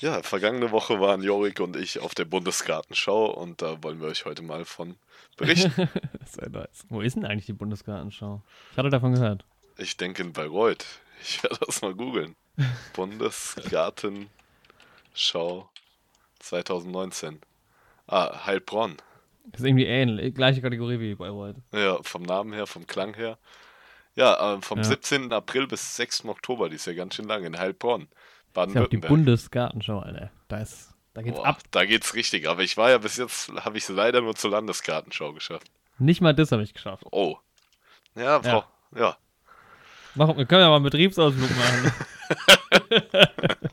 Ja, vergangene Woche waren Jorik und ich auf der Bundesgartenschau und da wollen wir euch heute mal von berichten. Sehr nice. Wo ist denn eigentlich die Bundesgartenschau? Ich hatte davon gehört. Ich denke in Bayreuth. Ich werde das mal googeln. Bundesgartenschau 2019. Ah, Heilbronn. Das ist irgendwie ähnlich, gleiche Kategorie wie Bayreuth. Ja, vom Namen her, vom Klang her. Ja, äh, vom Ja. 17. April bis 6. Oktober, die ist ja ganz schön lang in Heilbronn. Das ist ja auch die. Bundesgartenschau, Alter. Da, ist, da geht's Boah, ab. Da geht's richtig. Aber ich war ja bis jetzt, habe ich es leider nur zur Landesgartenschau geschafft. Nicht mal das habe ich geschafft. Oh. Ja, Ja. Frau. Ja. Mach, wir können ja mal einen Betriebsausflug machen.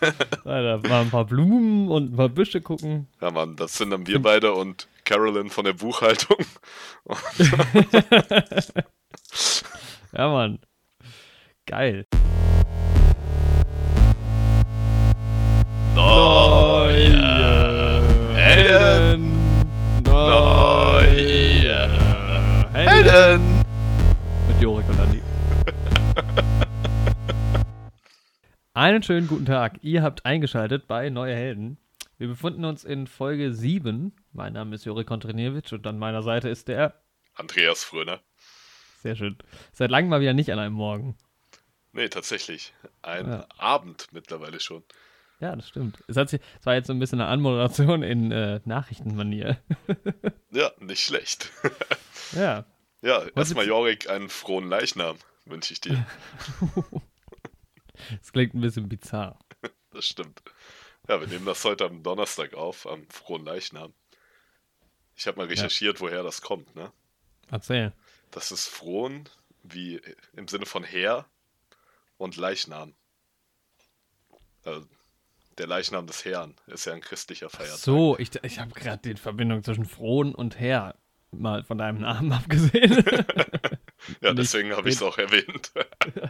Alter, mal ein paar Blumen und ein paar Büsche gucken. Ja, Mann, das sind dann wir beide und Carolyn von der Buchhaltung. Ja, Mann. Geil. Neue Helden. Neue Helden. Mit Jorik und Andi. Einen schönen guten Tag. Ihr habt eingeschaltet bei Neue Helden. Wir befinden uns in Folge 7. Mein Name ist Jorik Kontriniewicz und an meiner Seite ist der. Andreas Fröner. Sehr schön. Seit langem mal wieder nicht an einem Morgen. Nee, tatsächlich. Ein Ja. Abend mittlerweile schon. Ja, das stimmt. Es, hat sich, es war jetzt so ein bisschen eine Anmoderation in äh, Nachrichtenmanier. Ja, nicht schlecht. ja. ja, erstmal Jorik einen frohen Leichnam wünsche ich dir. Es klingt ein bisschen bizarr. Das stimmt. Ja, wir nehmen das heute am Donnerstag auf, am frohen Leichnam. Ich habe mal recherchiert, woher das kommt, ne? Erzähl. Das ist frohen wie im Sinne von Herr und Leichnam. Also, der Leichnam des Herrn ist ja ein christlicher Feiertag. So, ich, ich habe gerade die Verbindung zwischen Frohn und Herr mal von deinem Namen abgesehen. ja, deswegen habe ich es auch erwähnt.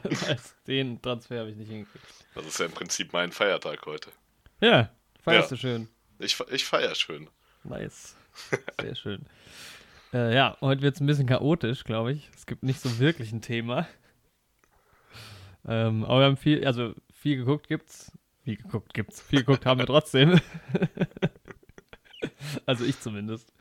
Den Transfer habe ich nicht hingekriegt. Das ist ja im Prinzip mein Feiertag heute. Ja, feierst Ja. du schön. Ich, ich feiere schön. Nice. Sehr schön. Äh, ja, heute wird es ein bisschen chaotisch, glaube ich. Es gibt nicht so wirklich ein Thema. Ähm, aber wir haben viel, also viel geguckt gibt's. Viel geguckt gibt's. Viel geguckt haben wir trotzdem. also ich zumindest.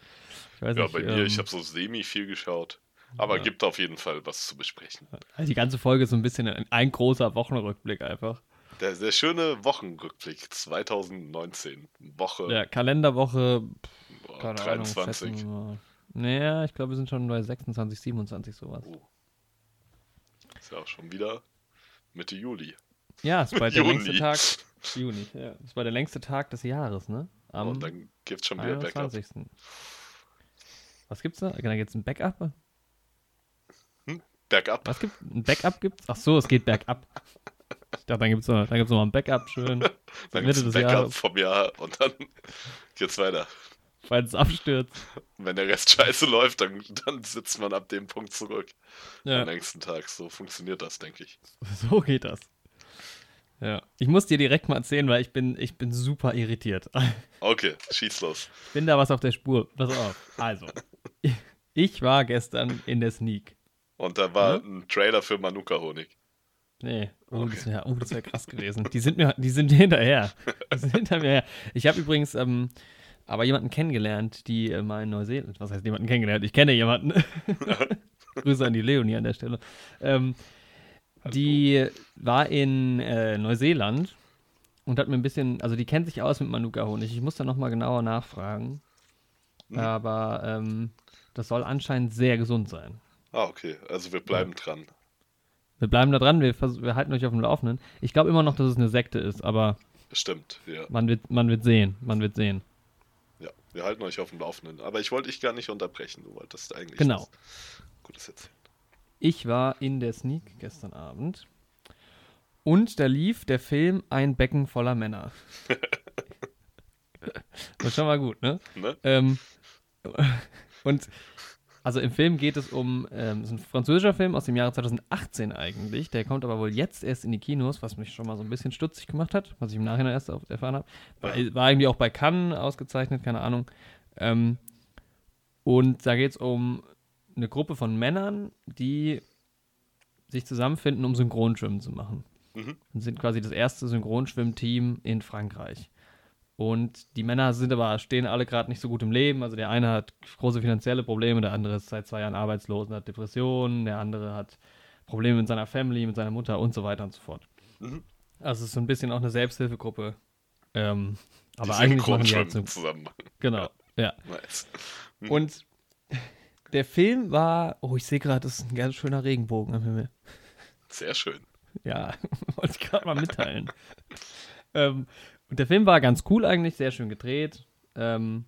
Ich weiß Ja, nicht, bei mir, ich ähm, habe so semi viel geschaut. Aber Ja. gibt auf jeden Fall was zu besprechen. also die ganze Folge ist so ein bisschen ein, ein großer Wochenrückblick einfach. Der, der schöne Wochenrückblick 2019. Woche Ja, Kalenderwoche, boah, keine 23. Ahnung. Naja, ich glaube, wir sind schon bei 26, 27 sowas. Oh. Ist ja auch schon wieder Mitte Juli. Ja, ist bald der längste Tag. Juni, ja. Ist bald der längste Tag des Jahres, ne? Am Und dann gibt es schon wieder Backup. 21. Was gibt's da? Dann gibt's ein Backup. Bergab. Was gibt ein Backup gibt's? Ach so, es geht bergab. Ich dachte, dann gibt's noch, dann gibt's noch mal ein Backup schön, Dann Mitte gibt es ein Backup Jahres. vom Jahr und dann geht's weiter. falls es abstürzt. Wenn der Rest scheiße läuft, dann, dann sitzt man ab dem Punkt zurück. Ja, Am nächsten Tag. So funktioniert das, denke ich. so geht das. Ja, ich muss dir direkt mal erzählen, weil ich bin, ich bin super irritiert. Okay, schieß los. Ich bin da was auf der Spur. Pass auf. Also, ich war gestern in der Sneak. Und da war Mhm. ein Trailer für Manuka Honig. Nee, oh, Okay. das wäre oh, das wär krass gewesen. Die sind mir, die sind hinterher. Die sind hinter mir her. Ich habe übrigens ähm, aber jemanden kennengelernt, die äh, mal in Neuseeland, was heißt jemanden kennengelernt? Ich kenne jemanden. Grüße an die Leonie an der Stelle. Ähm, die war in äh, Neuseeland und hat mir ein bisschen, also die kennt sich aus mit Manuka-Honig. Ich muss da nochmal genauer nachfragen. Mhm. Aber ähm, das soll anscheinend sehr gesund sein. Ah, okay. Also wir bleiben dran. Wir bleiben da dran, wir, wir halten euch auf dem Laufenden. Ich glaube immer noch, dass es eine Sekte ist, aber Bestimmt, ja. man wird, man wird sehen. Man wird sehen. Ja, wir halten euch auf dem Laufenden. Aber ich wollte dich gar nicht unterbrechen. Du wolltest eigentlich Genau. Gutes erzählen. Ich war in der Sneak gestern Abend und da lief der Film Ein Becken voller Männer. das ist schon mal gut, ne? Ne? Ähm, und also im Film geht es um, ähm, es ist ein französischer Film aus dem Jahre 2018 eigentlich. Der kommt aber wohl jetzt erst in die Kinos, was mich schon mal so ein bisschen stutzig gemacht hat, was ich im Nachhinein erst erfahren habe. War, war irgendwie auch bei Cannes ausgezeichnet, keine Ahnung. Ähm, und da geht es um eine Gruppe von Männern, die sich zusammenfinden, um Synchronschwimmen zu machen. Mhm. und sind quasi das erste Synchronschwimmteam in Frankreich. Und die Männer sind aber, stehen alle gerade nicht so gut im Leben. Also der eine hat große finanzielle Probleme, der andere ist seit zwei Jahren arbeitslos und hat Depressionen, der andere hat Probleme mit seiner Family, mit seiner Mutter und so weiter und so fort. Mhm. Also es ist so ein bisschen auch eine Selbsthilfegruppe. Ähm, aber eigentlich machen die halt so, zusammen genau, ja. Nice. Und der Film war, oh, ich sehe gerade, das ist ein ganz schöner Regenbogen am Himmel. Sehr schön. Ja, wollte ich gerade mal mitteilen. ähm, und der Film war ganz cool eigentlich, sehr schön gedreht. Ähm,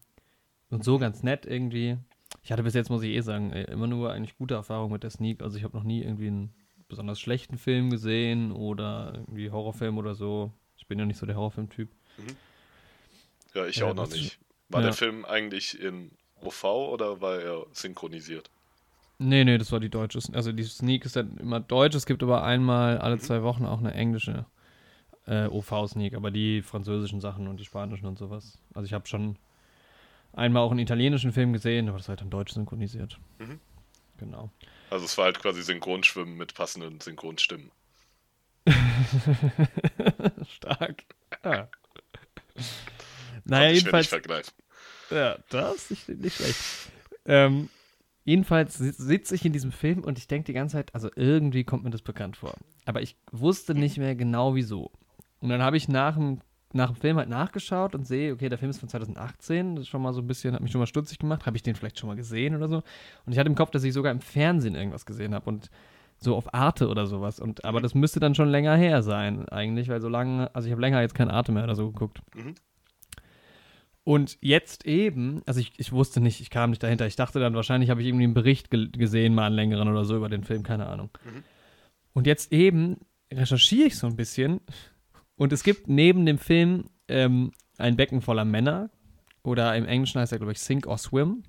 und so ganz nett irgendwie. Ich hatte bis jetzt, muss ich eh sagen, äh, immer nur eigentlich gute Erfahrungen mit der Sneak. Also ich habe noch nie irgendwie einen besonders schlechten Film gesehen oder irgendwie Horrorfilm oder so. Ich bin ja nicht so der Horrorfilm-Typ. Ja, ich Ja, auch noch nicht. War ja. der Film eigentlich in OV oder war er synchronisiert? Nee, nee, das war die deutsche. Also die Sneak ist dann immer deutsch. Es gibt aber einmal alle zwei Wochen auch eine englische äh, OV-Sneak, aber die französischen Sachen und die spanischen und sowas. Also ich habe schon einmal auch einen italienischen Film gesehen, aber das war halt dann deutsch synchronisiert. Mhm. Genau. Also es war halt quasi Synchronschwimmen mit passenden Synchronstimmen. Stark. Ja. Konnte Naja, mir nicht jedenfalls. vergleichen. Ja, das ist nicht, schlecht. Ähm, jedenfalls sitze ich in diesem Film und ich denke die ganze Zeit, also irgendwie kommt mir das bekannt vor. Aber ich wusste nicht mehr genau wieso. Und dann habe ich nach dem, nach dem Film halt nachgeschaut und sehe, okay, der Film ist von 2018, das ist schon mal so ein bisschen, hat mich schon mal stutzig gemacht. Habe ich den vielleicht schon mal gesehen oder so? Und ich hatte im Kopf, dass ich sogar im Fernsehen irgendwas gesehen habe und so auf Arte oder sowas. Und, aber das müsste dann schon länger her sein, eigentlich, weil so lange, also ich habe länger jetzt kein Arte mehr oder so geguckt. Mhm. Und jetzt eben, also ich, ich wusste nicht, ich kam nicht dahinter. Ich dachte dann, wahrscheinlich habe ich irgendwie einen Bericht ge gesehen, mal einen längeren oder so über den Film, keine Ahnung. Mhm. Und jetzt eben recherchiere ich so ein bisschen und es gibt neben dem Film ähm, ein Becken voller Männer oder im Englischen heißt er, glaube ich, Sink or Swim.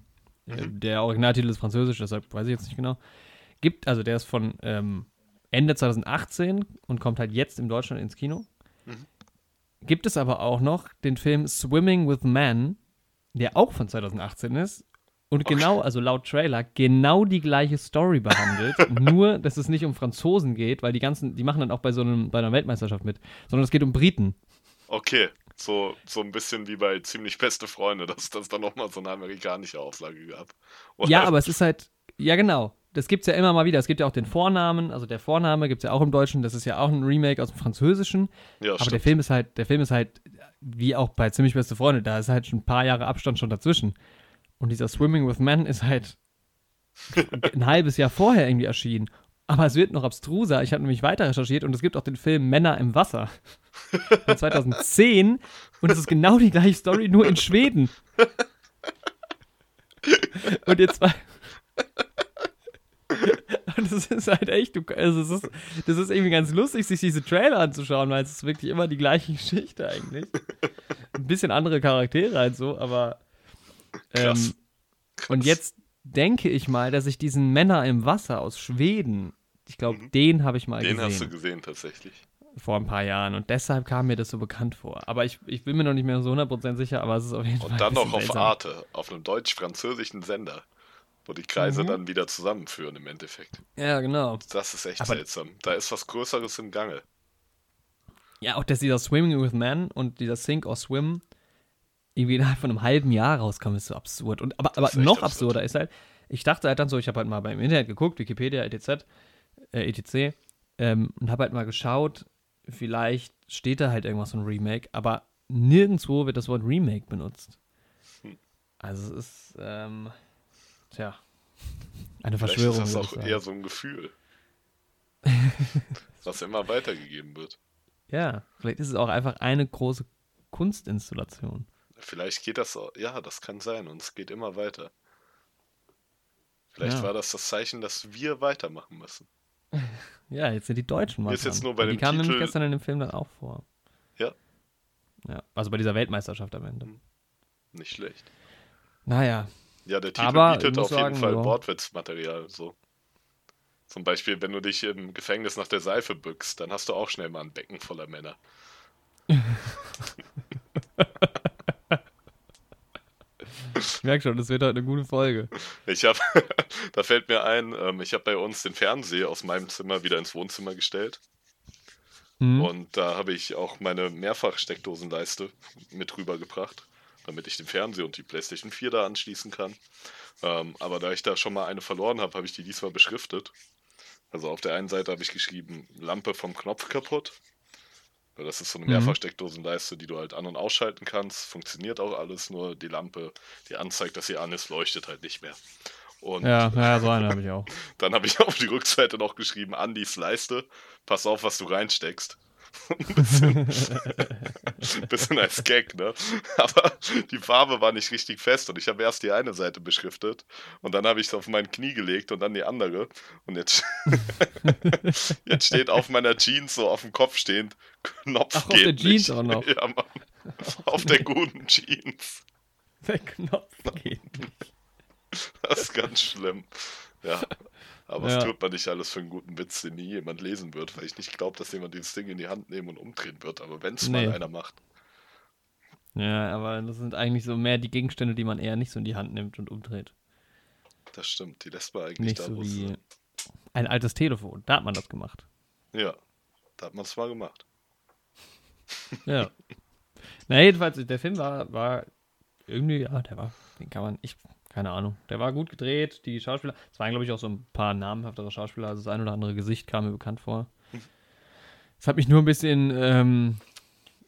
Äh, Mhm. Der Originaltitel ist französisch, deshalb weiß ich jetzt nicht genau. Gibt, also der ist von ähm, Ende 2018 und kommt halt jetzt in Deutschland ins Kino. Gibt es aber auch noch den Film Swimming with Men, der auch von 2018 ist und genau, also laut Trailer, genau die gleiche Story behandelt, nur dass es nicht um Franzosen geht, weil die ganzen, die machen dann auch bei so einem, bei einer Weltmeisterschaft mit, sondern es geht um Briten. Okay, so, so ein bisschen wie bei ziemlich beste Freunde, dass das dann nochmal so eine amerikanische Auslage gab. Oder? Ja, aber es ist halt, ja genau, das gibt es ja immer mal wieder. Es gibt ja auch den Vornamen, also der Vorname gibt es ja auch im Deutschen, das ist ja auch ein Remake aus dem Französischen. ja, Aber der. Film ist halt, der Film ist halt, wie auch bei Ziemlich Beste Freunde, da ist halt schon ein paar Jahre Abstand schon dazwischen. Und dieser Swimming with Men ist halt ein halbes Jahr vorher irgendwie erschienen. Aber es wird noch abstruser. Ich habe nämlich weiter recherchiert und es gibt auch den Film Männer im Wasser von 2010 und es ist genau die gleiche Story, nur in Schweden. Und jetzt war. Und das ist halt echt, du, also es ist, das ist irgendwie ganz lustig, sich diese Trailer anzuschauen, weil es ist wirklich immer die gleiche Geschichte eigentlich. Ein bisschen andere Charaktere halt so, aber. Krass. Ähm, und jetzt denke ich mal, dass ich diesen Männer im Wasser aus Schweden, ich glaube, Mhm. den habe ich mal Den gesehen hast du gesehen, tatsächlich. vor ein paar Jahren und deshalb kam mir das so bekannt vor. Aber ich, ich bin mir noch nicht mehr so 100% sicher, aber es ist auf jeden Fall. Und dann noch auf seltsam. Arte, auf einem deutsch-französischen Sender, wo die Kreise Mhm. dann wieder zusammenführen im Endeffekt. Ja, genau. Das ist echt Aber- seltsam. Da ist was Größeres im Gange. Ja, auch dass dieser Swimming with Men und dieser Sink or Swim irgendwie innerhalb von einem halben Jahr rauskam, ist so absurd. Und, aber aber noch absurd. absurder ist halt, ich dachte halt dann so, ich habe halt mal beim Internet geguckt, Wikipedia, etc., äh, etc., ähm, und habe halt mal geschaut, vielleicht steht da halt irgendwas von Remake, aber nirgendwo wird das Wort Remake benutzt. Hm. Also es ist, ähm, tja, eine Vielleicht Verschwörung. ist das würde auch eher so ein Gefühl, was immer weitergegeben wird. Ja, vielleicht ist es auch einfach eine große Kunstinstallation. Vielleicht geht das, auch- ja, das kann sein und es geht immer weiter. Vielleicht Ja. war das das Zeichen, dass wir weitermachen müssen. Ja, jetzt sind die Deutschen mal ist jetzt dran. nur bei die dem kamen nämlich Titel- gestern in dem Film dann auch vor. Ja. Ja, also bei dieser Weltmeisterschaft am Ende. Hm. Nicht schlecht. Naja, Ja, der Titel Aber bietet auf jeden sagen, Fall ja. Wortwitzmaterial. So. Zum Beispiel, wenn du dich im Gefängnis nach der Seife bückst, dann hast du auch schnell mal ein Becken voller Männer. ich merke schon, das wird heute eine gute Folge. Ich habe, da fällt mir ein, ähm, ich habe bei uns den Fernseher aus meinem Zimmer wieder ins Wohnzimmer gestellt. Mhm. Und da habe ich auch meine Mehrfach-Steckdosenleiste mit rübergebracht, damit ich den Fernseher und die PlayStation 4 da anschließen kann. Ähm, aber da ich da schon mal eine verloren habe, habe ich die diesmal beschriftet. Also auf der einen Seite habe ich geschrieben, Lampe vom Knopf kaputt. Das ist so eine mhm. Mehrfachsteckdosenleiste, die du halt an- und ausschalten kannst. Funktioniert auch alles, nur die Lampe, die anzeigt, dass sie an ist, leuchtet halt nicht mehr. Und ja, ja, so eine habe ich auch. dann habe ich auf die Rückseite noch geschrieben, Andis Leiste, pass auf, was du reinsteckst. ein bisschen, bisschen als Gag, ne? Aber die Farbe war nicht richtig fest und ich habe erst die eine Seite beschriftet und dann habe ich es auf mein Knie gelegt und dann die andere. Und jetzt, jetzt steht auf meiner Jeans so auf dem Kopf stehend, Knopf Ach, geht auf der Jeans nicht. auch noch. Ja, Mann. Auf der guten Jeans. Der Knopf geht nicht. Das ist ganz schlimm. Ja. Aber ja. es tut man nicht alles für einen guten Witz, den nie jemand lesen wird, weil ich nicht glaube, dass jemand dieses Ding in die Hand nehmen und umdrehen wird. Aber wenn es nee. mal einer macht. Ja, aber das sind eigentlich so mehr die Gegenstände, die man eher nicht so in die Hand nimmt und umdreht. Das stimmt, die lässt man eigentlich nicht da, so wie ein altes Telefon. Da hat man das gemacht. Ja, da hat man es mal gemacht. ja. Na, jedenfalls, der Film war, war irgendwie, ja, der war, den kann man, ich keine Ahnung. Der war gut gedreht, die Schauspieler. Es waren, glaube ich, auch so ein paar namenhaftere Schauspieler. Also das ein oder andere Gesicht kam mir bekannt vor. Das hat mich nur ein bisschen ähm,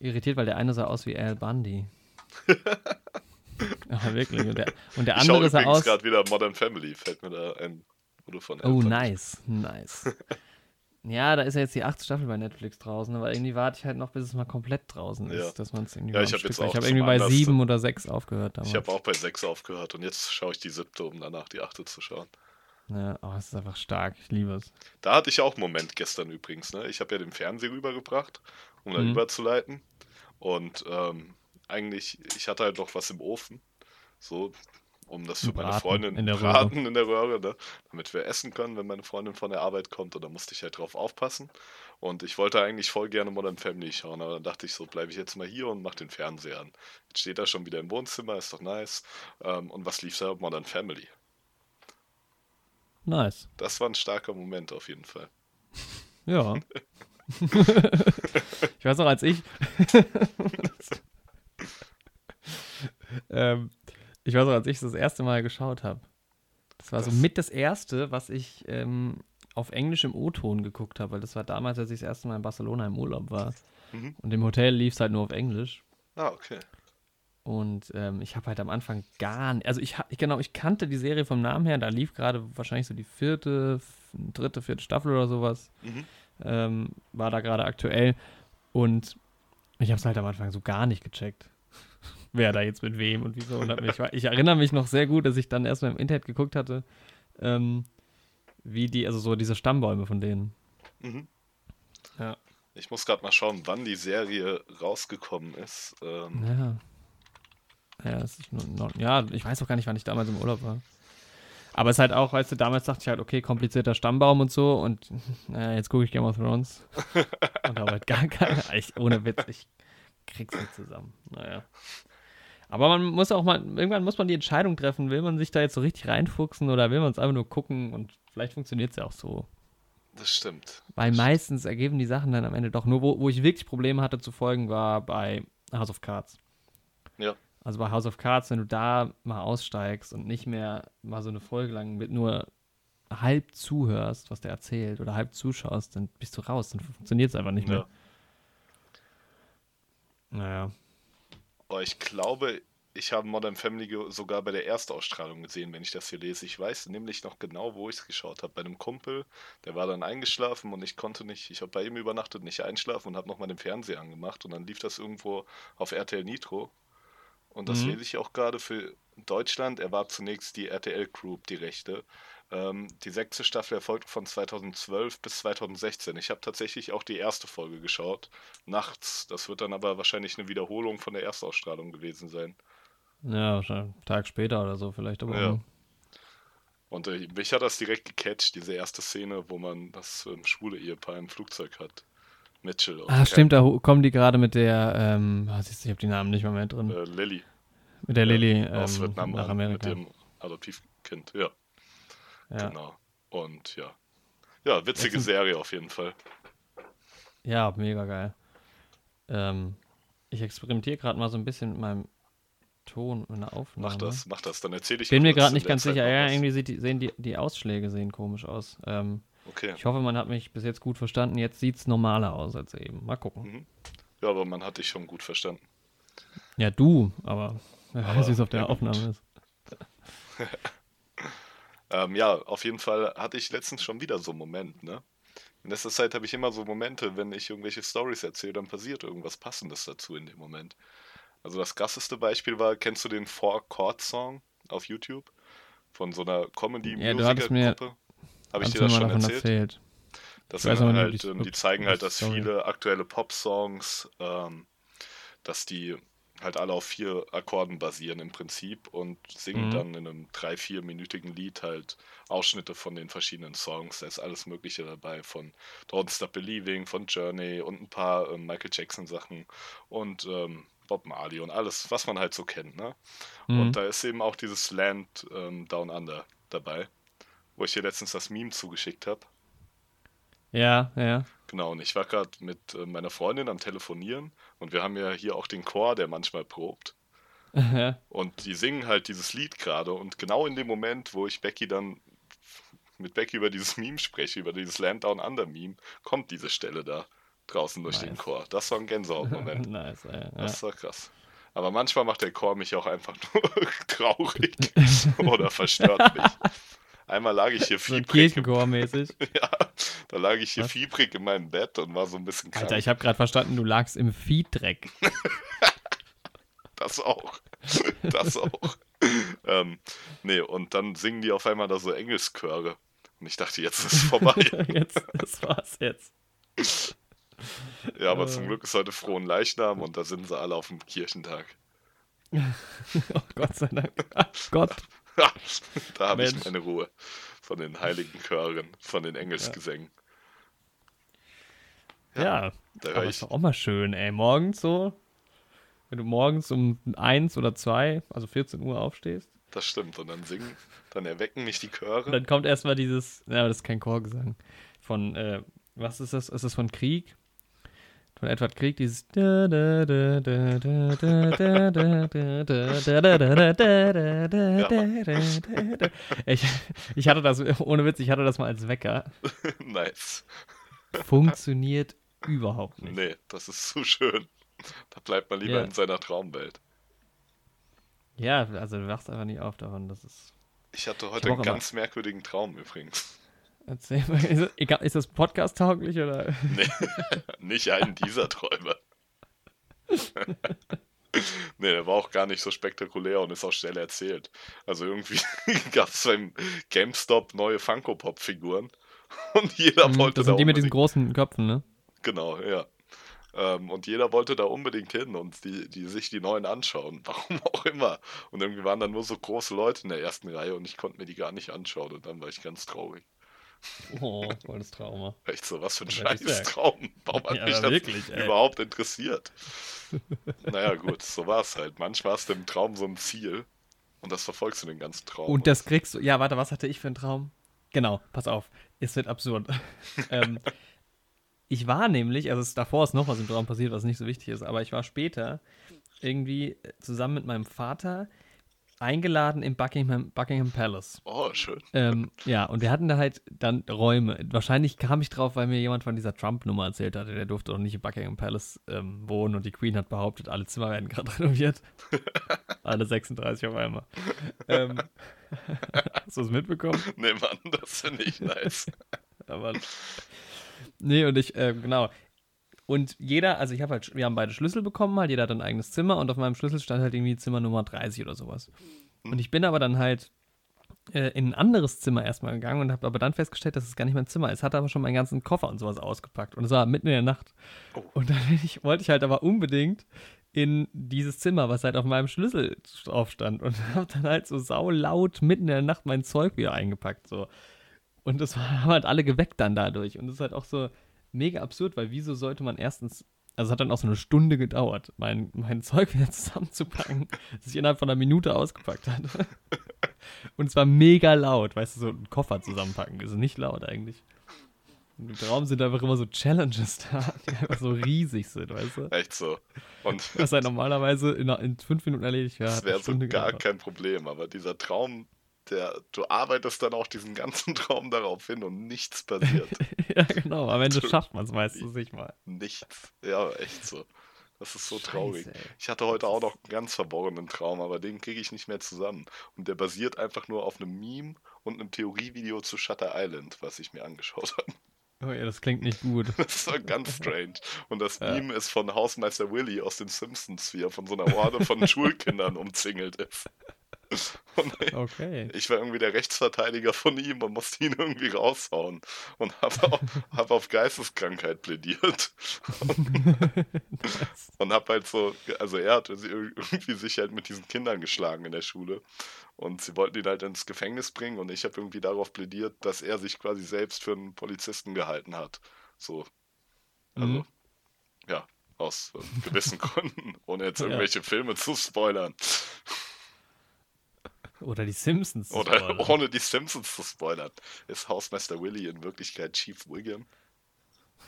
irritiert, weil der eine sah aus wie Al Bundy. ja, wirklich. Und der, und der andere ich sah aus. gerade wieder Modern Family, fällt mir da ein. Oder von Al oh, Bundy. nice, nice. Ja, da ist ja jetzt die achte Staffel bei Netflix draußen, aber irgendwie warte ich halt noch, bis es mal komplett draußen ist, ja. dass man es irgendwie Ja, ich habe habe irgendwie bei sieben oder sechs aufgehört. Damals. Ich habe auch bei sechs aufgehört und jetzt schaue ich die siebte, um danach die achte zu schauen. Ja, oh, es ist einfach stark, ich liebe es. Da hatte ich auch einen Moment gestern übrigens, ne? Ich habe ja den Fernseher rübergebracht, um da mhm. überzuleiten. Und ähm, eigentlich, ich hatte halt noch was im Ofen. So, um das für meine Freundin in der braten Röhre. in der Röhre, ne? damit wir essen können, wenn meine Freundin von der Arbeit kommt. Und da musste ich halt drauf aufpassen. Und ich wollte eigentlich voll gerne Modern Family schauen, aber dann dachte ich so, bleibe ich jetzt mal hier und mach den Fernseher an. Jetzt steht er schon wieder im Wohnzimmer, ist doch nice. Ähm, und was lief da? Modern Family. Nice. Das war ein starker Moment auf jeden Fall. Ja. ich weiß noch, als ich. ähm, ich weiß auch, als ich das erste Mal geschaut habe. Das war das so mit das erste, was ich ähm, auf Englisch im O-Ton geguckt habe, weil das war damals, als ich das erste Mal in Barcelona im Urlaub war. Mhm. Und im Hotel lief es halt nur auf Englisch. Ah, okay. Und ähm, ich habe halt am Anfang gar nicht, also ich, ich, genau, ich kannte die Serie vom Namen her, da lief gerade wahrscheinlich so die vierte, dritte, vierte Staffel oder sowas. Mhm. Ähm, war da gerade aktuell. Und ich habe es halt am Anfang so gar nicht gecheckt wer da jetzt mit wem und wieso. Und mich, ich erinnere mich noch sehr gut, dass ich dann erstmal im Internet geguckt hatte, ähm, wie die, also so diese Stammbäume von denen. Mhm. Ja. Ich muss gerade mal schauen, wann die Serie rausgekommen ist. Ähm. Ja. Ja, ist noch, ja, ich weiß auch gar nicht, wann ich damals im Urlaub war. Aber es ist halt auch, weißt du, damals dachte ich halt, okay, komplizierter Stammbaum und so und naja, jetzt gucke ich Game of Thrones. und habe halt gar keine, ich, ohne Witz, ich krieg's nicht zusammen. Naja. Aber man muss auch mal, irgendwann muss man die Entscheidung treffen, will man sich da jetzt so richtig reinfuchsen oder will man es einfach nur gucken und vielleicht funktioniert es ja auch so. Das stimmt. Weil das meistens stimmt. ergeben die Sachen dann am Ende doch nur, wo, wo ich wirklich Probleme hatte zu folgen, war bei House of Cards. Ja. Also bei House of Cards, wenn du da mal aussteigst und nicht mehr mal so eine Folge lang mit nur halb zuhörst, was der erzählt, oder halb zuschaust, dann bist du raus, dann funktioniert es einfach nicht mehr. Ja. Naja. Oh, ich glaube, ich habe Modern Family sogar bei der Erstausstrahlung gesehen, wenn ich das hier lese. Ich weiß nämlich noch genau, wo ich es geschaut habe. Bei einem Kumpel, der war dann eingeschlafen und ich konnte nicht, ich habe bei ihm übernachtet, nicht einschlafen und habe nochmal den Fernseher angemacht und dann lief das irgendwo auf RTL Nitro. Und das mhm. lese ich auch gerade für Deutschland. Er war zunächst die RTL Group, die Rechte. Ähm, die sechste Staffel erfolgt von 2012 bis 2016. Ich habe tatsächlich auch die erste Folge geschaut, nachts. Das wird dann aber wahrscheinlich eine Wiederholung von der Erstausstrahlung gewesen sein. Ja, wahrscheinlich einen Tag später oder so vielleicht. Aber ja. Und äh, mich hat das direkt gecatcht, diese erste Szene, wo man das ähm, schwule Ehepaar im Flugzeug hat. Mitchell. Ah, stimmt, da kommen die gerade mit der, ähm, oh, ich habe die Namen nicht mehr, mehr drin. Äh, Lilly. Mit der Lilly ähm, aus Vietnam nach Amerika. Mit dem Adoptivkind, ja. Ja. Genau. Und ja. Ja, witzige Serie auf jeden Fall. Ja, mega geil. Ähm, ich experimentiere gerade mal so ein bisschen mit meinem Ton und der Aufnahme. Mach das, mach das, dann erzähle ich Bin mir gerade nicht ganz Zeit sicher. Ja, irgendwie sieht die, sehen die, die Ausschläge sehen komisch aus. Ähm, Okay. ich hoffe, man hat mich bis jetzt gut verstanden. Jetzt sieht es normaler aus als eben. Mal gucken. Mhm. Ja, aber man hat dich schon gut verstanden. Ja, du, aber wer Aber, weiß, wie es auf der. Aufnahme ist. Ähm, ja, auf jeden Fall hatte ich letztens schon wieder so einen Moment, ne? In letzter Zeit habe ich immer so Momente, wenn ich irgendwelche Stories erzähle, dann passiert irgendwas Passendes dazu in dem Moment. Also das krasseste Beispiel war, kennst du den Four Chord Song auf YouTube? Von so einer Ja, du mir-? Habe ich dir das schon erzählt? erzählt? Das sind aber nicht, halt, wie die- ähm, die zeigen halt, dass viele aktuelle Pop-Songs, ähm, dass die halt alle auf vier Akkorden basieren im Prinzip und singen Mhm. dann in einem drei, vierminütigen Lied halt Ausschnitte von den verschiedenen Songs. Da ist alles Mögliche dabei, von Don't Stop Believing, von Journey und ein paar ähm, Michael Jackson Sachen und ähm, Bob Marley und alles, was man halt so kennt, ne? Mhm. Und da ist eben auch dieses Land ähm, Down Under dabei, wo ich dir letztens das Meme zugeschickt habe. Ja, ja. Genau, und ich war gerade mit äh, meiner Freundin am Telefonieren und wir haben ja hier auch den Chor, der manchmal probt. Und die singen halt dieses Lied gerade und genau in dem Moment, wo ich Becky dann mit Becky über dieses Meme spreche, über dieses Land Down Under Meme, kommt diese Stelle da draußen durch den Nice. Chor. Das war ein Gänsehautmoment. nice, ja. ja. Das war krass. Aber manchmal macht der Chor mich auch einfach nur traurig oder verstört mich. Einmal lag ich hier So. Kirchenchor-mäßig. Ja, da lag ich hier Was? fiebrig in meinem Bett und war so ein bisschen krank. Alter, ich habe gerade verstanden, du lagst im Viehdreck. Das auch. Das auch. ähm, nee, und dann singen die auf einmal da so Engelschöre. Und ich dachte, jetzt ist es vorbei. jetzt, das war's jetzt. ja, aber zum Äh. Glück ist heute frohen Leichnam und da sind sie alle auf dem Kirchentag. Oh Gott sei Dank. Gott. da habe ich meine Ruhe. Von den heiligen Chören, von den Engelsgesängen. Ja, ja ist doch auch mal schön, ey. Morgens so, wenn du morgens um 1 oder 2, also 14 Uhr aufstehst. Das stimmt, und dann singen, dann erwecken mich die Chöre. Und dann kommt erstmal dieses, ja, das ist kein Chorgesang, von, äh, was ist das? Ist das von Krieg? von Edward Krieg, dieses ich, ich hatte das, ohne Witz, ich hatte das mal als Wecker. Nice. Funktioniert überhaupt nicht. Nee, das ist zu schön. Da bleibt man lieber Ja. in seiner Traumwelt. Ja, also du wachst einfach nicht auf davon, das ist. Ich hatte heute auch einen immer- ganz merkwürdigen Traum übrigens. Erzähl mal, ist, das- ist das Podcast tauglich oder? Nee, nicht einen dieser Träume. nee, der war auch gar nicht so spektakulär und ist auch schnell erzählt. Also irgendwie gab es beim GameStop neue Funko-Pop-Figuren und jeder Mhm, wollte das da sind die mit diesen großen Köpfen, ne? Genau, ja. Ähm, und jeder wollte da unbedingt hin und die, die sich die neuen anschauen, warum auch immer. Und irgendwie waren da nur so große Leute in der ersten Reihe und ich konnte mir die gar nicht anschauen und dann war ich ganz traurig. Oh, volles Trauma. Echt so, was für ein scheiß. Traum. Warum hat Ja, mich das wirklich, überhaupt interessiert? naja, gut, so war es halt. Manchmal hast du im Traum so ein Ziel und das verfolgst du den ganzen Traum. Und das kriegst du. Ja, warte, was hatte ich für einen Traum? Genau, pass auf. Es wird absurd. ähm, ich war nämlich, also es, davor ist noch was im Traum passiert, was nicht so wichtig ist, aber ich war später irgendwie äh, zusammen mit meinem Vater eingeladen im Buckingham, Buckingham Palace. Oh, schön. Ähm, ja, und wir hatten da halt dann Räume. Wahrscheinlich kam ich drauf, weil mir jemand von dieser Trump-Nummer erzählt hatte. Der durfte auch nicht im Buckingham Palace ähm, wohnen und die Queen hat behauptet, alle Zimmer werden gerade renoviert. alle 36 auf einmal. ähm, hast du es mitbekommen? Nee, Mann, das finde ich nice. Aber, nee, und ich, ähm, genau. Und jeder, also ich habe halt, wir haben beide Schlüssel bekommen, halt, jeder hat ein eigenes Zimmer und auf meinem Schlüssel stand halt irgendwie Zimmer Nummer 30 oder sowas. Und ich bin aber dann halt äh, in ein anderes Zimmer erstmal gegangen und habe aber dann festgestellt, dass es gar nicht mein Zimmer ist. Hatte aber schon meinen ganzen Koffer und sowas ausgepackt. Und es war mitten in der Nacht. Oh. Und dann ich, wollte ich halt aber unbedingt in dieses Zimmer, was halt auf meinem Schlüssel drauf stand. Und habe dann halt so saulaut mitten in der Nacht mein Zeug wieder eingepackt. So. Und das haben halt alle geweckt dann dadurch. Und das ist halt auch so mega absurd, weil wieso sollte man erstens, also es hat dann auch so eine Stunde gedauert, mein, mein Zeug wieder zusammenzupacken, das ich innerhalb von einer Minute ausgepackt hatte. Und es war mega laut, weißt du, so einen Koffer zusammenpacken, das ist nicht laut eigentlich. Im Traum sind einfach immer so Challenges da, die einfach so riesig sind, weißt du? Echt so. Und Was halt normalerweise in, in fünf Minuten erledigt wäre. das wäre so gar gedauert. kein Problem. Aber dieser Traum, der, du arbeitest dann auch diesen ganzen Traum darauf hin und nichts passiert. ja, genau. Am Ende schafft man es meistens nicht mal. nichts. Ja, echt so. Das ist so traurig. Scheiße, ey. Ich hatte heute auch noch einen ganz verborgenen Traum, aber den kriege ich nicht mehr zusammen. Und der basiert einfach nur auf einem Meme und einem Theorievideo zu Shutter Island, was ich mir angeschaut habe. Oh ja, das klingt nicht gut. Das war ganz strange. Und das Ja. Meme ist von Hausmeister Willy aus den Simpsons, wie er von so einer Horde von Schulkindern umzingelt ist. Und Okay. ich war irgendwie der Rechtsverteidiger von ihm und musste ihn irgendwie raushauen. Und habe auf, hab auf Geisteskrankheit plädiert. Und hab halt so, also er hat irgendwie sich halt mit diesen Kindern geschlagen in der Schule. Und sie wollten ihn halt ins Gefängnis bringen und ich habe irgendwie darauf plädiert, dass er sich quasi selbst für einen Polizisten gehalten hat. So. Also, Mhm. ja, aus äh, gewissen Gründen, ohne jetzt Ja. irgendwelche Filme zu spoilern. Oder die Simpsons. Oder spoilern. ohne die Simpsons zu spoilern. Ist Hausmeister Willy in Wirklichkeit Chief Wiggum?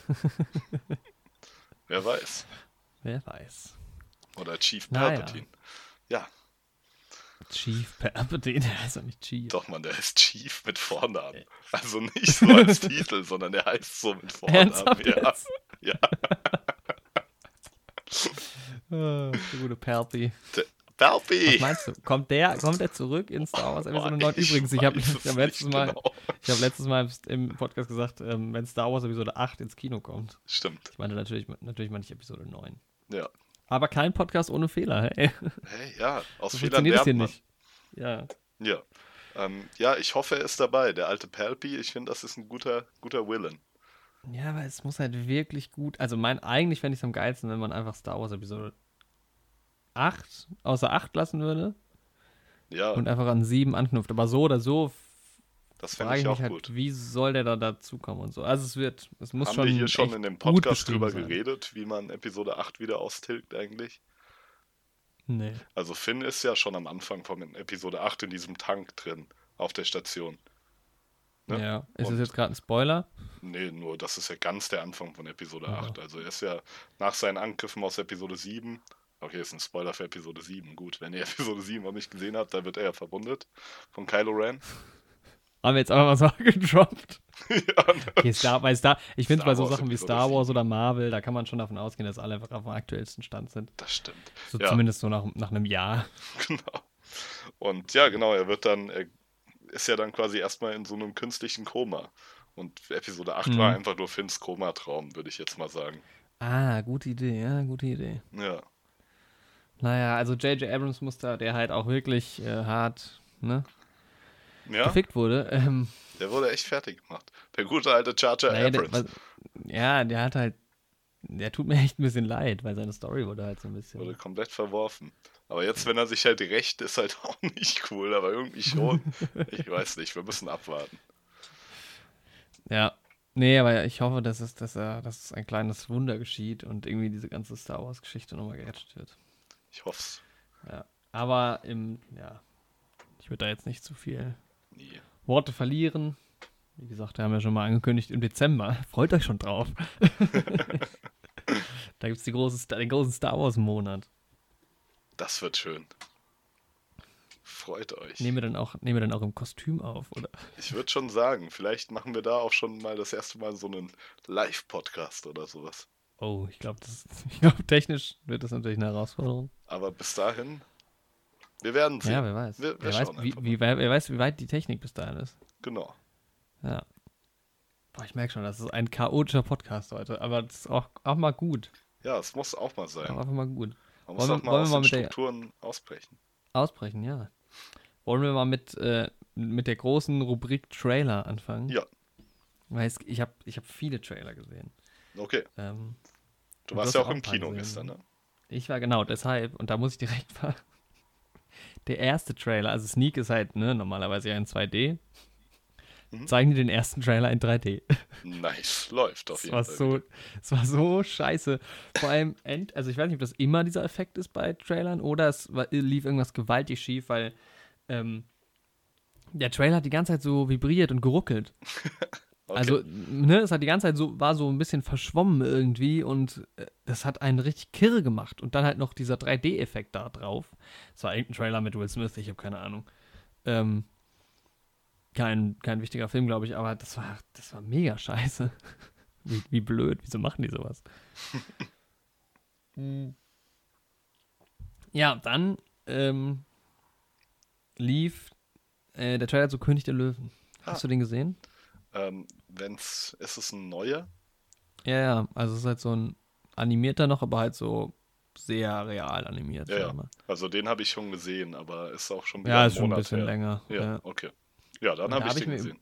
Wer weiß. Wer weiß. Oder Chief Naja. Palpatine. Ja, Chief Palpatine, der heißt doch nicht Chief. doch man, der ist Chief mit Vornamen. Also nicht so als Titel, sondern der heißt so mit Vornamen. Ernsthaft Ja, jetzt? ja. Ah, der gute Palpy. Was Palpi! meinst du? Kommt der, kommt der zurück in Star Wars Episode 9? Übrigens, ich habe hab letztes, Mal, genau. ich hab letztes Mal im Podcast gesagt, ähm, wenn Star Wars Episode 8 ins Kino kommt. Stimmt, Ich meinte natürlich, natürlich meine ich Episode 9. ja. Aber kein Podcast ohne Fehler, hey. Hey, ja, aus So Fehlern hier lernt man. nicht. Ja. Ja. Ähm, ja, ich hoffe, er ist dabei. Der alte Palpi, ich finde, das ist ein guter, guter Villain. Ja, aber es muss halt wirklich gut. Also mein, eigentlich fände ich es am geilsten, wenn man einfach Star Wars Episode 8 außer 8 lassen würde Ja, und einfach an 7 anknüpft. Aber so oder so das fände ich ich auch halt, gut. wie soll der da dazukommen und so. Also es wird, es muss Haben schon. wir hier schon in dem Podcast drüber sein. geredet, wie man Episode 8 wieder austilgt eigentlich? Nee. Also Finn ist ja schon am Anfang von Episode 8 in diesem Tank drin, auf der Station. Ne? Ja. Ist Und- das jetzt gerade ein Spoiler? Nee, nur das ist ja ganz der Anfang von Episode Ja. 8. Also er ist ja nach seinen Angriffen aus Episode 7. Okay, ist ein Spoiler für Episode 7. Gut, wenn ihr Episode 7 noch nicht gesehen habt, dann wird er ja verwundet von Kylo Ren. Haben wir jetzt einfach mal so gedroppt. ja, ne? Okay, Star, bei Star, ich finde Star bei so Sachen wie Star Wars 7. oder Marvel, da kann man schon davon ausgehen, dass alle einfach auf dem aktuellsten Stand sind. das stimmt. So Ja. zumindest so nach, nach einem Jahr. Genau. Und ja, genau, er wird dann, er ist ja dann quasi erstmal in so einem künstlichen Koma. Und Episode 8 Mhm. war einfach nur Finns Komatraum, würde ich jetzt mal sagen. Ah, gute Idee, ja, gute Idee. Ja, Naja, also J.J. Abrams muss da, der halt auch wirklich äh, hart ne, ja gefickt wurde. Ähm, der wurde echt fertig gemacht. Der gute alte Jar naja, der, Abrams was, ja, der hat halt, der tut mir echt ein bisschen leid, weil seine Story wurde halt so ein bisschen. wurde komplett verworfen. Aber jetzt, wenn er sich halt rächt, ist halt auch nicht cool, aber irgendwie schon. ich weiß nicht, wir müssen abwarten. Ja. Nee, aber ich hoffe, dass es, dass er, dass ein kleines Wunder geschieht und irgendwie diese ganze Star Wars-Geschichte nochmal gerettet wird. Ich hoff's. Ja. Aber im, ja, ich würde da jetzt nicht zu viel Nie. Worte verlieren. Wie gesagt, wir haben ja schon mal angekündigt im Dezember. Freut euch schon drauf. da gibt es große, den großen Star Wars-Monat. Das wird schön. Freut euch. Nehmen wir dann auch, nehmen wir dann auch im Kostüm auf, oder? Ich würde schon sagen, vielleicht machen wir da auch schon mal das erste Mal so einen Live-Podcast oder sowas. Oh, ich glaube, ich glaube, technisch wird das natürlich eine Herausforderung. Aber bis dahin, wir werden sehen. Ja, wer weiß. Wir- wir wer, weiß wie, wie, wer, wer weiß, wie weit die Technik bis dahin ist. Genau. Ja. Boah, ich merke schon, das ist ein chaotischer Podcast heute, aber das ist auch, auch mal gut. Ja, es muss auch mal Auch sein. einfach mal gut. Man muss wollen auch wir- mal aus den mit der- Strukturen ausbrechen. Ausbrechen, ja. Wollen wir mal mit, äh, mit der großen Rubrik Trailer anfangen? Ja. Weil ich habe ich hab viele Trailer gesehen. Okay. Ähm, Du warst ja auch auch im Kino gesehen, gestern, ne? ich war genau deshalb, und da muss ich direkt mal. Der erste Trailer, also Sneak ist halt ne, normalerweise ja in 2D. Mhm. Zeigen die den ersten Trailer in 3D. Nice, läuft auf Das jeden war Fall. so, das war so scheiße. Vor allem, End, also ich weiß nicht, ob das immer dieser Effekt ist bei Trailern oder es war, lief irgendwas gewaltig schief, weil ähm, der Trailer hat die ganze Zeit so vibriert und geruckelt. Okay. Also, ne, es hat die ganze Zeit so, war so ein bisschen verschwommen irgendwie und äh, das hat einen richtig kirre gemacht. Und dann halt noch dieser 3D-Effekt da drauf. Es war irgendein Trailer mit Will Smith, ich habe keine Ahnung. Ähm, kein, kein wichtiger Film, glaube ich, aber das war, das war mega scheiße. Wie, wie blöd, wieso machen die sowas? ja, dann ähm, lief äh, der Trailer zu König der Löwen. Hast Ah. du den gesehen? Ähm, wenn's, ist es ein neuer? Ja, ja, also es ist halt so ein animierter noch, aber halt so sehr real animiert. Ja, ja. Also den habe ich schon gesehen, aber ist auch schon wieder ja ein ist schon ein Monat bisschen her. länger. Ja, Ja. okay. Ja, dann habe ich hab ich den mir- gesehen.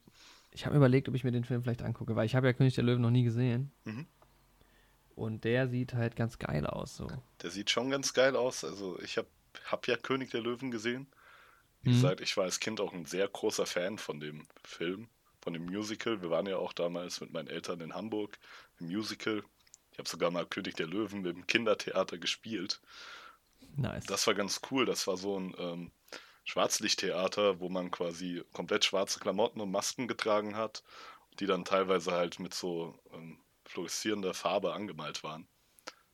Ich habe mir überlegt, ob ich mir den Film vielleicht angucke, weil ich habe ja König der Löwen noch nie gesehen. Mhm. Und der sieht halt ganz geil aus. So. Der sieht schon ganz geil aus. Also ich habe hab ja König der Löwen gesehen. Wie Mhm. gesagt, ich war als Kind auch ein sehr großer Fan von dem Film, von dem Musical. Wir waren ja auch damals mit meinen Eltern in Hamburg im Musical. Ich habe sogar mal König der Löwen im Kindertheater gespielt. Nice. Das war ganz cool. Das war so ein ähm, Schwarzlichttheater, wo man quasi komplett schwarze Klamotten und Masken getragen hat, die dann teilweise halt mit so ähm, fluoreszierender Farbe angemalt waren.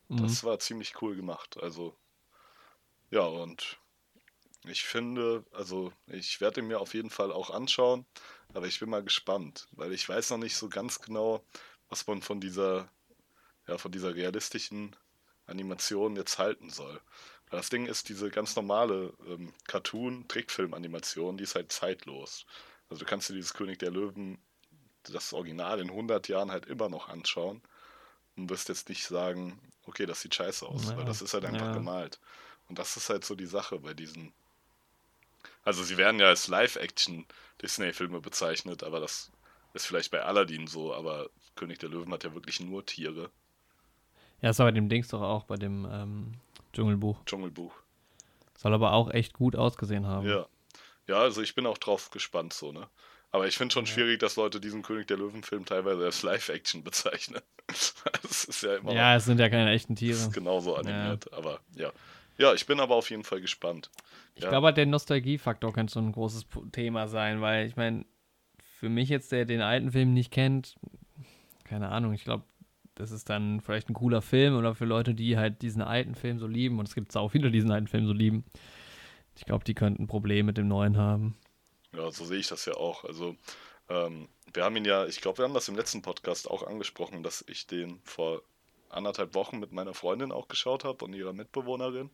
Mhm. Das war ziemlich cool gemacht. Also, ja, und ich finde, also ich werde mir auf jeden Fall auch anschauen, aber ich bin mal gespannt, weil ich weiß noch nicht so ganz genau, was man von dieser, ja, von dieser realistischen Animation jetzt halten soll. Weil das Ding ist, diese ganz normale ähm, Cartoon-Trickfilm-Animation, die ist halt zeitlos. Also du kannst dir dieses König der Löwen, das Original in 100 Jahren halt immer noch anschauen und wirst jetzt nicht sagen, okay, das sieht scheiße aus, weil Ja, das ist halt einfach ja. gemalt. Und das ist halt so die Sache bei diesen. Also sie werden ja als Live-Action-Disney-Filme bezeichnet, aber das ist vielleicht bei Aladdin so, aber König der Löwen hat ja wirklich nur Tiere. Ja, ist aber bei dem Dings doch auch, bei dem ähm, Dschungelbuch. Dschungelbuch. Soll aber auch echt gut ausgesehen haben. Ja. Ja, also ich bin auch drauf gespannt so, ne? Aber ich finde schon Ja. schwierig, dass Leute diesen König der Löwen-Film teilweise als Live-Action bezeichnen. das ist ja immer Ja, es sind ja keine echten Tiere. ist genauso animiert, aber ja. Ja, ich bin aber auf jeden Fall gespannt. Ich Ja. glaube, der Nostalgiefaktor könnte so ein großes Thema sein, weil ich meine, für mich jetzt, der den alten Film nicht kennt, keine Ahnung, ich glaube, das ist dann vielleicht ein cooler Film oder für Leute, die halt diesen alten Film so lieben, und es gibt auch viele, die diesen alten Film so lieben. Ich glaube, die könnten ein Problem mit dem neuen haben. Ja, so sehe ich das ja auch. Also, ähm, wir haben ihn ja, ich glaube, wir haben das im letzten Podcast auch angesprochen, dass ich den vor anderthalb Wochen mit meiner Freundin auch geschaut habe und ihrer Mitbewohnerin.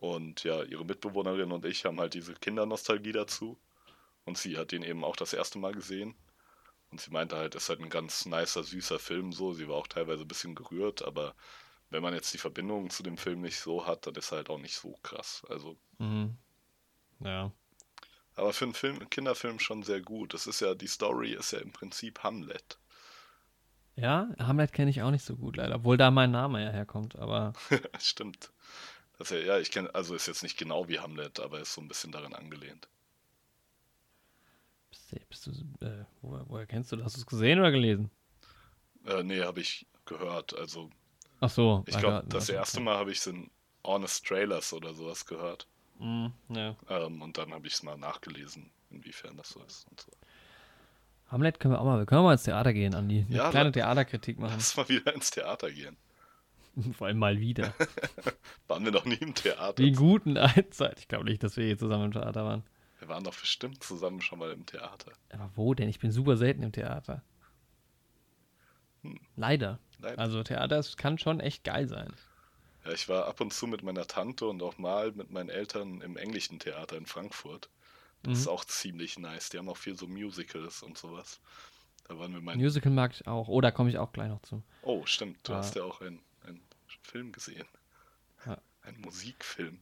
Und ja, ihre Mitbewohnerin und ich haben halt diese Kindernostalgie dazu. Und sie hat den eben auch das erste Mal gesehen. Und sie meinte halt, es ist halt ein ganz nicer, süßer Film so. Sie war auch teilweise ein bisschen gerührt, aber wenn man jetzt die Verbindung zu dem Film nicht so hat, dann ist er halt auch nicht so krass. Also, Mhm. Ja. aber für einen Film, Kinderfilm schon sehr gut. Das ist ja, die Story ist ja im Prinzip Hamlet. Ja, Hamlet kenne ich auch nicht so gut, leider. Obwohl da mein Name ja herkommt, aber Stimmt. Das ist ja, ich kenne, also ist jetzt nicht genau wie Hamlet, aber ist so ein bisschen daran angelehnt. bist du, bist du äh, woher, woher kennst du das? Hast du es gesehen oder gelesen? Äh, nee, habe ich gehört. Also, Ach so. ich glaube, da- das okay. erste Mal habe ich es in Honest Trailers oder sowas gehört. Mhm, ja. Ähm, und dann habe ich es mal nachgelesen, inwiefern das so ist und so. Hamlet können wir auch mal, wir können mal ins Theater gehen, Andi. Eine Ja, kleine Theaterkritik machen. Lass mal wieder ins Theater gehen. Vor allem mal wieder. Waren wir noch nie im Theater? In guten alten Zeit. Ich glaube nicht, dass wir je zusammen im Theater waren. Wir waren doch bestimmt zusammen schon mal im Theater. Aber wo denn? Ich bin super selten im Theater. Hm. Leider. Nein. Also Theater es kann schon echt geil sein. Ja, ich war ab und zu mit meiner Tante und auch mal mit meinen Eltern im englischen Theater in Frankfurt. Das ist Mhm. auch ziemlich nice. Die haben auch viel so Musicals und sowas. Da waren wir mal. Musical mag ich auch. Oh, da komme ich auch gleich noch zu. Oh, stimmt. Du Ah. hast ja auch einen Film gesehen. Ja. Ein Musikfilm.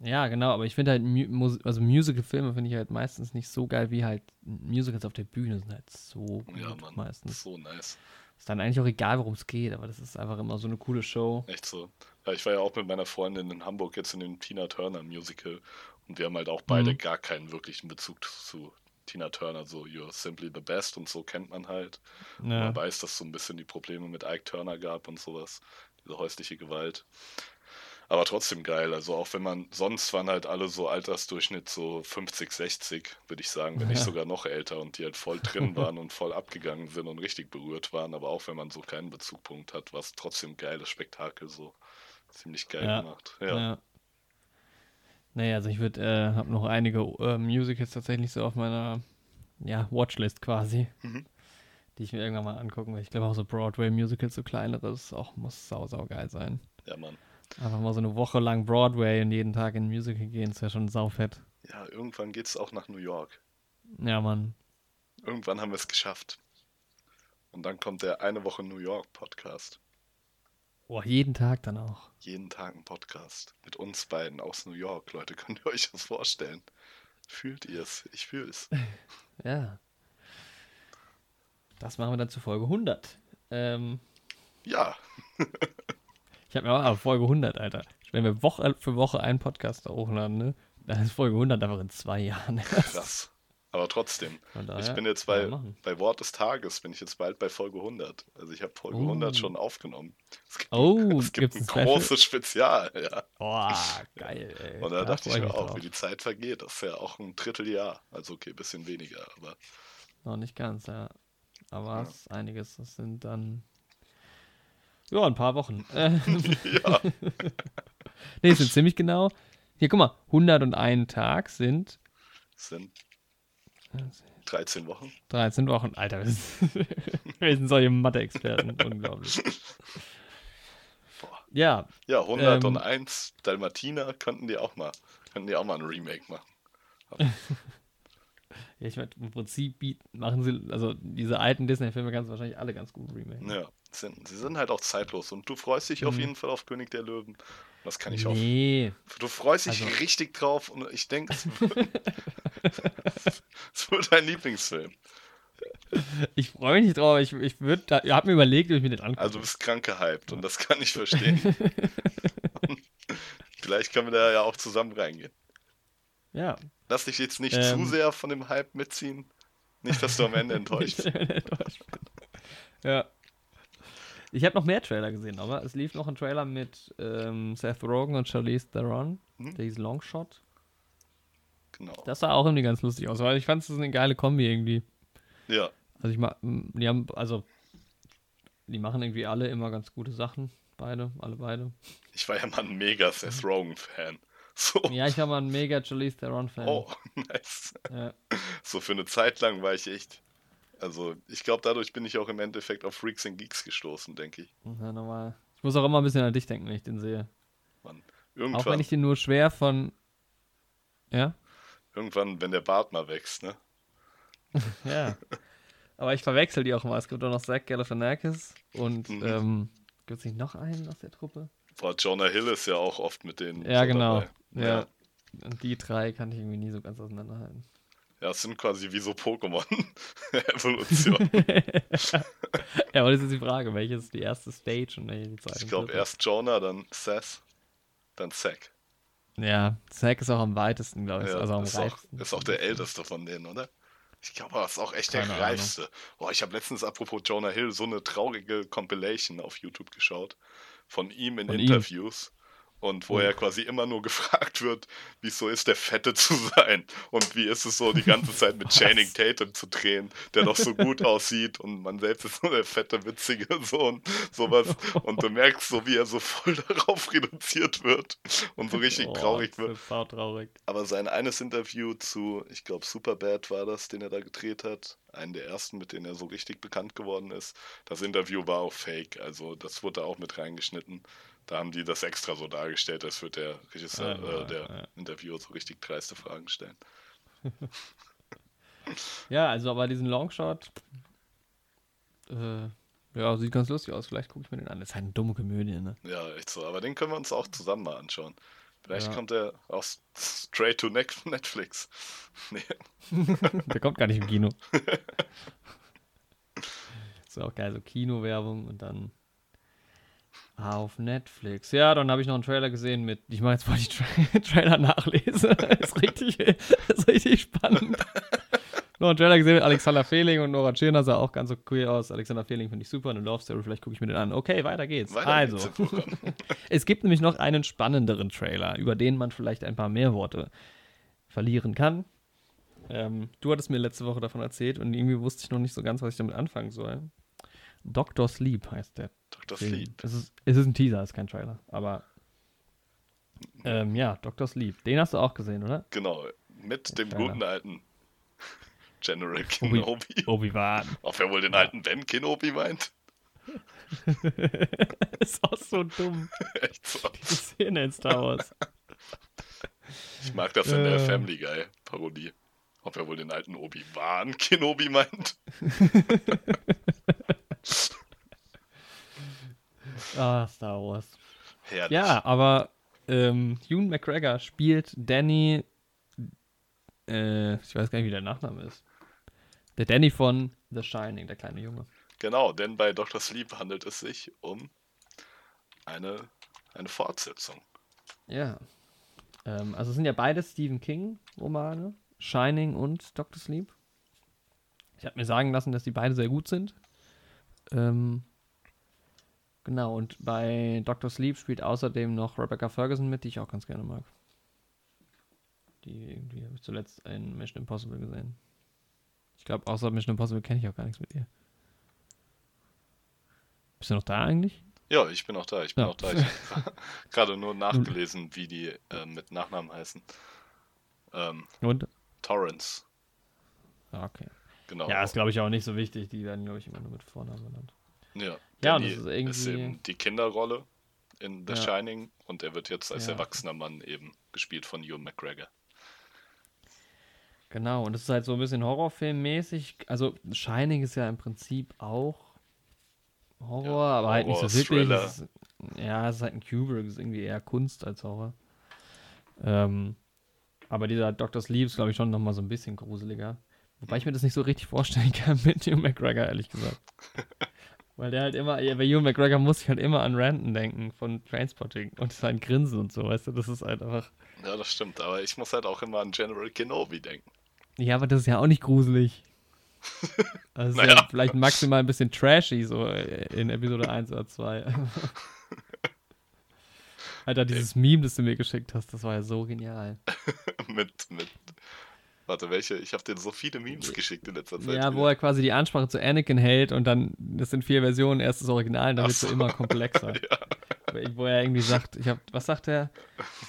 Ja, genau, aber ich finde halt, Mu also Musical-Filme finde ich halt meistens nicht so geil, wie halt Musicals auf der Bühne sind halt so gut Ja, Mann. meistens. So nice. Ist dann eigentlich auch egal, worum es geht, aber das ist einfach immer so eine coole Show. Echt so. Ja, ich war ja auch mit meiner Freundin in Hamburg jetzt in dem Tina Turner Musical und wir haben halt auch beide Mhm. gar keinen wirklichen Bezug zu Tina Turner. So, You're Simply the Best und so kennt man halt. Ja. Man weiß, dass es so ein bisschen die Probleme mit Ike Turner gab und sowas. Diese häusliche Gewalt. Aber trotzdem geil. Also auch wenn man, sonst waren halt alle so Altersdurchschnitt so 50, 60, würde ich sagen, wenn nicht Ja. sogar noch älter und die halt voll drin waren und voll abgegangen sind und richtig berührt waren. Aber auch wenn man so keinen Bezugpunkt hat, war es trotzdem geiles Spektakel so. Ziemlich geil Ja. gemacht. Ja. Ja. Naja, also ich würde, äh, habe noch einige äh, Musicals tatsächlich so auf meiner, ja, Watchlist quasi, Mhm. Die ich mir irgendwann mal angucken will. Ich glaube auch so Broadway-Musicals, so kleineres, auch muss sau, sau geil sein. ja, Mann. Einfach mal so eine Woche lang Broadway und jeden Tag in ein Musical gehen, ist ja schon saufett. Ja, irgendwann geht es auch nach New York. Ja, Mann. Irgendwann haben wir es geschafft. Und dann kommt der eine Woche New York Podcast. Boah, jeden Tag dann auch. Jeden Tag ein Podcast. Mit uns beiden aus New York, Leute. Könnt ihr euch das vorstellen? Fühlt ihr es? Ich fühle es. Ja. Das machen wir dann zu Folge 100. Ähm, Ja, ich habe mir auch, Folge 100, Alter. Wenn wir Woche für Woche einen Podcast da hochladen, ne? Dann ist Folge 100 einfach in zwei Jahren. krass. Aber trotzdem, Von ich daher bin jetzt bei, bei Wort des Tages, bin ich jetzt bald bei Folge 100. Also ich habe Folge Oh. 100 schon aufgenommen. Es gibt, Oh, es gibt ein ein großes Spezial, ja. Boah, geil, ey. Und da dachte ich mir auch, drauf. wie die Zeit vergeht. Das ist ja auch ein Dritteljahr. Also okay, bisschen weniger, aber Noch nicht ganz, ja. Aber Ja. es ist einiges. Das sind dann. Ja, ein paar Wochen. Äh, ja, nee, es sind ziemlich genau. Hier, guck mal, 101 Tag sind sind 13 Wochen. 13 Wochen. Alter, wir sind, wir sind solche Mathe-Experten. Unglaublich. Boah. Ja, Ja, 101 Ähm. Dalmatiner könnten die auch mal, könnten die auch mal ein Remake machen. Ja ich meine, im Prinzip machen sie, also diese alten Disney-Filme kannst du wahrscheinlich alle ganz gut remaken. Ja, sind, sie sind halt auch zeitlos und du freust dich auf Mhm. jeden Fall auf König der Löwen. Das kann ich auch. Nee, Du freust dich Also- richtig drauf und ich denke, es wird, es wird dein Lieblingsfilm. ich freue mich nicht drauf. Ich, ich ich habe mir überlegt, ob ich mir den angucke. Also du bist krank gehypt und das kann ich verstehen. Vielleicht können wir da ja auch zusammen reingehen. Ja. Lass dich jetzt nicht Ähm. zu sehr von dem Hype mitziehen. Nicht, dass du am Ende enttäuscht bist. Ja. Ich habe noch mehr Trailer gesehen, aber es lief noch ein Trailer mit ähm, Seth Rogen und Charlize Theron, Mhm. der hieß Longshot. Genau. Das sah auch irgendwie ganz lustig aus, weil ich fand es ist eine geile Kombi irgendwie. Ja, Also ich mag, die haben, also die machen irgendwie alle immer ganz gute Sachen, beide, alle beide. ich war ja mal ein mega Seth Rogen-Fan. So. Ja, ich war mal ein mega Charlize Theron-Fan. Oh, nice. Ja. So für eine Zeit lang war ich echt. Also, ich glaube, dadurch bin ich auch im Endeffekt auf Freaks and Geeks gestoßen, denke ich. Ja, normal. Ich muss auch immer ein bisschen an dich denken, wenn ich den sehe. Mann. Auch wenn Irgendwann, ich den nur schwer von. Ja? irgendwann, wenn der Bart mal wächst, ne? Ja. Aber ich verwechsel die auch immer. Es gibt auch noch Zach Galifianakis und Mhm. ähm, gibt es nicht noch einen aus der Truppe? Boah, Jonah Hill ist ja auch oft mit denen. Ja, so genau. Ja. Ja. Und die drei kann ich irgendwie nie so ganz auseinanderhalten. ja, es sind quasi wie so Pokémon-Evolution. ja, aber das ist die Frage, welche ist die erste Stage und welche die zweite? ich glaube, erst Jonah, dann Seth, dann Zack. Ja, Zack ist auch am weitesten, glaube ich. Ja, also am ist, auch, ist auch der älteste von denen, oder? Ich glaube, er ist auch echt Keine der reifste. Boah, ich habe letztens, apropos Jonah Hill, so eine traurige Compilation auf YouTube geschaut. Von ihm in Von? Interviews. Und wo Oh. er quasi immer nur gefragt wird, wie es so ist, der Fette zu sein. Und wie ist es so, die ganze Zeit mit? Channing Tatum zu drehen, der doch so gut aussieht. Und man selbst ist so der fette, witzige Sohn, sowas. Und du merkst so, wie er so voll darauf reduziert wird. Und so richtig Oh, traurig wird. ist sautraurig. Aber sein eines Interview zu, ich glaube, Superbad war das, den er da gedreht hat. Einen der ersten, mit denen er so richtig bekannt geworden ist. Das Interview war auch fake, also das wurde auch mit reingeschnitten. Da haben die das extra so dargestellt, als würde der Regisseur, Ja, äh, der ja. Interviewer so richtig dreiste Fragen stellen. Ja, also aber diesen Longshot, äh, ja, sieht ganz lustig aus. Vielleicht gucke ich mir den an. Das ist halt eine dumme Komödie, ne? Ja, echt so. Aber den können wir uns auch zusammen mal anschauen. Vielleicht Ja. kommt er auch straight to Net- Netflix. Nee. Der kommt gar nicht im Kino. ist auch geil, so Kinowerbung und dann auf Netflix. Ja, dann habe ich noch einen Trailer gesehen mit, ich mache jetzt mal die Tra Trailer nachlese. ist richtig, ist richtig spannend. noch einen Trailer gesehen mit Alexander Fehling und Nora Tschirner sah auch ganz so cool aus. Alexander Fehling finde ich super, eine Love Story, vielleicht gucke ich mir den an. Okay, weiter geht's. Weiter also, geht's es gibt nämlich noch einen spannenderen Trailer, über den man vielleicht ein paar mehr Worte verlieren kann. Ähm, du hattest mir letzte Woche davon erzählt und irgendwie wusste ich noch nicht so ganz, was ich damit anfangen soll. Dr. Sleep heißt der. Dr. Sleep. Es ist, es ist ein Teaser, es ist kein Trailer. Aber ähm, ja, Dr. Sleep. Den hast du auch gesehen, oder? Genau. Mit dem Kleiner. guten alten General Obi- Kenobi. Obi-Wan. Ob er wohl den alten Ben Kenobi meint? ist auch so dumm. Echt so. Die Szene in Star Wars. Ich mag das in der Äh. Family Guy Parodie. Ob er wohl den alten Obi-Wan Kenobi meint? Ah, Star Wars. Herrlich. Ja, aber ähm, Ewan McGregor spielt Danny. Äh, ich weiß gar nicht, wie der Nachname ist. Der Danny von The Shining, der kleine Junge. Genau, denn bei Dr. Sleep handelt es sich um eine, eine Fortsetzung. Ja. Ähm, also es sind ja beide Stephen King-Romane, Shining und Dr. Sleep. Ich habe mir sagen lassen, dass die beide sehr gut sind. Ähm, genau, und bei Dr. Sleep spielt außerdem noch Rebecca Ferguson mit, die ich auch ganz gerne mag. Die irgendwie habe ich zuletzt in Mission Impossible gesehen. Ich glaube, außer Mission Impossible kenne ich auch gar nichts mit ihr. Bist du noch da eigentlich? Ja, ich bin auch da, ich bin Ja. auch da. Ich habe gerade nur nachgelesen, wie die äh, mit Nachnamen heißen. Ähm, Und? Torrance, Ah, okay. genau. Ja, ist glaube ich auch nicht so wichtig. Die werden, glaube ich, immer nur mit Vornamen genannt. Ja, Ja, und das ist irgendwie- eben die Kinderrolle in The Ja. Shining und er wird jetzt als Ja. erwachsener Mann eben gespielt von Ewan McGregor. Genau, und es ist halt so ein bisschen Horrorfilmmäßig. Also Shining ist ja im Prinzip auch Horror, Ja, aber halt nicht Horror, so wirklich. Es ist, ja, es ist halt ein Kubrick, es ist irgendwie eher Kunst als Horror. Ähm, aber dieser Dr. Sleep ist, glaube ich, schon nochmal so ein bisschen gruseliger. Wobei ich mir das nicht so richtig vorstellen kann mit Hugh McGregor, ehrlich gesagt. Weil der halt immer, ja, bei Hugh McGregor muss ich halt immer an Random denken von Trainspotting und sein Grinsen und so, weißt du, das ist halt einfach. Ja, das stimmt, aber ich muss halt auch immer an General Kenobi denken. Ja, aber das ist ja auch nicht gruselig. Also ja Naja. vielleicht maximal ein bisschen trashy, so äh, in Episode 1 oder 2. Alter, dieses Meme, das du mir geschickt hast, das war ja so genial. mit, mit. Warte, welche? Ich habe dir so viele Memes geschickt in letzter Zeit. Ja, wo wieder. er quasi die Ansprache zu Anakin hält und dann, das sind vier Versionen, erst das Original dann wird es so. immer komplexer. ja, Wo er irgendwie sagt, ich hab, was sagt er?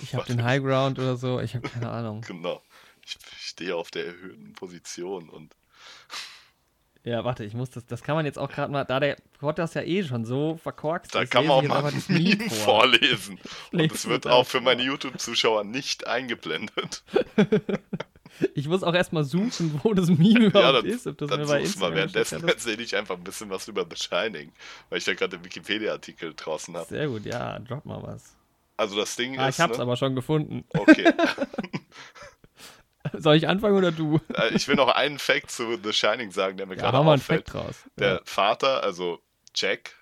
Ich habe den High Ground oder so, ich habe keine Ahnung. genau. Ich stehe auf der erhöhten Position und Ja, warte, ich muss das, das kann man jetzt auch gerade mal, da der Podcast ja eh schon so verkorkst da ist, kann man auch mal ein das Meme vor. vorlesen. Und es wird das auch für meine YouTube-Zuschauer nicht eingeblendet. Ich muss auch erstmal suchen, wo das Meme überhaupt dann, ist. Ob das dann mir bei such's mal. Währenddessen ja, erzähle ich einfach ein bisschen was über The Shining, weil ich da gerade den Wikipedia-Artikel draußen habe. Sehr gut, ja, drop mal was. Also das Ding Ah, ist, ich hab's ne? aber schon gefunden. okay. Soll ich anfangen oder du? Äh, ich will noch einen Fact zu The Shining sagen, der mir Ja, gerade auffällt. Fact raus. Der Ja. Vater, also Jack,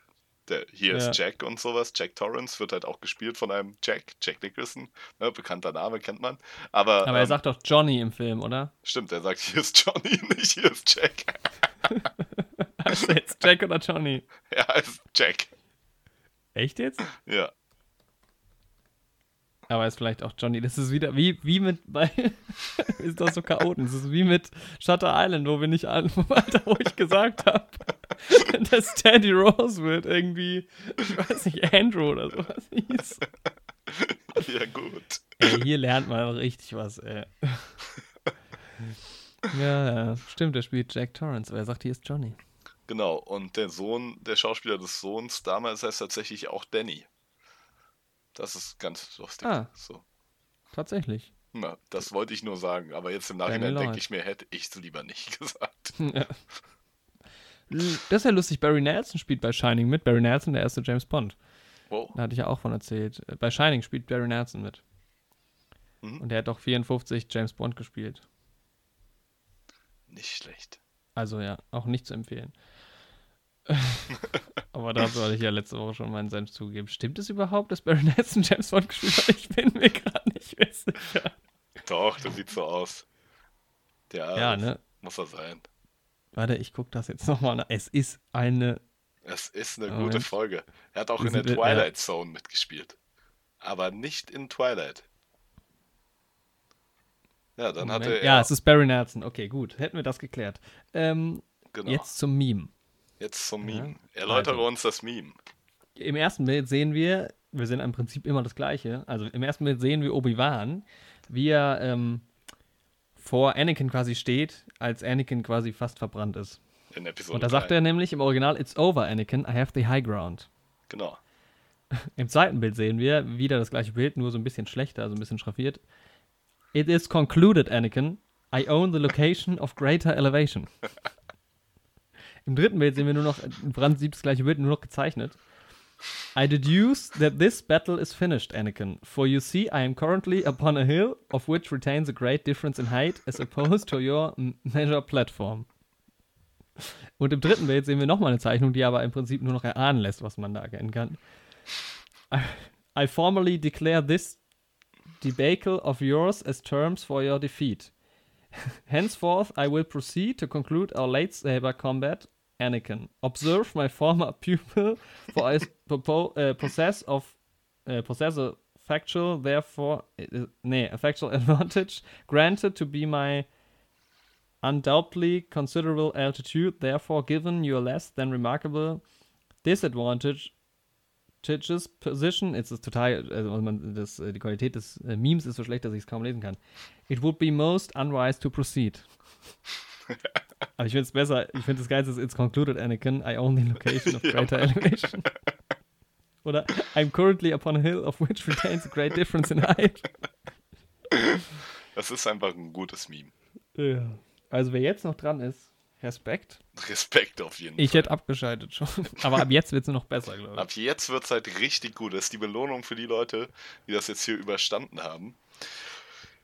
der hier Ja. ist Jack und sowas, Jack Torrance, wird halt auch gespielt von einem Jack, Jack Nicholson, ne, bekannter Name, kennt man. Aber, Aber er ähm, sagt doch Johnny im Film, oder? stimmt, er sagt, hier ist Johnny, nicht hier ist Jack. Heißt er jetzt Jack oder Johnny? Er heißt Jack. Echt jetzt? Ja. Aber er ist vielleicht auch Johnny. Das ist wieder wie, wie mit bei. ist das so chaoten? Das ist wie mit Shutter Island, wo wir nicht an, wo ich gesagt habe, dass Teddy Rose wird irgendwie, ich weiß nicht, Andrew oder sowas hieß. Ja, gut. Ey, hier lernt man richtig was, ey. Ja, stimmt, er spielt Jack Torrance, aber er sagt, hier ist Johnny. Genau. Und der Sohn, der Schauspieler des Sohns damals heißt tatsächlich auch Danny. Das ist ganz lustig. Ah. So. Tatsächlich. Na, das wollte ich nur sagen, aber jetzt im Nachhinein denke ich mir, hätte ich es lieber nicht gesagt. Ja. Das ist ja lustig, Barry Nelson spielt bei Shining mit. Barry Nelson, der erste James Bond. Wow. Da hatte ich ja auch von erzählt. Äh, Bei Shining spielt Barry Nelson mit. Mhm. Und der hat doch 54 James Bond gespielt. Nicht schlecht. Also ja, auch nicht zu empfehlen. Aber dazu hatte ich ja letzte Woche schon meinen Senf zugegeben. Stimmt es überhaupt, dass Barry Nelson James Bond gespielt hat? Ich bin mir gerade nicht mehr sicher. Doch, das sieht so aus. Der, Ja, ne? Muss er sein. Warte, ich gucke das jetzt nochmal nach. Es ist eine. Es ist eine Moment. gute Folge. Er hat auch in der sind- Twilight Zone mitgespielt. Aber nicht in Twilight. Ja, dann hatte Moment. er. Ja, es ist Barry Nelson. Okay, gut. Hätten wir das geklärt. Ähm, genau. Jetzt zum Meme. Jetzt zum Meme. Ja. Erläutere Also. uns das Meme. Im ersten Bild sehen wir, wir sehen im Prinzip immer das Gleiche. Also im ersten Bild sehen wir Obi-Wan, wie er ähm, vor Anakin quasi steht, als Anakin quasi fast verbrannt ist. In Episode Und da sagt 3. er nämlich im Original, It's over, Anakin, I have the high ground. Genau. Im zweiten Bild sehen wir wieder das gleiche Bild, nur so ein bisschen schlechter, also ein bisschen schraffiert. It is concluded, Anakin. I own the location of greater elevation. Im dritten Bild sehen wir nur noch, im das gleiche Bild, nur noch gezeichnet. I deduce that this battle is finished, Anakin. For you see, I am currently upon a hill, of which retains a great difference in height, as opposed to your measure platform. Und im dritten Bild sehen wir nochmal eine Zeichnung, die aber im Prinzip nur noch erahnen lässt, was man da erkennen kann. I, I formally declare this debacle of yours as terms for your defeat. Henceforth, I will proceed to conclude our lightsaber combat, Anakin. Observe my former pupil, for I uh, possess of uh, possess a factual, therefore, uh, nee, a factual advantage granted to be my undoubtedly considerable altitude, therefore, given your less than remarkable disadvantage Position, jetzt ist total, also man, das, äh, die Qualität des äh, Memes ist so schlecht, dass ich es kaum lesen kann. It would be most unwise to proceed. Aber ich finde es besser, ich finde das Geilste ist, it's concluded, Anakin, I own the location of greater elevation. Oder I'm currently upon a hill of which retains a great difference in height. Das ist einfach ein gutes Meme. Ja. Also wer jetzt noch dran ist, Respekt. Respekt auf jeden Ich Fall. hätte abgeschaltet schon. Aber ab jetzt wird es noch besser, glaube ich. Ab jetzt wird es halt richtig gut. Das ist die Belohnung für die Leute, die das jetzt hier überstanden haben.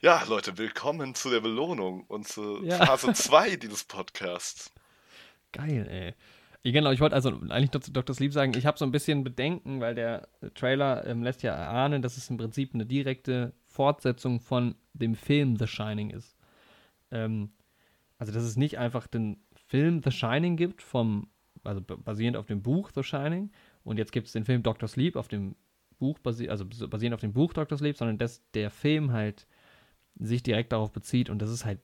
Ja, Leute, willkommen zu der Belohnung und zu Ja. Phase 2 dieses Podcasts. Geil, ey. Ja, genau, ich wollte also eigentlich noch zu Dr. Sleep sagen, ich habe so ein bisschen Bedenken, weil der Trailer ähm, lässt ja erahnen, dass es im Prinzip eine direkte Fortsetzung von dem Film The Shining ist. Ähm, also, dass es nicht einfach den Film The Shining gibt, vom, also basierend auf dem Buch The Shining, und jetzt gibt es den Film Dr. Sleep auf dem Buch, basi also bas- basierend auf dem Buch Dr. Sleep, sondern dass der Film halt sich direkt darauf bezieht und das ist halt,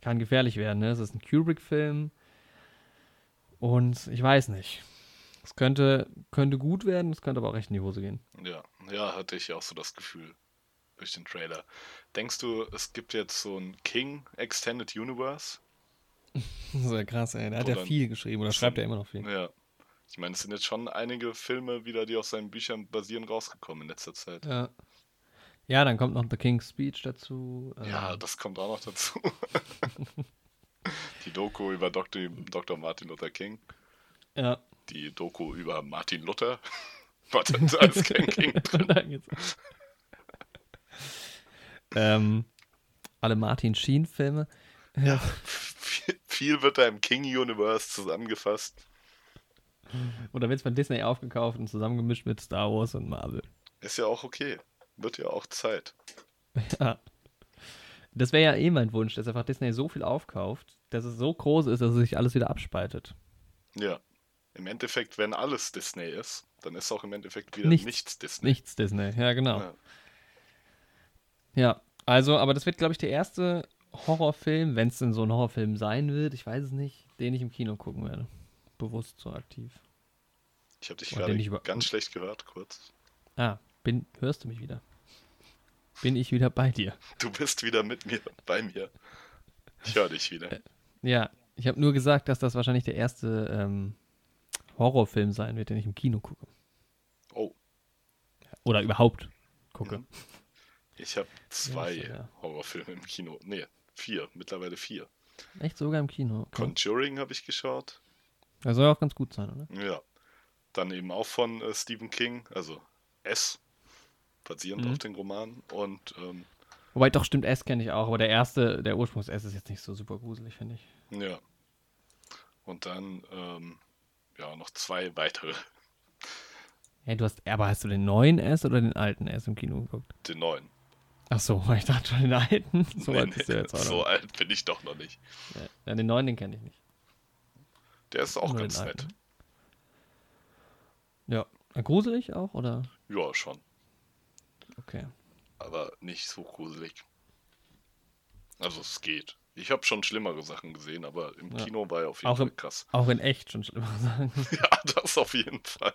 kann gefährlich werden, ne? Es ist ein Kubrick-Film, und ich weiß nicht. Es könnte, könnte gut werden, es könnte aber auch recht in die Hose gehen. Ja, ja, hatte ich auch so das Gefühl durch den Trailer. Denkst du, es gibt jetzt so ein King Extended Universe? Das ist ja krass, ey. Der hat ja Oder- viel geschrieben oder schreibt ja immer noch viel. Ja. Ich meine, es sind jetzt schon einige Filme wieder, die auf seinen Büchern basieren, rausgekommen in letzter Zeit. Ja. Ja, dann kommt noch The King's Speech dazu. ähm, Ja, das kommt auch noch dazu. die Doku über Dr. Dr. Martin Luther King. ja. Die Doku über Martin Luther. Warte, da ist kein King drin. Ähm, alle Martin Sheen-Filme. Ja. Viel, viel wird da im King-Universe zusammengefasst. Oder wird es von Disney aufgekauft und zusammengemischt mit Star Wars und Marvel. Ist ja auch okay. Wird ja auch Zeit. Ja. Das wäre ja eh mein Wunsch, dass einfach Disney so viel aufkauft, dass es so groß ist, dass es sich alles wieder abspaltet. Ja. Im Endeffekt, wenn alles Disney ist, dann ist auch im Endeffekt wieder Nichts. nichts, Disney. Nichts Disney, ja, genau. Ja. Ja, also, aber das wird, glaube ich, der erste Horrorfilm, wenn es denn so ein Horrorfilm sein wird, ich weiß es nicht, den ich im Kino gucken werde. Bewusst so aktiv. Ich habe dich gerade ganz schlecht gehört, kurz. Ah, bin, hörst du mich wieder? Bin ich wieder bei dir? Du bist wieder mit mir, bei mir. Ich höre dich wieder. Ja, ich habe nur gesagt, dass das wahrscheinlich der erste ähm, Horrorfilm sein wird, den ich im Kino gucke. Oh, Oder überhaupt gucke. Mhm. ich habe zwei Ja, ja. Horrorfilme im Kino. Nee, vier. Mittlerweile vier. Echt sogar im Kino. Okay. Conjuring habe ich geschaut. Das soll auch ganz gut sein, oder? Ja. Dann eben auch von äh, Stephen King, also S, basierend Mhm. auf den Roman. Und ähm, Wobei, doch, stimmt, S kenne ich auch, aber der erste, der Ursprungs S ist jetzt nicht so super gruselig, finde ich. ja. Und dann ähm, ja noch zwei weitere. Hey, du hast, aber hast du den neuen S oder den alten S im Kino geguckt? Den neuen. Ach so, ich dachte schon den alten. So Nee, alt nee, jetzt so alt bin ich doch noch nicht. Ja, den neuen, den kenne ich nicht. Der ist auch Nur ganz nett. Ja. Gruselig auch, oder? Ja, schon. Okay. Aber nicht so gruselig. Also es geht. Ich habe schon schlimmere Sachen gesehen, aber im Ja. Kino war er auf jeden Auch Fall im- krass. Auch in echt schon schlimmer sagen. Ja, das auf jeden Fall.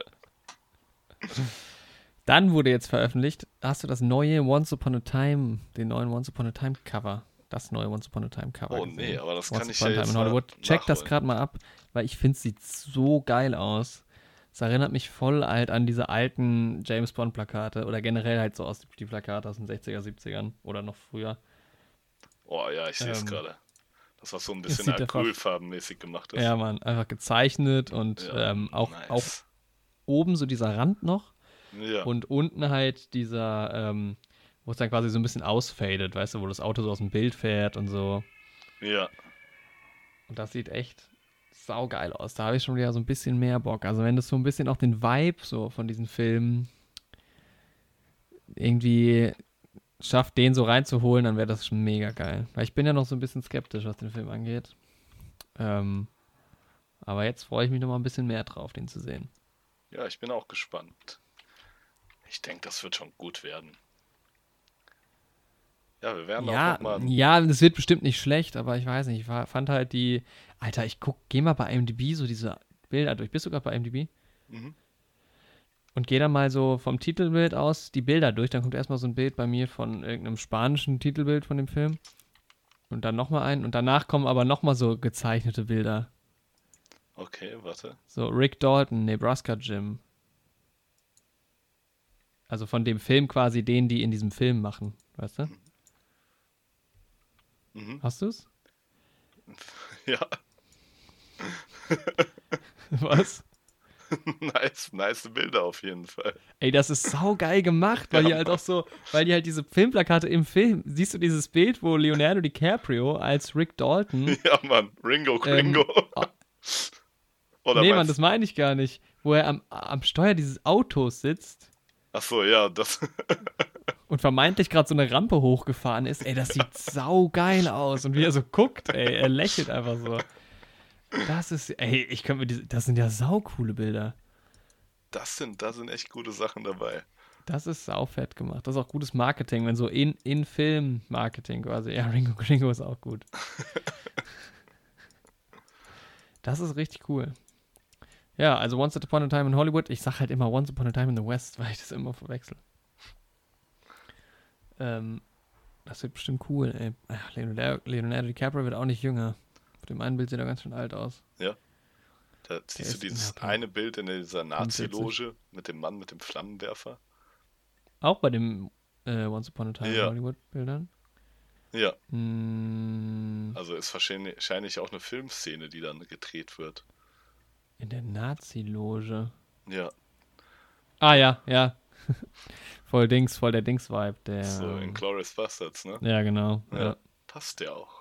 Dann wurde jetzt veröffentlicht, hast du das neue Once Upon a Time, den neuen Once Upon a Time Cover. Das neue Once Upon a Time Cover. Oh gesehen. nee, aber das Once kann ich ja jetzt in Hollywood. Check das gerade mal ab, weil ich finde, es sieht so geil aus. Es erinnert mich voll halt an diese alten James Bond Plakate oder generell halt so aus die Plakate aus den 60er, 70ern oder noch früher. Oh ja, ich sehe es Ähm, gerade. Das was so ein bisschen Acrylfarbenmäßig gemacht ist. Ja, man, einfach gezeichnet und Ja, ähm, auch, nice. auch oben so dieser Rand noch Ja, und unten halt dieser, ähm, wo es dann quasi so ein bisschen ausfadet, weißt du, wo das Auto so aus dem Bild fährt und so. ja. Und das sieht echt saugeil aus. Da habe ich schon wieder so ein bisschen mehr Bock. Also wenn das so ein bisschen auch den Vibe so von diesen Filmen irgendwie schafft, den so reinzuholen, dann wäre das schon mega geil. Weil ich bin ja noch so ein bisschen skeptisch, was den Film angeht. Ähm, aber jetzt freue ich mich noch mal ein bisschen mehr drauf, den zu sehen. Ja, ich bin auch gespannt. Ich denke, das wird schon gut werden. Ja, wir werden Ja, auch noch mal. ja, das wird bestimmt nicht schlecht, aber ich weiß nicht. Ich fand halt die. Alter, ich guck, geh mal bei IMDb so diese Bilder durch. Bist du gerade bei IMDb? Mhm. Und geh dann mal so vom Titelbild aus die Bilder durch. Dann kommt erstmal so ein Bild bei mir von irgendeinem spanischen Titelbild von dem Film. Und dann nochmal ein. Und danach kommen aber nochmal so gezeichnete Bilder. Okay, warte. So Rick Dalton, Nebraska Jim. Also von dem Film quasi den, die in diesem Film machen. Weißt du? Mhm. Hast du's? Ja, Was? nice, nice Bilder auf jeden Fall. Ey, das ist saugeil gemacht, weil die halt auch so, weil die halt diese Filmplakate im Film, siehst du dieses Bild, wo Leonardo DiCaprio als Rick Dalton, Ja, Mann, Ringo Gringo. ah. Oder nee, Mann, das meine ich gar nicht, wo er am, am Steuer dieses Autos sitzt Ach so, ja, das. und vermeintlich gerade so eine Rampe hochgefahren ist. Ey, das sieht saugeil aus und wie er so guckt, ey, er lächelt einfach so. Das ist, ey, ich könnte mir diese, das sind ja saukoole Bilder. Das sind, da sind echt gute Sachen dabei. Das ist saufett gemacht. Das ist auch gutes Marketing, wenn so in, in Film Marketing quasi. Ja, Ringo Gringo ist auch gut. Das ist richtig cool. Ja, also Once Upon a Time in Hollywood. Ich sag halt immer Once Upon a Time in the West, weil ich das immer verwechsel. Ähm, das wird bestimmt cool, ey. Leonardo, Leonardo DiCaprio wird auch nicht jünger. Dem einen Bild sieht er ganz schön alt aus. Da siehst du dieses ja, eine Bild in dieser Nazi-Loge mit dem Mann mit dem Flammenwerfer. Auch bei dem äh, Once Upon a Time Ja. Hollywood Bildern. Ja, Mm, also ist wahrscheinlich wahrscheinlich auch eine Filmszene, die dann gedreht wird. in der Nazi-Loge. Ja, Ah ja, ja. voll Dings, voll der Dings-Vibe. Der, so in Glorious Bastards, ne? ja, genau. Ja. Ja. Passt ja auch.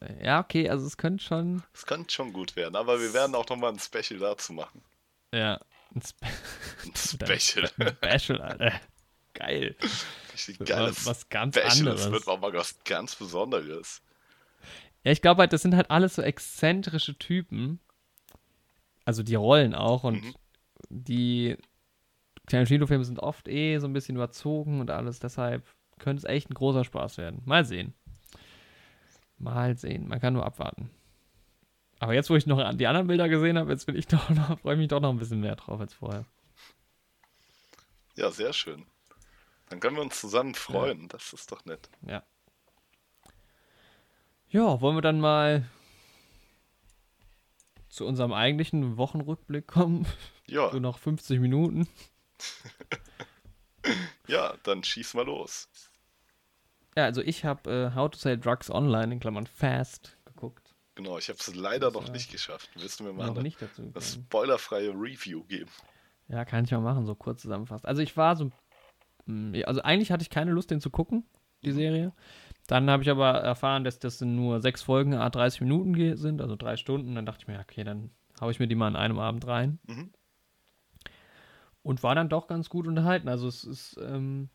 Ey. ja, okay, also es könnte schon. Es kann schon gut werden, aber wir werden auch nochmal ein Special dazu machen. Ja, ein Spe Ein Special. ein Special, Alter. Geil. Richtig Was, geiles was ganz Special. anderes. Es wird auch mal was ganz Besonderes. Ja, ich glaube halt, das sind halt alles so exzentrische Typen. Also die Rollen auch und Mhm. die Tarantino-Filme sind oft eh so ein bisschen überzogen und alles. Deshalb könnte es echt ein großer Spaß werden. Mal sehen. Mal sehen. Man kann nur abwarten. Aber jetzt, wo ich noch die anderen Bilder gesehen habe, jetzt bin ich doch noch, freue ich mich doch noch ein bisschen mehr drauf als vorher. Ja, sehr schön. Dann können wir uns zusammen freuen. Das ist doch nett. Ja. Ja, wollen wir dann mal zu unserem eigentlichen Wochenrückblick kommen? Ja, So noch 50 Minuten. ja, dann schieß mal los. Ja, also ich habe äh, How to Sell Drugs Online in Klammern Fast geguckt. Genau, ich habe es leider noch Ja. nicht geschafft. Willst du mir mal eine, nicht dazu eine gekommen. spoilerfreie Review geben? Ja, kann ich mal machen, so kurz zusammenfassen. Also ich war so, ja, also eigentlich hatte ich keine Lust, den zu gucken, die Serie. Dann habe ich aber erfahren, dass das nur sechs Folgen, a 30 Minuten sind, also drei Stunden. Dann dachte ich mir, ja, okay, dann haue ich mir die mal an einem Abend rein. Mhm. Und war dann doch ganz gut unterhalten. Also es ist, ähm,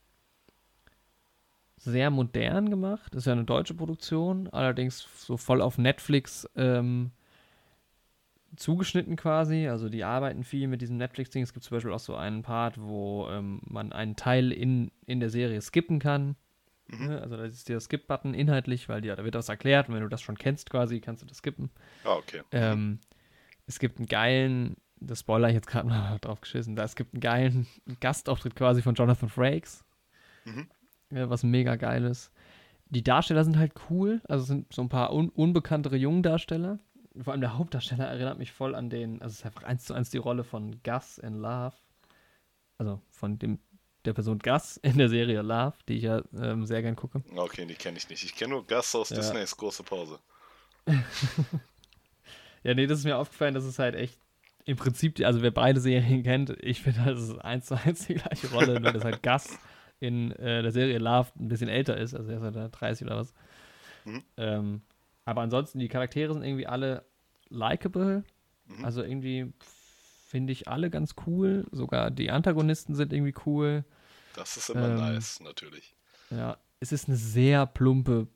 sehr modern gemacht. Das ist ja eine deutsche Produktion, allerdings so voll auf Netflix ähm, zugeschnitten quasi. Also die arbeiten viel mit diesem Netflix-Ding. Es gibt zum Beispiel auch so einen Part, wo ähm, man einen Teil in, in der Serie skippen kann. Mhm. Ne? Also da ist der Skip-Button inhaltlich, weil ja, da wird das erklärt und wenn du das schon kennst quasi, kannst du das skippen. Ah, okay. Ähm, es gibt einen geilen, das Spoiler ich jetzt gerade mal drauf geschissen, da es gibt einen geilen Gastauftritt quasi von Jonathan Frakes, Mhm. Äh, was mega geil ist. Die Darsteller sind halt cool, also es sind so ein paar un unbekanntere Jungdarsteller. Vor allem der Hauptdarsteller erinnert mich voll an den, also es ist einfach eins zu eins die Rolle von Gus in Love. Also von dem, der Person Gus in der Serie Love, die ich ja ähm, sehr gern gucke. Okay, die kenne ich nicht. Ich kenne nur Gus aus Ja. Disneys große Pause. Ja, nee, das ist mir aufgefallen, das ist halt echt im Prinzip, also wer beide Serien kennt, ich finde, das ist eins zu eins die gleiche Rolle, nur dass halt Gus in äh, der Serie Love ein bisschen älter ist, also er ist da 30 oder was. Mhm. Ähm, aber ansonsten, die Charaktere sind irgendwie alle likable, Mhm. also irgendwie finde ich alle ganz cool, sogar die Antagonisten sind irgendwie cool. Das ist immer Ähm, nice, natürlich. Ja, es ist eine sehr plumpe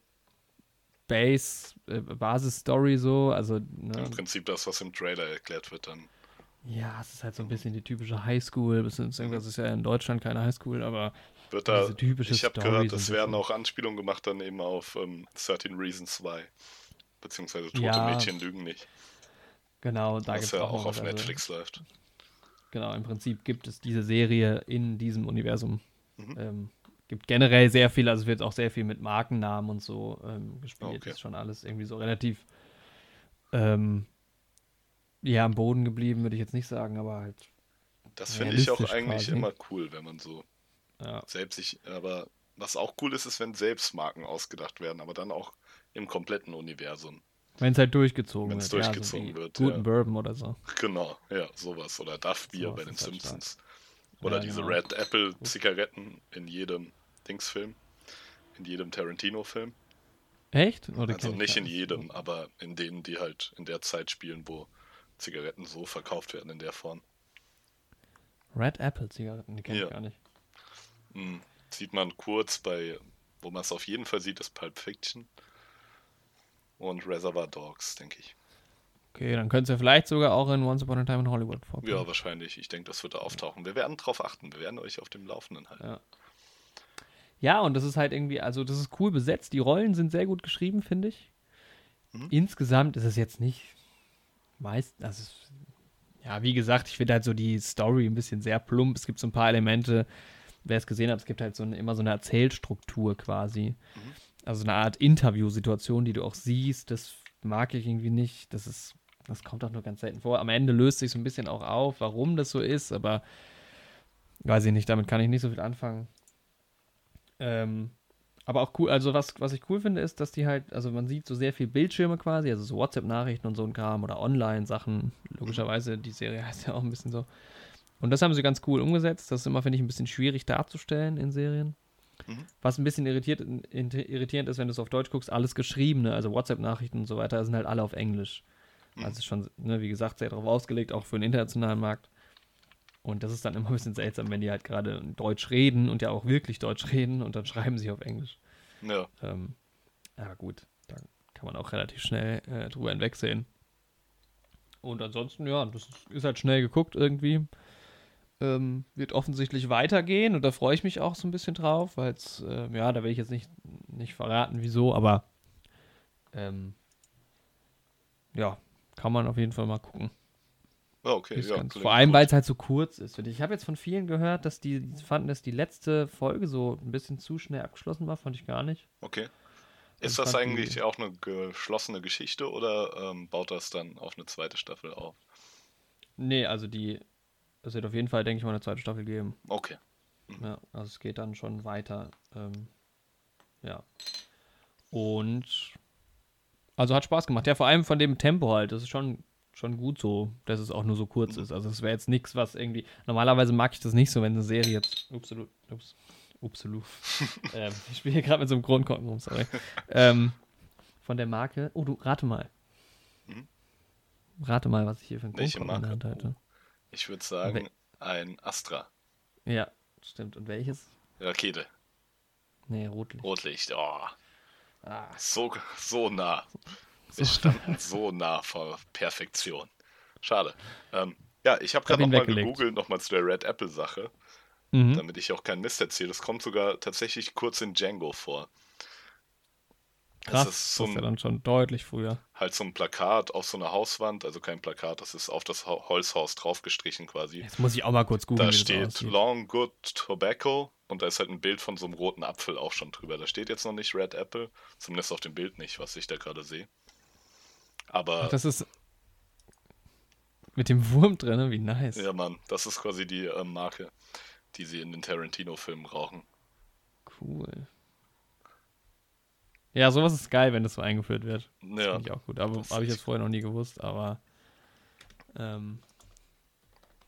Base, äh, Basis-Story so, also ne, Im Prinzip das, was im Trailer erklärt wird, dann. Ja, es ist halt so ein bisschen die typische Highschool. Beziehungsweise das ist ja in Deutschland keine Highschool, aber Wird da, diese typische ich habe gehört, es werden auch Anspielungen gemacht dann eben auf ähm, 13 Reasons Why. Beziehungsweise Tote Ja. Mädchen lügen nicht. genau, da gibt es ja auch, auch auf also, Netflix läuft. Genau, im Prinzip gibt es diese Serie in diesem Universum. Mhm. Ähm, gibt generell sehr viel, also es wird auch sehr viel mit Markennamen und so ähm, gespielt. Okay. Ist schon alles irgendwie so relativ ähm, ja, am Boden geblieben, würde ich jetzt nicht sagen, aber halt, Das finde ich auch eigentlich quasi. immer cool, wenn man so ja. selbst sich, aber was auch cool ist, ist, wenn Selbstmarken ausgedacht werden, aber dann auch im kompletten Universum. Wenn es halt durchgezogen Wenn's wird. durchgezogen ja, so wird, Guten ja. Bourbon oder so. Genau, ja, sowas. Oder Duff Bier bei den halt Simpsons. Oder Ja, diese genau. Red Apple Zigaretten in jedem Dingsfilm. In jedem Tarantino-Film. Echt? Oder Also kenn ich nicht in jedem, aber in denen, die halt in der Zeit spielen, wo Zigaretten so verkauft werden in der Form. Red Apple Zigaretten, die kenne Ja. ich gar nicht. Hm, Sieht man kurz bei, wo man es auf jeden Fall sieht, ist Pulp Fiction. Und Reservoir Dogs, denke ich. Okay, dann könnte es ja vielleicht sogar auch in Once Upon a Time in Hollywood vorkommen. Ja, wahrscheinlich. Ich denke, das wird da auftauchen. Wir werden drauf achten. Wir werden euch auf dem Laufenden halten. Ja. Ja, und das ist halt irgendwie, also das ist cool besetzt. Die Rollen sind sehr gut geschrieben, finde ich. Mhm. Insgesamt ist es jetzt nicht meist, also ja, wie gesagt, ich finde halt so die Story ein bisschen sehr plump. Es gibt so ein paar Elemente, wer es gesehen hat, es gibt halt so eine, immer so eine Erzählstruktur quasi. Mhm. Also eine Art Interviewsituation, die du auch siehst. Das mag ich irgendwie nicht. Das ist, das kommt auch nur ganz selten vor. Am Ende löst sich so ein bisschen auch auf, warum das so ist, aber weiß ich nicht, damit kann ich nicht so viel anfangen. Ähm, aber auch cool, also was, was ich cool finde, ist, dass die halt, also man sieht so sehr viel Bildschirme quasi, also so WhatsApp-Nachrichten und so ein Kram oder Online-Sachen. Logischerweise, die Serie heißt ja auch ein bisschen so. Und das haben sie ganz cool umgesetzt. Das ist immer, finde ich, ein bisschen schwierig darzustellen in Serien. Mhm. Was ein bisschen irritiert, irritierend ist, wenn du es auf Deutsch guckst, alles geschriebene, also WhatsApp-Nachrichten und so weiter, sind halt alle auf Englisch. Mhm. Also schon, ne, wie gesagt, sehr darauf ausgelegt, auch für den internationalen Markt. Und das ist dann immer ein bisschen seltsam, wenn die halt gerade Deutsch reden und ja auch wirklich Deutsch reden und dann schreiben sie auf Englisch. Ja, Ähm, aber gut, da kann man auch relativ schnell äh, drüber hinwegsehen. Und ansonsten, ja, das ist halt schnell geguckt irgendwie. Ähm, wird offensichtlich weitergehen und da freue ich mich auch so ein bisschen drauf, weil es, äh, ja, da will ich jetzt nicht, nicht verraten, wieso, aber ähm, ja, kann man auf jeden Fall mal gucken. Ah, okay. Ja, vor allem, weil es halt so kurz ist. Ich habe jetzt von vielen gehört, dass die fanden, dass die letzte Folge so ein bisschen zu schnell abgeschlossen war, fand ich gar nicht. Okay. Also Ist das die- eigentlich auch eine geschlossene Geschichte oder ähm, baut das dann auf eine zweite Staffel auf? Nee, also die, es wird auf jeden Fall, denke ich mal, eine zweite Staffel geben. Okay. Ja, also es geht dann schon weiter. Ähm, ja. Und also hat Spaß gemacht. Ja, vor allem von dem Tempo halt. Das ist schon, schon gut so, dass es auch nur so kurz ist. Also es wäre jetzt nichts, was irgendwie. Normalerweise mag ich das nicht so, wenn eine Serie jetzt. Upsalu, ups, upsalu. ähm, ich spiele hier gerade mit so einem Kronkorken rum, sorry. ähm, von der Marke. Oh, du, rate mal. Mhm. Rate mal, was ich hier für einen Welche Kronkorken in der? Hand halte. Ich würde sagen, ein Astra. Ja, stimmt. Und welches? Rakete. Nee, Rotlicht. Rotlicht, oh. Ah, So, so nah. Wir standen so nah vor Perfektion. Schade. Ähm, ja, ich habe Hab gerade ihn nochmal gegoogelt, nochmal zu der Red Apple-Sache, mhm. damit ich auch keinen Mist erzähle. Es kommt sogar tatsächlich kurz in Django vor. Krass, Das das ist so ist ja ein, dann schon deutlich früher. halt so ein Plakat auf so einer Hauswand, also kein Plakat, das ist auf das Ho- Holzhaus draufgestrichen quasi. Jetzt muss ich auch mal kurz googeln, Da das steht. Long Good Tobacco und da ist halt ein Bild von so einem roten Apfel auch schon drüber. Da steht jetzt noch nicht Red Apple, zumindest auf dem Bild nicht, was ich da gerade sehe. Aber Ach, das ist mit dem Wurm drin, wie nice. ja, Mann, das ist quasi die äh, Marke, die sie in den Tarantino-Filmen rauchen. Cool. Ja, sowas ist geil, wenn das so eingeführt wird. Das Ja, finde ich auch gut. Aber habe ich jetzt vorher noch nie gewusst, aber ähm,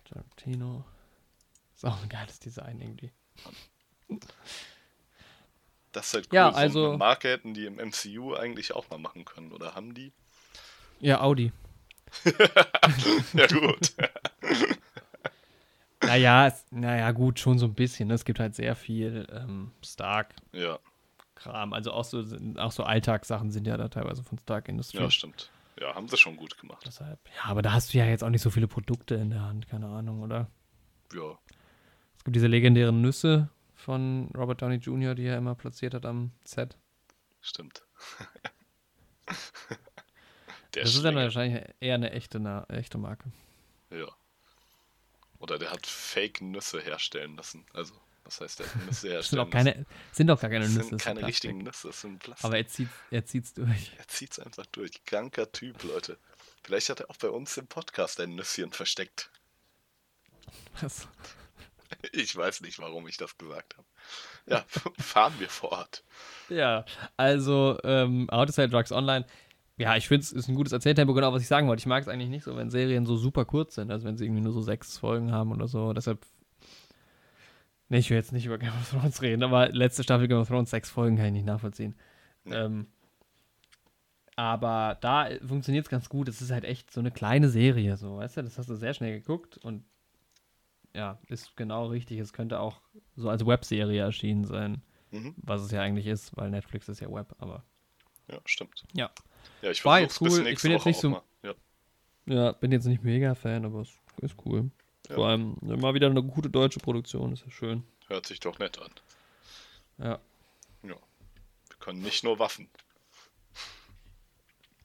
Tarantino. Ist auch ein geiles Design irgendwie. das ist halt cool. Ja, so also- eine Marke hätten die im MCU eigentlich auch mal machen können, oder haben die? Ja, Audi. Ja, gut. Naja, es, naja, gut, schon so ein bisschen. ne? Es gibt halt sehr viel ähm, Stark-Kram. ja, Also auch so, auch so Alltagssachen sind ja da teilweise von Stark Industries. ja, stimmt. Ja, haben sie schon gut gemacht. Deshalb, ja, aber da hast du ja jetzt auch nicht so viele Produkte in der Hand, keine Ahnung, oder? Ja, Es gibt diese legendären Nüsse von Robert Downey Jr., die er immer platziert hat am Set. stimmt. Das ist dann wahrscheinlich eher eine echte, eine echte Marke. Ja. Oder der hat Fake-Nüsse herstellen lassen. Also, was heißt der? Nüsse Das sind herstellen auch keine, sind doch gar keine. Nüsse. Das sind keine richtigen Nüsse, das sind Plastik. Aber er zieht er zieht's durch. er zieht's einfach durch. Kranker Typ, Leute. Vielleicht hat er auch bei uns im Podcast ein Nüsschen versteckt. Was? Ich weiß nicht, warum ich das gesagt habe. Ja, fahren wir fort. Ja, also ähm, How to Sell Drugs Online. Ja, ich finde es ist ein gutes Erzähltempo, genau was ich sagen wollte. Ich mag es eigentlich nicht so, wenn Serien so super kurz sind, also wenn sie irgendwie nur so sechs Folgen haben oder so. Deshalb. Nee, ich will jetzt nicht über Game of Thrones reden, aber letzte Staffel Game of Thrones, sechs Folgen kann ich nicht nachvollziehen. Nee. Ähm, aber da funktioniert es ganz gut. Es ist halt echt so eine kleine Serie, so, weißt du? Das hast du sehr schnell geguckt und ja, ist genau richtig. Es könnte auch so als Webserie erschienen sein, Mhm. was es ja eigentlich ist, weil Netflix ist ja Web, aber Ja, stimmt. ja. Ja, ich War jetzt cool. Ich bin jetzt Woche nicht so-. Ja, Ja, bin jetzt nicht mega Fan, aber es ist cool. Ja. Vor allem mal wieder eine gute deutsche Produktion, ist ja schön. hört sich doch nett an. Ja. Ja. Wir können nicht nur Waffen.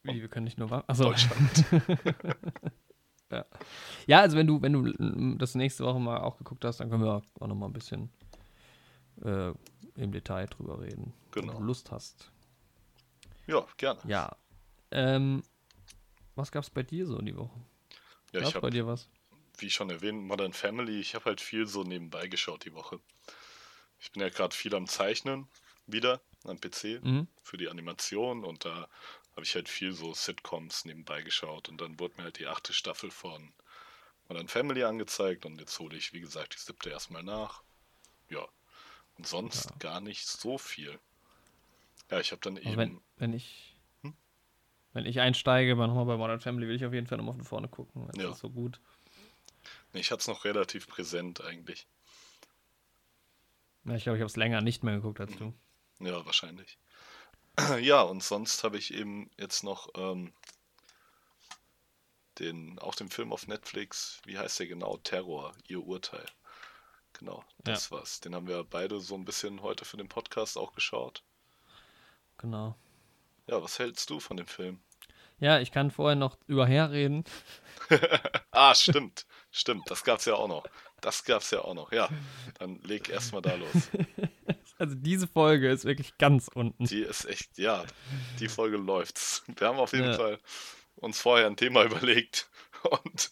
Wie, wir können nicht nur Achso. Deutschland. Ja, also wenn du, wenn du das nächste Woche mal auch geguckt hast, dann können wir auch noch mal ein bisschen äh, im Detail drüber reden. Genau. Wenn du Lust hast. Ja, gerne. Ja. Ähm, was gab's bei dir so die Woche? Ja, Gab's ich bei habe, dir was? Wie schon erwähnt, Modern Family. Ich habe halt viel so nebenbei geschaut die Woche. Ich bin ja gerade viel am Zeichnen wieder am PC Mhm. für die Animation und da habe ich halt viel so Sitcoms nebenbei geschaut und dann wurde mir halt die achte Staffel von Modern Family angezeigt und jetzt hole ich, wie gesagt, die siebte erstmal nach. Ja. Und sonst Ja. gar nicht so viel. Ja, ich habe dann Also eben. wenn, wenn ich Hm? wenn ich einsteige, mal nochmal bei Modern Family, will ich auf jeden Fall nochmal von vorne gucken. Das Ja. ist so gut. Ich hatte es noch relativ präsent eigentlich. Ja, ich glaube, ich habe es länger nicht mehr geguckt als du. Ja, wahrscheinlich. Ja, und sonst habe ich eben jetzt noch ähm, den, auch den Film auf Netflix, wie heißt der genau? Terror, ihr Urteil. Genau, das war's. Den haben wir beide so ein bisschen heute für den Podcast auch geschaut. Genau. Ja, was hältst du von dem Film? Ja, ich kann vorher noch überher reden. Ah, stimmt, stimmt, das gab's ja auch noch. Das gab's ja auch noch. Ja, dann leg erstmal da los. Also diese Folge ist wirklich ganz unten. Die ist echt, ja, die Folge läuft's. Wir haben auf jeden Ja. Fall uns vorher ein Thema überlegt und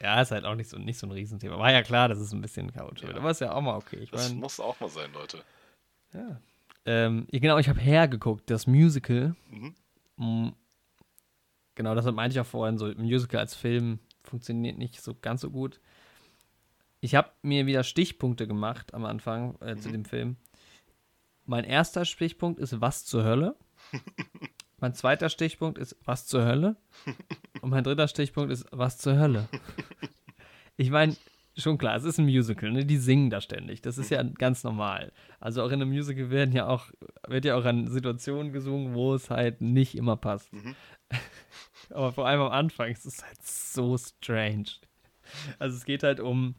Ja, ist halt auch nicht so, nicht so ein Riesenthema. War ja klar, dass es ein bisschen chaotisch Ja. wird. Aber ist ja auch mal okay. Ich das meine, muss auch mal sein, Leute. ja. Ähm, genau, ich habe hergeguckt, das Musical. Mhm. Mm, Genau, das meinte ich auch vorhin, so Musical als Film funktioniert nicht so ganz so gut. Ich habe mir wieder Stichpunkte gemacht am Anfang äh, zu Mhm. dem Film. Mein erster Stichpunkt ist Was zur Hölle. mein zweiter Stichpunkt ist Was zur Hölle. Und mein dritter Stichpunkt ist Was zur Hölle. Ich meine, schon klar, es ist ein Musical, ne? Die singen da ständig. Das ist ja ganz normal. Also auch in einem Musical werden ja auch, wird ja auch an Situationen gesungen, wo es halt nicht immer passt. Mhm. Aber vor allem am Anfang ist es halt so strange. Also es geht halt um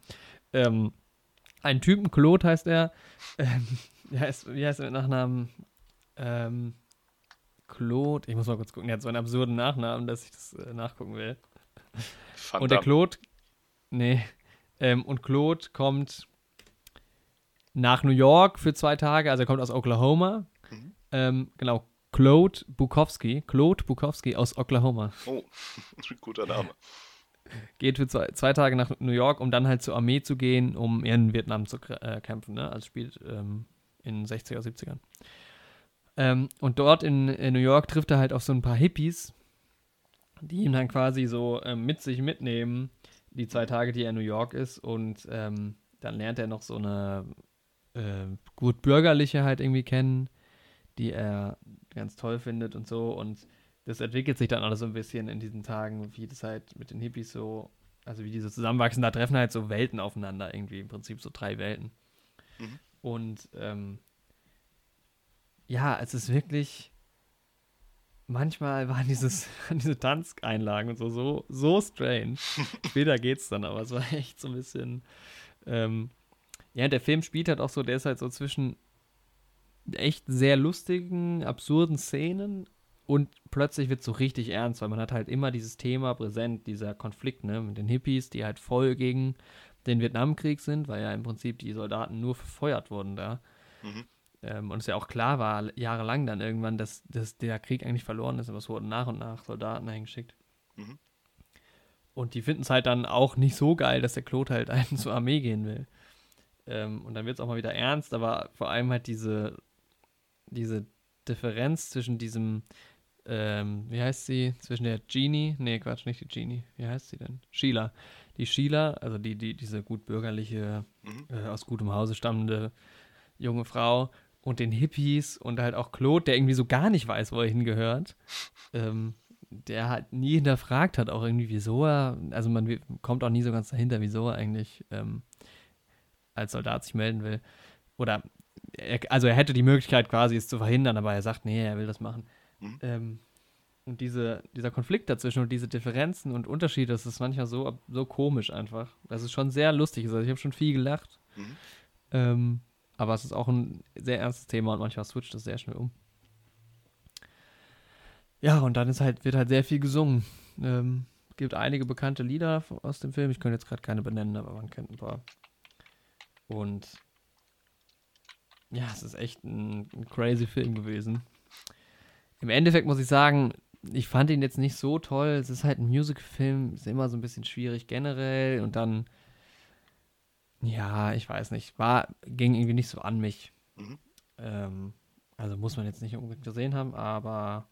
ähm, einen Typen, Claude heißt er. Ähm, wie, heißt, wie heißt er mit Nachnamen? Ähm, Claude, ich muss mal kurz gucken, er hat so einen absurden Nachnamen, dass ich das äh, nachgucken will. Van Und der. Claude, nee, ähm, und Claude kommt nach New York für zwei Tage, also er kommt aus Oklahoma. Mhm. Ähm, genau, Claude Bukowski, Claude Bukowski aus Oklahoma. Oh, guter Name. Geht für zwei, zwei Tage nach New York, um dann halt zur Armee zu gehen, um in Vietnam zu äh, kämpfen, ne? Also spielt ähm, in den 60er, 70ern. Ähm, und dort in, in New York trifft er halt auf so ein paar Hippies, die ihn dann quasi so ähm, mit sich mitnehmen, die zwei Tage, die er in New York ist. Und ähm, dann lernt er noch so eine äh, gut bürgerliche halt irgendwie kennen, die er ganz toll findet und so. Und das entwickelt sich dann alles so ein bisschen in diesen Tagen, wie das halt mit den Hippies so, also wie diese zusammenwachsen, da treffen halt so Welten aufeinander, irgendwie im Prinzip so drei Welten. Mhm. Und ähm, ja, es ist wirklich, manchmal waren dieses, diese Tanzeinlagen und so, so, so strange. Später geht's dann, aber es war echt so ein bisschen, ähm, ja, der Film spielt halt auch so, der ist halt so zwischen echt sehr lustigen, absurden Szenen und plötzlich wird es so richtig ernst, weil man hat halt immer dieses Thema präsent, dieser Konflikt, ne, mit den Hippies, die halt voll gegen den Vietnamkrieg sind, weil ja im Prinzip die Soldaten nur verfeuert wurden da. Mhm. Ähm, und es ja auch klar war, jahrelang dann irgendwann, dass, dass der Krieg eigentlich verloren ist, aber es wurden nach und nach Soldaten eingeschickt. Mhm. Und die finden es halt dann auch nicht so geil, dass der Claude halt einen zur Armee gehen will. Ähm, und dann wird es auch mal wieder ernst, aber vor allem halt diese, diese Differenz zwischen diesem, ähm, wie heißt sie, zwischen der Genie, nee, Quatsch, nicht die Genie, wie heißt sie denn? Sheila. Die Sheila, also die, die, diese gut bürgerliche, Mhm. äh, aus gutem Hause stammende junge Frau und den Hippies und halt auch Claude, der irgendwie so gar nicht weiß, wo er hingehört. Ähm, der halt nie hinterfragt hat, auch irgendwie, wieso er, also man kommt auch nie so ganz dahinter, wieso er eigentlich ähm, als Soldat sich melden will. Oder, er, also er hätte die Möglichkeit quasi, es zu verhindern, aber er sagt, nee, er will das machen. Mhm. Ähm, und diese, dieser Konflikt dazwischen und diese Differenzen und Unterschiede, das ist manchmal so, so komisch einfach. Das ist schon sehr lustig. Also ich habe schon viel gelacht. Mhm. Ähm, aber es ist auch ein sehr ernstes Thema und manchmal switcht es sehr schnell um. Ja, und dann ist halt, wird halt sehr viel gesungen. Ähm, gibt einige bekannte Lieder aus dem Film. Ich könnte jetzt gerade keine benennen, aber man kennt ein paar. Und ja, es ist echt ein, ein crazy Film gewesen. Im Endeffekt muss ich sagen, ich fand ihn jetzt nicht so toll. Es ist halt ein Musical-Film, ist immer so ein bisschen schwierig generell. Und dann, ja, ich weiß nicht, war, ging irgendwie nicht so an mich. Mhm. Ähm, also muss man jetzt nicht unbedingt gesehen haben, aber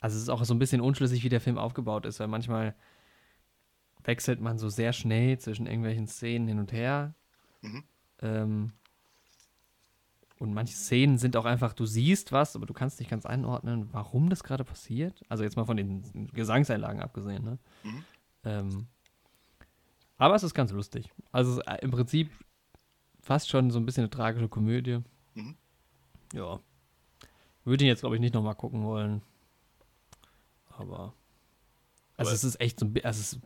also es ist auch so ein bisschen unschlüssig, wie der Film aufgebaut ist, weil manchmal wechselt man so sehr schnell zwischen irgendwelchen Szenen hin und her. Mhm. Ähm, und manche Szenen sind auch einfach, du siehst was, aber du kannst nicht ganz einordnen, warum das gerade passiert. Also jetzt mal von den Gesangseinlagen abgesehen, ne? Mhm. Ähm, aber es ist ganz lustig. Also ist im Prinzip fast schon so ein bisschen eine tragische Komödie. Mhm. Ja. Würde ihn jetzt, glaube ich, nicht nochmal gucken wollen. Aber. Also Aber- es ist echt so ein also es ist,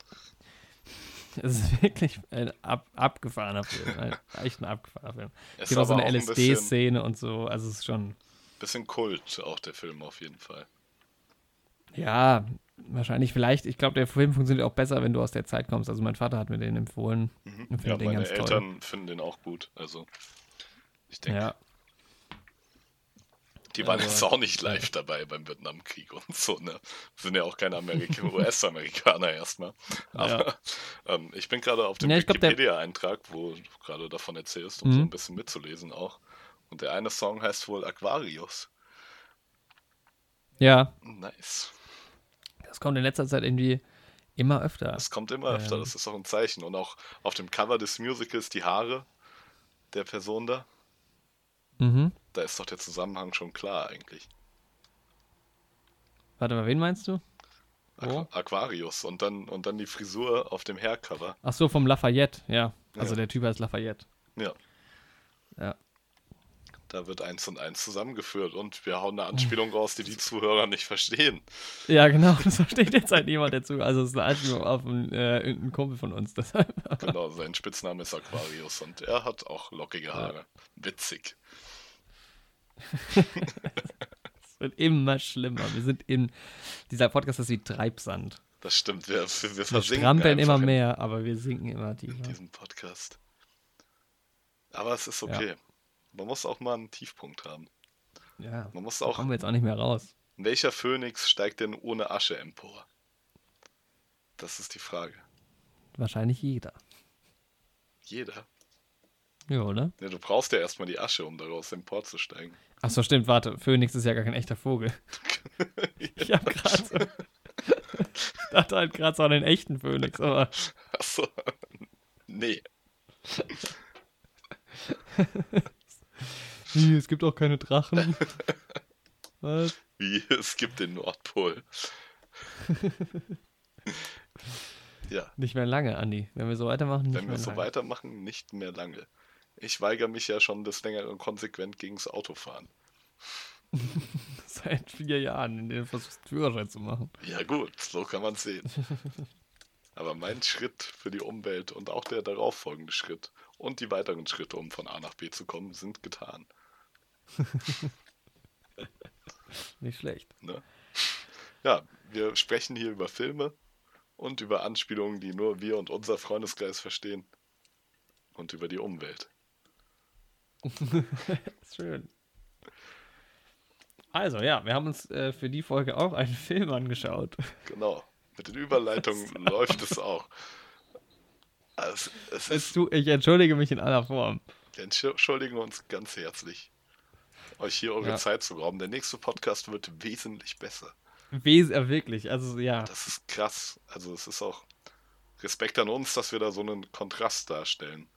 es ist wirklich ein ab, abgefahrener Film. Ein, echt ein abgefahrener Film. Es gibt auch so eine LSD-Szene und so. Also es ist schon. bisschen Kult, auch der Film auf jeden Fall. Ja, wahrscheinlich vielleicht. Ich glaube, der Film funktioniert auch besser, wenn du aus der Zeit kommst. Also mein Vater hat mir den empfohlen. Mhm. Ja, meine ganz toll. Eltern finden den auch gut. Also, ich denke, Ja. Die waren jetzt auch nicht live dabei beim Vietnamkrieg und so, ne? Sind ja auch keine Amerika US-Amerikaner erstmal. Aber ähm, ich bin gerade auf dem Ja, der- Wikipedia-Eintrag, wo du gerade davon erzählst, um Mhm. so ein bisschen mitzulesen auch. Und der eine Song heißt wohl Aquarius. Ja, Nice. das kommt in letzter Zeit irgendwie immer öfter. Das kommt immer öfter, Ähm. das ist auch ein Zeichen. Und auch auf dem Cover des Musicals die Haare der Person da, Mhm. Da ist doch der Zusammenhang schon klar eigentlich. Warte mal, wen meinst du? Aqu Wo? Aquarius und dann, und dann die Frisur auf dem Haircover. Ach so, vom Lafayette, ja. Also Ja. der Typ heißt Lafayette. Ja. Ja. Da wird eins und eins zusammengeführt und wir hauen eine Anspielung raus, die die Zuhörer nicht verstehen. Ja, genau, das versteht jetzt halt niemand dazu. Also es ist eine Anspielung auf einen, äh, irgendeinen Kumpel von uns. Deshalb. Genau, sein Spitzname ist Aquarius und er hat auch lockige Haare. Witzig. Es wird immer schlimmer. Wir sind in. Dieser Podcast ist wie Treibsand. Das stimmt, wir, wir, wir Wir versinken einfach immer in- mehr, aber wir sinken immer in tiefer. diesem Podcast. Aber es ist okay. Man muss auch mal einen Tiefpunkt haben. Ja, Man muss da auch. kommen wir jetzt auch nicht mehr raus. Welcher Phönix steigt denn ohne Asche empor? Das ist die Frage. Wahrscheinlich jeder. Jeder. Ja, oder? Ja, du brauchst ja erstmal die Asche, um daraus emporzusteigen. Achso, stimmt, warte. Phönix ist ja gar kein echter Vogel. Ich hab gerade so. Ich dachte halt gerade so an den echten Phönix, aber. Achso. Nee. Wie, es gibt auch keine Drachen. Was? Wie es gibt den Nordpol. ja, Nicht mehr lange, Andi. Wenn wir so weitermachen, nicht wenn mehr wir so lange. weitermachen, nicht mehr lange. Ich weigere mich ja schon des Längeren konsequent gegens Autofahren. Seit vier Jahren, in denen du versuchst, Führerschein zu machen. Ja gut, so kann man sehen. Aber mein Schritt für die Umwelt und auch der darauffolgende Schritt und die weiteren Schritte, um von A nach B zu kommen, sind getan. Nicht schlecht. Ne? Ja, wir sprechen hier über Filme und über Anspielungen, die nur wir und unser Freundeskreis verstehen. Und über die Umwelt. Schön. Also, ja, wir haben uns äh, für die Folge auch einen Film angeschaut. Genau. Mit den Überleitungen läuft es auch. Also, es ist, tu, ich entschuldige mich in aller Form. wir entschuldigen uns ganz herzlich, euch hier eure Ja. Zeit zu rauben. Der nächste Podcast wird wesentlich besser. Wes äh, wirklich, also ja. Das ist krass. Also es ist auch Respekt an uns, dass wir da so einen Kontrast darstellen.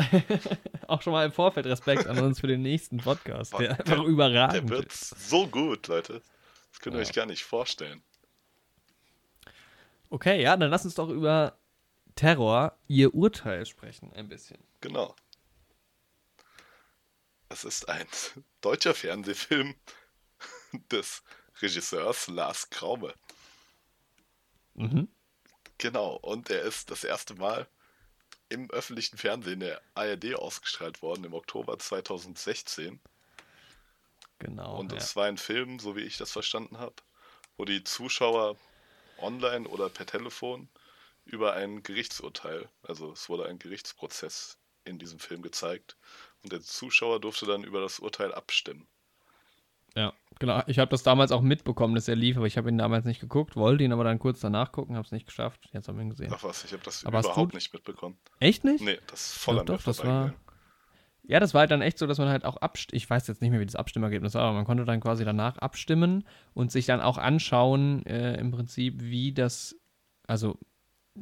Auch schon mal im Vorfeld Respekt an uns für den nächsten Podcast, der Der- einfach Der überragend wird ist. so gut, Leute. Das könnt ihr Ja. euch gar nicht vorstellen. Okay, ja, dann lass uns doch über Terror, ihr Urteil sprechen, ein bisschen. Genau. Es ist ein deutscher Fernsehfilm des Regisseurs Lars Kraume. Mhm. Genau, und er ist das erste Mal im öffentlichen Fernsehen der ARD ausgestrahlt worden im Oktober 2016. Genau. Und ja. es war ein Film, so wie ich das verstanden habe, wo die Zuschauer online oder per Telefon über ein Gerichtsurteil, also es wurde ein Gerichtsprozess in diesem Film gezeigt und der Zuschauer durfte dann über das Urteil abstimmen. Ja, genau. Ich habe das damals auch mitbekommen, dass er lief, aber ich habe ihn damals nicht geguckt, wollte ihn aber dann kurz danach gucken, habe es nicht geschafft. Jetzt haben wir ihn gesehen. Ach was, ich habe das Aber überhaupt nicht mitbekommen. Echt nicht? Nee, das ist voll Doch, an doch, das war-. Ja, das war halt dann echt so, dass man halt auch abstimmt. Ich weiß jetzt nicht mehr, wie das Abstimmergebnis war, aber man konnte dann quasi danach abstimmen und sich dann auch anschauen, äh, im Prinzip, wie das, also,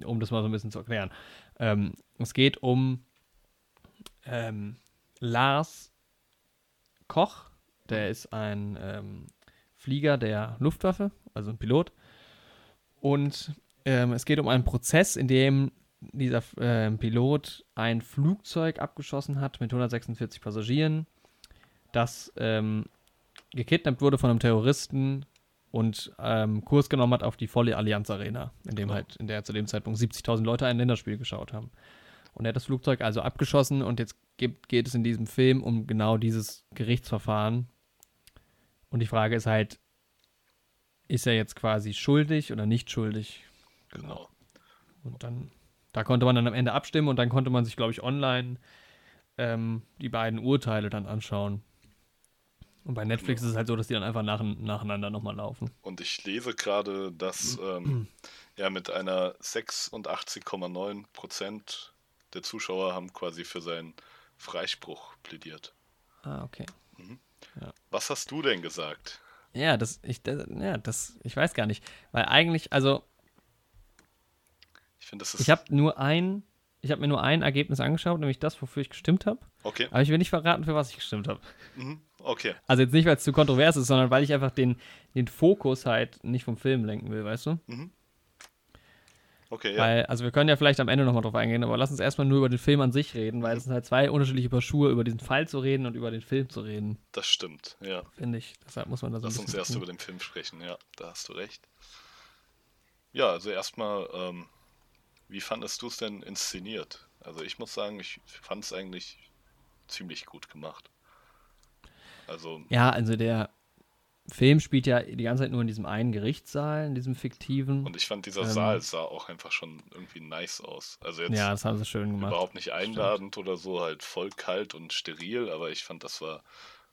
um das mal so ein bisschen zu erklären. Ähm, es geht um ähm, Lars Koch, der ist ein ähm, Flieger der Luftwaffe, also ein Pilot. Und ähm, es geht um einen Prozess, in dem dieser ähm, Pilot ein Flugzeug abgeschossen hat mit 146 Passagieren, das ähm, gekidnappt wurde von einem Terroristen und ähm, Kurs genommen hat auf die volle Allianz Arena, in dem halt, in der zu dem Zeitpunkt 70.000 Leute ein Länderspiel geschaut haben. Und er hat das Flugzeug also abgeschossen und jetzt gibt, geht es in diesem Film um genau dieses Gerichtsverfahren. Und die Frage ist halt, ist er jetzt quasi schuldig oder nicht schuldig? Genau. Und dann, da konnte man dann am Ende abstimmen und dann konnte man sich, glaube ich, online ähm, die beiden Urteile dann anschauen. Und bei Netflix ist es halt so, dass die dann einfach nach, nacheinander nochmal laufen. Und ich lese gerade, dass ähm, ja mit einer 86,9 Prozent der Zuschauer haben quasi für seinen Freispruch plädiert. Ah, okay. Was hast du denn gesagt? Ja, das, ich, das, ja, das, ich weiß gar nicht. Weil eigentlich, also, Ich finde, das ist ich habe nur ein, ich habe mir nur ein Ergebnis angeschaut, nämlich das, wofür ich gestimmt habe. okay. Aber ich will nicht verraten, für was ich gestimmt habe. Mhm. Okay. Also jetzt nicht, weil es zu kontrovers ist, sondern weil ich einfach den, den Fokus halt nicht vom Film lenken will, weißt du? Mhm. Okay, ja. Weil, also wir können ja vielleicht am Ende nochmal drauf eingehen, aber lass uns erstmal nur über den Film an sich reden, weil es sind halt zwei unterschiedliche Paar Schuhe, über diesen Fall zu reden und über den Film zu reden. Das stimmt, ja. Finde ich. Deshalb muss man das Lass uns erst tun. über den Film sprechen, ja, da hast du recht. Ja, also erstmal, ähm, wie fandest du es denn inszeniert? Also ich muss sagen, ich fand es eigentlich ziemlich gut gemacht. Also. Ja, also der Film spielt ja die ganze Zeit nur in diesem einen Gerichtssaal, in diesem fiktiven. Und ich fand, dieser ähm, Saal sah auch einfach schon irgendwie nice aus. Also jetzt ja, das haben sie schön gemacht. Überhaupt nicht einladend Stimmt. oder so, halt voll kalt und steril, aber ich fand, das war,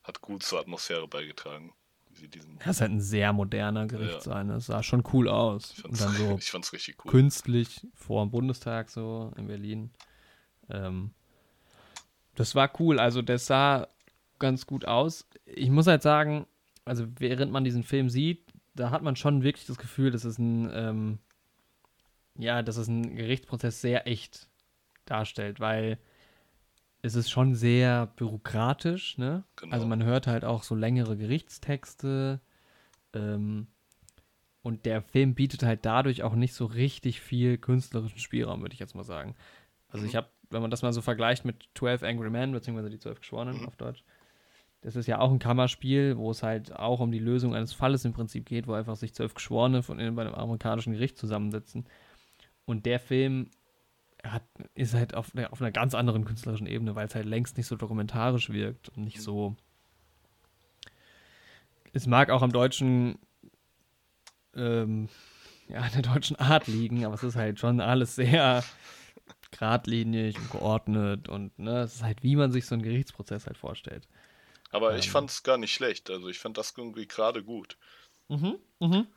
hat gut zur Atmosphäre beigetragen. das ist halt ein sehr moderner Gerichtssaal, ja. das sah schon cool aus. Ich fand's, und dann so ich fand's richtig cool. Künstlich vor dem Bundestag so in Berlin. Ähm, das war cool, also das sah ganz gut aus. Ich muss halt sagen, also während man diesen Film sieht, da hat man schon wirklich das Gefühl, dass es ein, ähm, ja, dass es ein Gerichtsprozess sehr echt darstellt, weil es ist schon sehr bürokratisch, ne? Genau. Also man hört halt auch so längere Gerichtstexte ähm, und der Film bietet halt dadurch auch nicht so richtig viel künstlerischen Spielraum, würde ich jetzt mal sagen. Also mhm. ich habe, wenn man das mal so vergleicht mit 12 Angry Men, beziehungsweise die 12 Geschworenen mhm. auf Deutsch, das ist ja auch ein Kammerspiel, wo es halt auch um die Lösung eines Falles im Prinzip geht, wo einfach sich zwölf Geschworene von innen bei einem amerikanischen Gericht zusammensetzen. Und der Film hat, ist halt auf, auf einer ganz anderen künstlerischen Ebene, weil es halt längst nicht so dokumentarisch wirkt und nicht so. Es mag auch am deutschen, ähm, ja, an der deutschen Art liegen, aber es ist halt schon alles sehr geradlinig und geordnet und ne, es ist halt, wie man sich so einen Gerichtsprozess halt vorstellt. Aber ähm. ich fand es gar nicht schlecht. Also ich fand das irgendwie gerade gut. Mhm, mhm.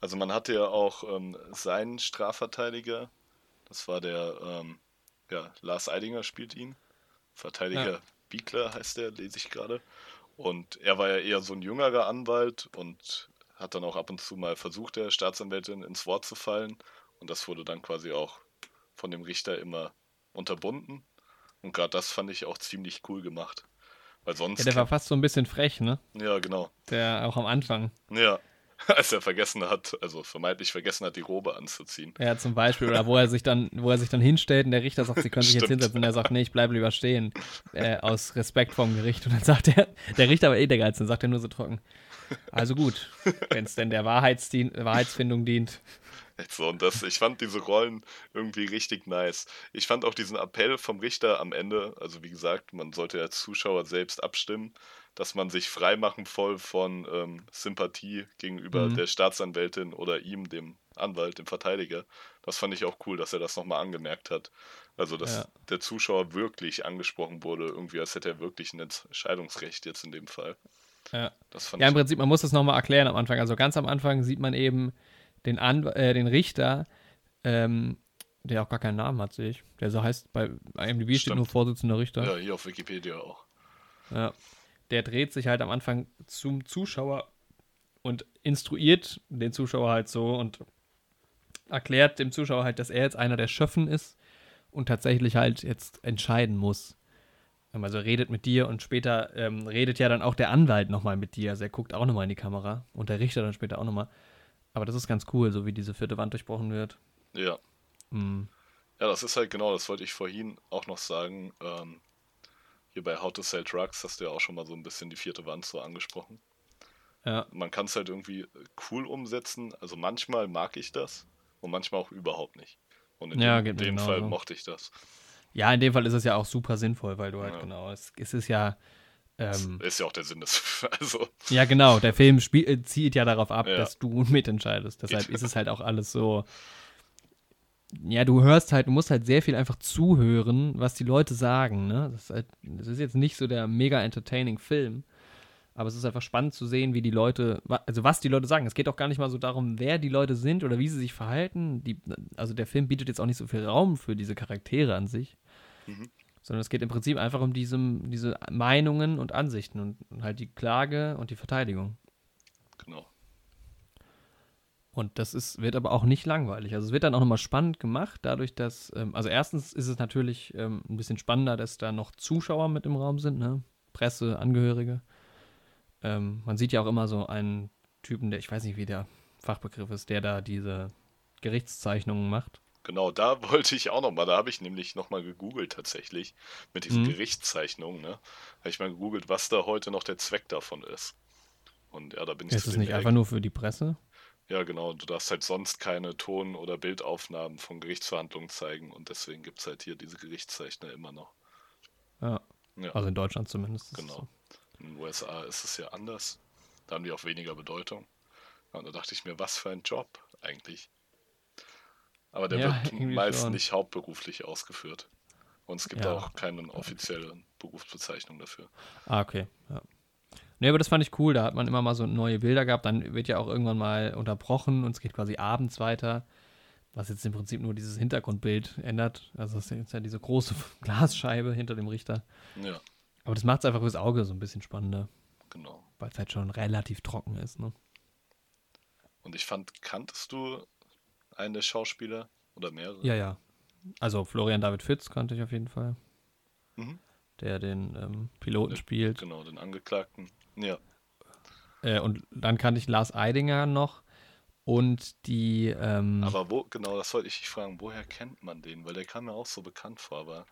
Also man hatte ja auch ähm, seinen Strafverteidiger. Das war der, ähm, ja, Lars Eidinger spielt ihn. Verteidiger ja. Biegler heißt der, lese ich gerade. Und er war ja eher so ein jüngerer Anwalt und hat dann auch ab und zu mal versucht, der Staatsanwältin ins Wort zu fallen. Und das wurde dann quasi auch von dem Richter immer unterbunden. Und gerade das fand ich auch ziemlich cool gemacht. Weil sonst. Ja, der war fast so ein bisschen frech, ne? Ja, genau. Der auch am Anfang. Ja. Als er vergessen hat, also vermeintlich vergessen hat, die Robe anzuziehen. Ja, zum Beispiel. Oder wo er sich dann, wo er sich dann hinstellt und der Richter sagt, sie können sich jetzt hinsetzen und er sagt, nee, ich bleibe lieber stehen. Äh, aus Respekt vorm Gericht. Und dann sagt er, der Richter aber eh der Geiz, dann sagt er nur so trocken. Also gut, wenn es denn der Wahrheitsfindung dient. So, und das, ich fand diese Rollen irgendwie richtig nice. Ich fand auch diesen Appell vom Richter am Ende, also wie gesagt, man sollte als Zuschauer selbst abstimmen, dass man sich freimachen voll von ähm, Sympathie gegenüber mhm. der Staatsanwältin oder ihm, dem Anwalt, dem Verteidiger. Das fand ich auch cool, dass er das nochmal angemerkt hat. Also, dass ja. der Zuschauer wirklich angesprochen wurde, irgendwie, als hätte er wirklich ein Entscheidungsrecht jetzt in dem Fall. Ja, ja im Prinzip, man muss das nochmal erklären am Anfang. Also ganz am Anfang sieht man eben, den, An äh, den Richter, ähm, der auch gar keinen Namen hat, sehe ich. Der so heißt, bei IMDb steht nur Vorsitzender Richter. Ja, hier auf Wikipedia auch. Ja. Der dreht sich halt am Anfang zum Zuschauer und instruiert den Zuschauer halt so und erklärt dem Zuschauer halt, dass er jetzt einer der Schöffen ist und tatsächlich halt jetzt entscheiden muss. Also er redet mit dir und später ähm, redet ja dann auch der Anwalt nochmal mit dir. Also er guckt auch nochmal in die Kamera und der Richter dann später auch nochmal. Aber das ist ganz cool, so wie diese vierte Wand durchbrochen wird. Ja. Mhm. Ja, das ist halt genau, das wollte ich vorhin auch noch sagen. Ähm, hier bei How to Sell Drugs hast du ja auch schon mal so ein bisschen die vierte Wand so angesprochen. Ja. Man kann es halt irgendwie cool umsetzen. Also manchmal mag ich das und manchmal auch überhaupt nicht. Und in ja, dem, dem Fall mochte ich das. Ja, in dem Fall ist es ja auch super sinnvoll, weil du halt ja. genau, es, es ist ja, ähm, ist ja auch der Sinn des also. Ja, genau. Der Film spiel, äh, zieht ja darauf ab, ja. dass du mitentscheidest. Deshalb ist es halt auch alles so. Ja, du hörst halt, du musst halt sehr viel einfach zuhören, was die Leute sagen. Ne? Das, ist halt, das ist jetzt nicht so der mega entertaining Film, aber es ist einfach spannend zu sehen, wie die Leute, also was die Leute sagen. Es geht auch gar nicht mal so darum, wer die Leute sind oder wie sie sich verhalten. Die, also der Film bietet jetzt auch nicht so viel Raum für diese Charaktere an sich. Mhm sondern es geht im Prinzip einfach um diese, diese Meinungen und Ansichten und, und halt die Klage und die Verteidigung. Genau. Und das ist, wird aber auch nicht langweilig. Also es wird dann auch nochmal spannend gemacht, dadurch, dass, ähm, also erstens ist es natürlich ähm, ein bisschen spannender, dass da noch Zuschauer mit im Raum sind, ne? Presse, Angehörige. Ähm, man sieht ja auch immer so einen Typen, der, ich weiß nicht, wie der Fachbegriff ist, der da diese Gerichtszeichnungen macht. Genau, da wollte ich auch nochmal, da habe ich nämlich nochmal gegoogelt tatsächlich, mit diesen Mhm. Gerichtszeichnungen, ne? Habe ich mal gegoogelt, was da heute noch der Zweck davon ist. Und ja, da bin ich Ist dem nicht einfach nur für die Presse? Ja, genau, du darfst halt sonst keine Ton- oder Bildaufnahmen von Gerichtsverhandlungen zeigen und deswegen gibt es halt hier diese Gerichtszeichner immer noch. Ja. Ja, Also in Deutschland zumindest. es genau. so. In den USA ist es ja anders. Da haben die auch weniger Bedeutung. Ja, und da dachte ich mir, was für ein Job eigentlich. Aber der Ja, wird meist schon. nicht hauptberuflich ausgeführt. Und es gibt Ja. auch keine offizielle Berufsbezeichnung dafür. Ah, okay. Ja. Nee, aber das fand ich cool. Da hat man immer mal so neue Bilder gehabt. Dann wird ja auch irgendwann mal unterbrochen und es geht quasi abends weiter. Was jetzt im Prinzip nur dieses Hintergrundbild ändert. Also es ist ja diese große Glasscheibe hinter dem Richter. Ja, Aber das macht es einfach fürs Auge so ein bisschen spannender, genau. weil es halt schon relativ trocken ist. Ne? Und ich fand, kanntest du einen der Schauspieler oder mehrere? Ja, ja. Also Florian David Fitz kannte ich auf jeden Fall, Mhm. der den ähm, Piloten Ja, spielt. Genau, den Angeklagten. Ja, Äh, und dann kannte ich Lars Eidinger noch und die. Ähm, aber wo, genau, das wollte ich dich fragen, woher kennt man den? Weil der kam mir auch so bekannt vor, aber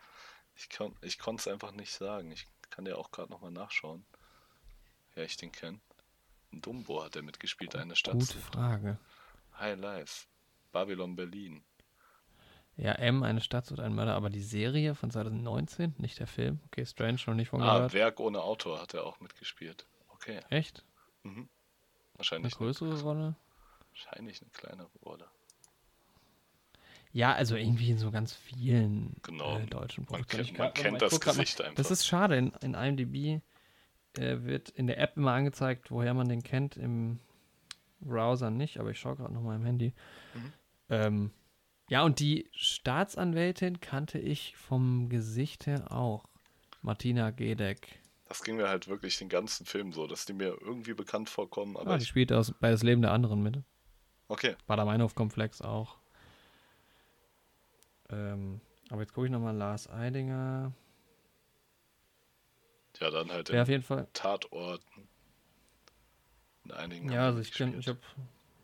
ich, kon, ich konnte es einfach nicht sagen. Ich kann dir auch gerade nochmal nachschauen, wer ich den kenne. In Dumbo hat er mitgespielt, eine Stadt. gute. Frage. High Life. Babylon Berlin. Ja, M, eine Stadt sucht einen Mörder, aber die Serie von 2019, nicht der Film. Okay, Strange, noch nicht von Ah, gehört. Werk ohne Autor hat er auch mitgespielt. Okay. Echt? Mhm. Eine Wahrscheinlich, größere Rolle? wahrscheinlich eine kleinere Rolle. Ja, also irgendwie in so ganz vielen Genau. äh, deutschen Man Produktionen. kennt- man noch kennt das. Gesicht einfach. Das ist schade. In, in IMDb äh, wird in der App immer angezeigt, woher man den kennt. Im Browser nicht, aber ich schaue gerade noch mal im Handy. Mhm. Ähm, ja, und die Staatsanwältin kannte ich vom Gesicht her auch. Martina Gedeck. Das ging mir halt wirklich den ganzen Film so, dass die mir irgendwie bekannt vorkommen, aber Ah, die spielt aus, bei Das Leben der anderen mit. Okay. Bader-Meinhof-Komplex auch. Ähm, aber jetzt gucke ich nochmal Lars Eidinger. Ja, dann halt Ja, auf jeden Fall. Tatorten. In einigen. Ja, also ich kenne, ich habe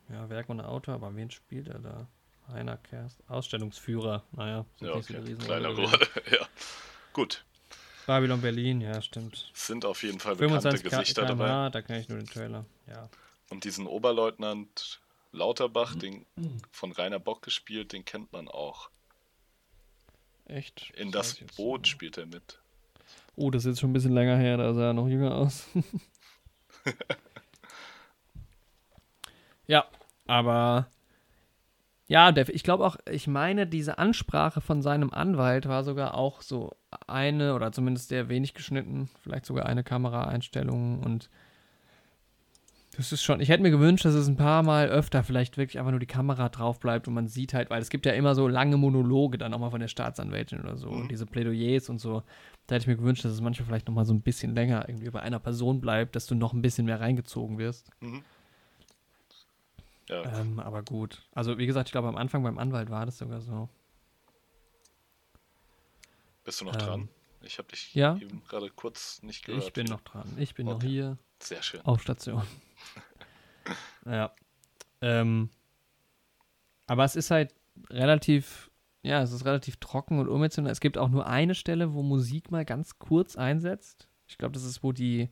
ja Werk und Autor, aber wen spielt er da? Heiner Kerst, Ausstellungsführer. Naja, Ja, so okay. Riesenrolle Kleiner. Rolle. ja. Gut. Babylon Berlin, ja, stimmt. Sind auf jeden Fall bekannte 25 Gesichter dabei. km/h, da kenne ich nur den Trailer. Ja. Und diesen Oberleutnant Lauterbach, Mhm. den von Rainer Bock gespielt, den kennt man auch. Echt? In das jetzt Boot nicht. spielt er mit. Oh, das ist jetzt schon ein bisschen länger her, da sah er noch jünger aus. ja, aber ja, ich glaube auch, ich meine, diese Ansprache von seinem Anwalt war sogar auch so eine oder zumindest sehr wenig geschnitten, vielleicht sogar eine Kameraeinstellung und das ist schon, ich hätte mir gewünscht, dass es ein paar Mal öfter vielleicht wirklich einfach nur die Kamera drauf bleibt und man sieht halt, weil es gibt ja immer so lange Monologe dann auch mal von der Staatsanwältin oder so, Mhm. und diese Plädoyers und so. Da hätte ich mir gewünscht, dass es manchmal vielleicht noch mal so ein bisschen länger irgendwie bei einer Person bleibt, dass du noch ein bisschen mehr reingezogen wirst. Mhm. Ja, Ähm, aber gut. Also wie gesagt, ich glaube am Anfang beim Anwalt war das sogar so. bist du noch ähm, dran? Ich habe dich ja. eben gerade kurz nicht gehört. Ich bin noch dran. Ich bin noch Okay. hier Sehr schön. auf Station. ja. Ähm, aber es ist halt relativ, ja, es ist relativ trocken und unemotional. Es gibt auch nur eine Stelle, wo Musik mal ganz kurz einsetzt. Ich glaube, das ist, wo die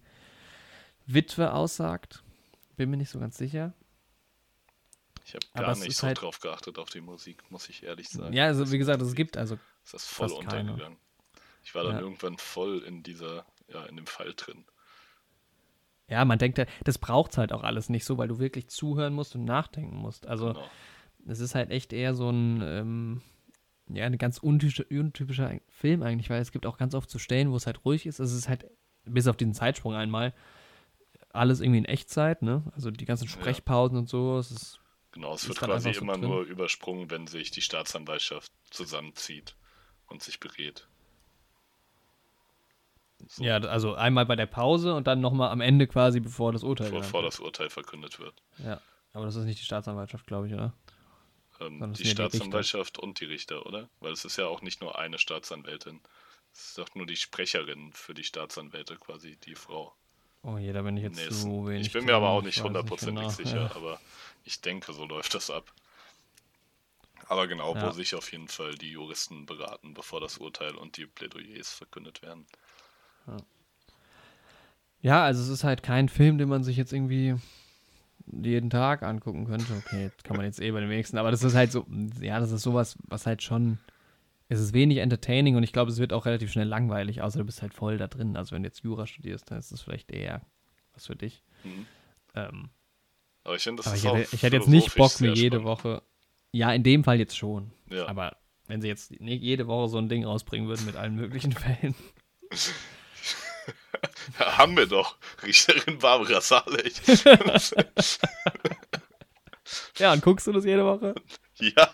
Witwe aussagt. Bin mir nicht so ganz sicher. Ich habe gar es nicht so halt- drauf geachtet auf die Musik, muss ich ehrlich sagen. Ja, also wie gesagt, es gibt, also Es ist voll fast keine. untergegangen. Ich war dann Ja. irgendwann voll in dieser, ja, in dem Fall drin. Ja, man denkt, ja, das braucht halt auch alles nicht so, weil du wirklich zuhören musst und nachdenken musst. Also Genau. es ist halt echt eher so ein, ähm, ja, eine ganz untypische, untypischer Film eigentlich, weil es gibt auch ganz oft so Stellen, wo es halt ruhig ist. Es ist halt, bis auf diesen Zeitsprung einmal, alles irgendwie in Echtzeit, ne? Also die ganzen Ja. Sprechpausen und so, es ist, Genau, es wird quasi so immer drin. nur übersprungen, wenn sich die Staatsanwaltschaft zusammenzieht und sich berät. So. ja, also einmal bei der Pause und dann nochmal am Ende quasi, bevor das Urteil genannt bevor das Urteil verkündet wird. Ja, aber das ist nicht die Staatsanwaltschaft, glaube ich, oder? Ähm, die ja die Staatsanwaltschaft und die Richter, oder? Weil es ist ja auch nicht nur eine Staatsanwältin. Es ist doch nur die Sprecherin für die Staatsanwälte, quasi die Frau. Oh je, da bin ich jetzt Nee, so wenig. ich bin mir aber auch nicht hundertprozentig genau. sicher, Ja. aber ich denke, so läuft das ab. Aber genau, Ja. wo sich auf jeden Fall die Juristen beraten, bevor das Urteil und die Plädoyers verkündet werden. Ja, also es ist halt kein Film, den man sich jetzt irgendwie jeden Tag angucken könnte. Okay, kann man jetzt eh bei den wenigsten, aber das ist halt so, ja, das ist sowas, was halt schon, es ist wenig entertaining und ich glaube, es wird auch relativ schnell langweilig, außer du bist halt voll da drin. Also wenn du jetzt Jura studierst, dann ist das vielleicht eher was für dich. Mhm. Ähm, Aber ich finde, das ist ich hätte, ich hätte jetzt nicht Bock, mir jede spannend. Woche, ja, in dem Fall jetzt schon, Ja. aber wenn sie jetzt nicht jede Woche so ein Ding rausbringen würden mit allen möglichen Fällen. Ja, haben wir doch. Richterin Barbara Salech. Ja, und guckst du das jede Woche? ja.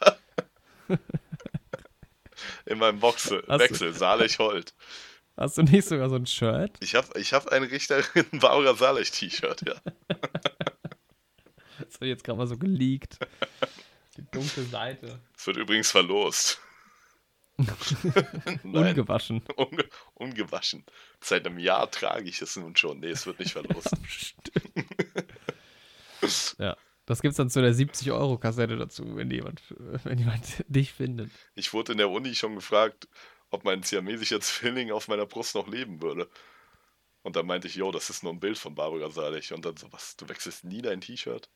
In meinem Boxe Wechsel, Salech Holt. Hast du nicht sogar so ein Shirt? Ich habe ich hab ein Richterin Barbara Salech T-Shirt, ja. Das wird jetzt gerade mal so geleakt. Die dunkle Seite. Es wird übrigens verlost. Ungewaschen. unge ungewaschen. Seit einem Jahr trage ich es nun schon. Nee, es wird nicht verlost. ja. Das gibt's dann zu der 70-Euro-Kassette dazu, wenn jemand, wenn jemand dich findet. Ich wurde in der Uni schon gefragt, ob mein siamesischer Zwilling auf meiner Brust noch leben würde. Und dann meinte ich, yo, das ist nur ein Bild von Barbara Salech. Und dann so, was, du wechselst nie dein T-Shirt?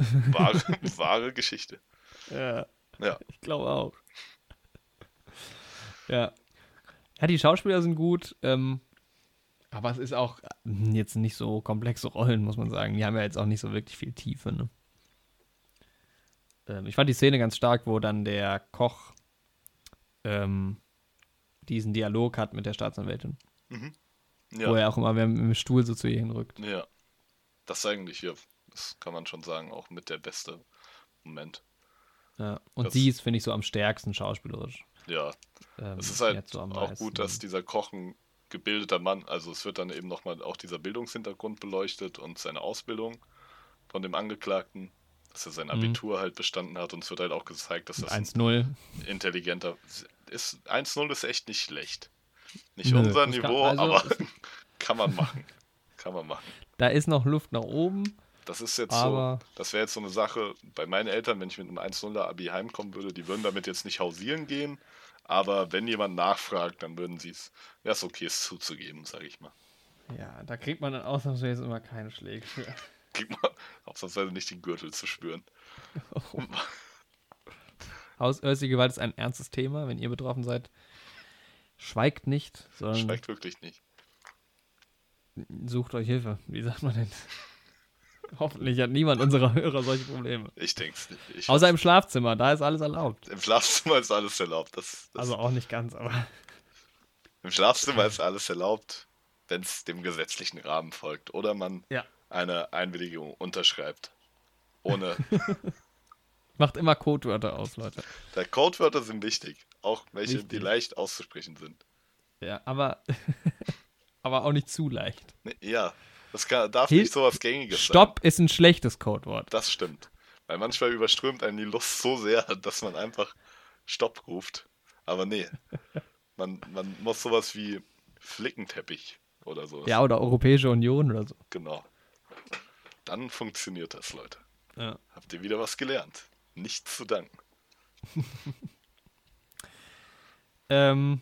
Wahre, wahre Geschichte. Ja. Ja. Ich glaube auch. Ja. Ja, die Schauspieler sind gut, ähm, aber es ist auch hm, jetzt nicht so komplexe Rollen, muss man sagen. Die haben ja jetzt auch nicht so wirklich viel Tiefe, ne? Ähm, ich fand die Szene ganz stark, wo dann der Koch ähm, diesen Dialog hat mit der Staatsanwältin. Wo Ja, er auch immer mit dem Stuhl so zu ihr hinrückt. ja. Das ist eigentlich hier, das kann man schon sagen, auch mit der beste Moment. Ja. Und Das- sie ist, finde ich, so am stärksten schauspielerisch. Ja, Ähm, es ist halt so auch gut, dass dieser Koch ein gebildeter Mann, also es wird dann eben nochmal auch dieser Bildungshintergrund beleuchtet und seine Ausbildung von dem Angeklagten, dass er sein Mhm. Abitur halt bestanden hat und es wird halt auch gezeigt, dass das ein 1-0. intelligenter ist. 1-0 ist echt nicht schlecht. Nicht Nö, unser das kann- Niveau, also aber kann man machen. Kann man machen. Da ist noch Luft nach oben. Das ist jetzt so, das wäre jetzt so eine Sache bei meinen Eltern, wenn ich mit einem 1-0er Abi heimkommen würde, die würden damit jetzt nicht hausieren gehen, aber wenn jemand nachfragt, dann würden sie es, wäre es okay, es zuzugeben, sage ich mal. Ja, da kriegt man dann ausnahmsweise immer keine Schläge für. Kriegt man ausnahmsweise nicht den Gürtel zu spüren. Haushäusliche Gewalt ist ein ernstes Thema. Wenn ihr betroffen seid, schweigt nicht, sondern Schmeckt wirklich nicht. sucht euch Hilfe. Wie sagt man denn? Hoffentlich hat niemand unserer Hörer solche Probleme. Ich denke es nicht. Ich Außer im Schlafzimmer, da ist alles erlaubt. Im Schlafzimmer ist alles erlaubt. Das, das, Also auch nicht ganz, aber Im Schlafzimmer ist alles erlaubt, wenn es dem gesetzlichen Rahmen folgt oder man ja. Eine Einwilligung unterschreibt. Ohne. Macht immer Codewörter aus, Leute. Der Codewörter sind wichtig. Auch welche, die Wichtig. leicht auszusprechen sind. Ja, aber, aber auch nicht zu leicht. Ja, das kann, darf Hil- nicht so was Gängiges sein. Stopp ist ein schlechtes Codewort. Das stimmt. Weil manchmal überströmt einen die Lust so sehr, dass man einfach Stopp ruft. Aber nee. Man, man muss sowas wie Flickenteppich oder so. Ja, oder Europäische Union oder so. Genau. Dann funktioniert das, Leute. Ja. Habt ihr wieder was gelernt? Nichts zu danken. Ähm,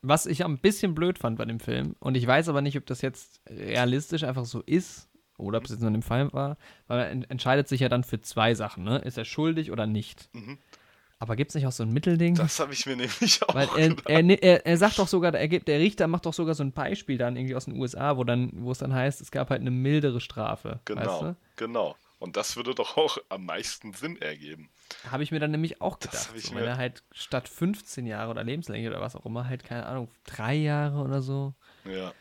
was ich ein bisschen blöd fand bei dem Film, und ich weiß aber nicht, ob das jetzt realistisch einfach so ist oder ob es jetzt nur in dem Fall war, weil er en entscheidet sich ja dann für zwei Sachen, ne? Ist er schuldig oder nicht? Mhm. Aber gibt es nicht auch so ein Mittelding? Das habe ich mir nämlich auch Weil er, er, er, er sagt doch sogar, er gibt, der Richter macht doch sogar so ein Beispiel dann irgendwie aus den USA, wo dann, wo es dann heißt, es gab halt eine mildere Strafe. Genau, Weißt du? genau. Und das würde doch auch am meisten Sinn ergeben. Habe ich mir dann nämlich auch Das gedacht. hab ich so, wenn er halt statt 15 Jahre oder Lebenslänge oder was auch immer, halt, keine Ahnung, drei Jahre oder so. Ja.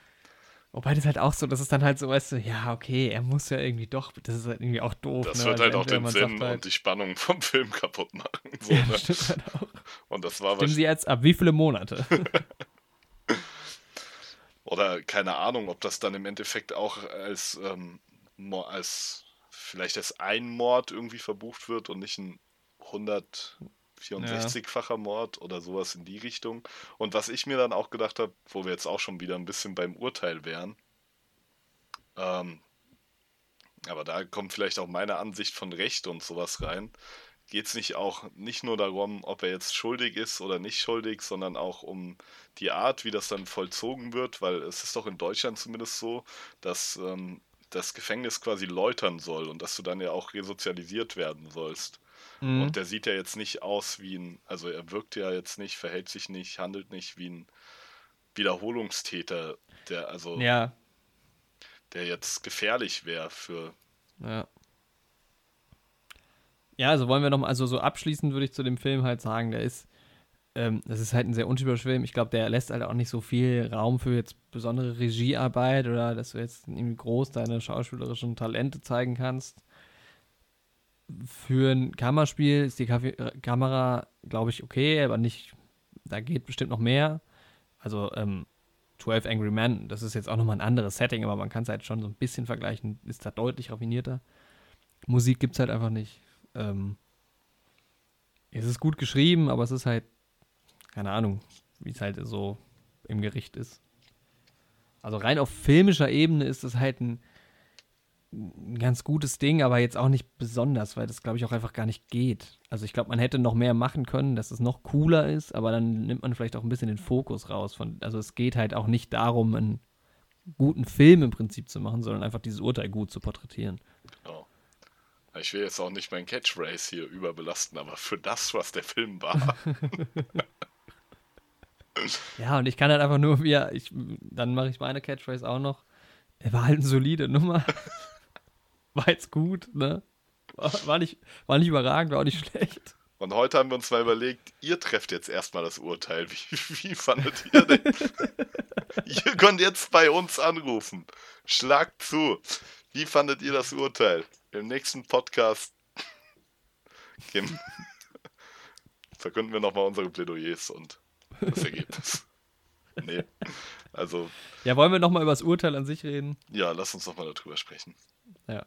Wobei das halt auch so, das ist dann halt so, weißt du, ja, okay, er muss ja irgendwie doch, das ist halt irgendwie auch doof. Das ne? wird weil halt auch den Sinn halt, und die Spannung vom Film kaputt machen. So, ja, ne? das stimmt halt auch. Und das war Stimmen. Sie jetzt ab wie viele Monate? Oder keine Ahnung, ob das dann im Endeffekt auch als, ähm, als vielleicht als ein Mord irgendwie verbucht wird und nicht ein 164-facher Mord oder sowas in die Richtung. Und was ich mir dann auch gedacht habe, wo wir jetzt auch schon wieder ein bisschen beim Urteil wären, ähm, Aber da kommt vielleicht auch meine Ansicht von Recht und sowas rein. Geht es nicht auch nicht nur darum, ob er jetzt schuldig ist oder nicht schuldig, sondern auch um die Art, wie das dann vollzogen wird, weil es ist doch in Deutschland zumindest so, dass ähm, das Gefängnis quasi läutern soll und dass du dann ja auch resozialisiert werden sollst. Mhm. Und der sieht ja jetzt nicht aus wie ein, also er wirkt ja jetzt nicht, verhält sich nicht, handelt nicht wie ein Wiederholungstäter, der also ja. der jetzt gefährlich wäre für. Ja. Ja, also wollen wir noch mal, also so abschließend würde ich zu dem Film halt sagen, der ist, ähm, das ist halt ein sehr untypischer Film. Ich glaube, der lässt halt auch nicht so viel Raum für jetzt besondere Regiearbeit oder dass du jetzt irgendwie groß deine schauspielerischen Talente zeigen kannst. Für ein Kammerspiel ist die Kaffee Kamera, glaube ich, okay, aber nicht, da geht bestimmt noch mehr. Also ähm, 12 Angry Men, das ist jetzt auch nochmal ein anderes Setting, aber man kann es halt schon so ein bisschen vergleichen, ist da deutlich raffinierter. Musik gibt es halt einfach nicht. Ähm, es ist gut geschrieben, aber es ist halt, keine Ahnung, wie es halt so im Gericht ist. Also rein auf filmischer Ebene ist es halt ein ein ganz gutes Ding, aber jetzt auch nicht besonders, weil das, glaube ich, auch einfach gar nicht geht. Also ich glaube, man hätte noch mehr machen können, dass es noch cooler ist, aber dann nimmt man vielleicht auch ein bisschen den Fokus raus. Von, also es geht halt auch nicht darum, einen guten Film im Prinzip zu machen, sondern einfach dieses Urteil gut zu porträtieren. Genau. Ich will jetzt auch nicht mein Catchphrase hier überbelasten, aber für das, was der Film war. ja, und ich kann halt einfach nur, ja, ich, dann mache ich meine Catchphrase auch noch. Er war halt eine solide Nummer war jetzt gut, ne? War, nicht, war nicht überragend, war auch nicht schlecht. Und heute haben wir uns mal überlegt, ihr trefft jetzt erstmal das Urteil. Wie, wie fandet ihr denn? ihr könnt jetzt bei uns anrufen. Schlagt zu. Wie fandet ihr das Urteil? Im nächsten Podcast verkünden wir nochmal unsere Plädoyers und das Ergebnis. nee. Also. Ja, wollen wir nochmal über das Urteil an sich reden? Ja, lass uns nochmal darüber sprechen. Ja.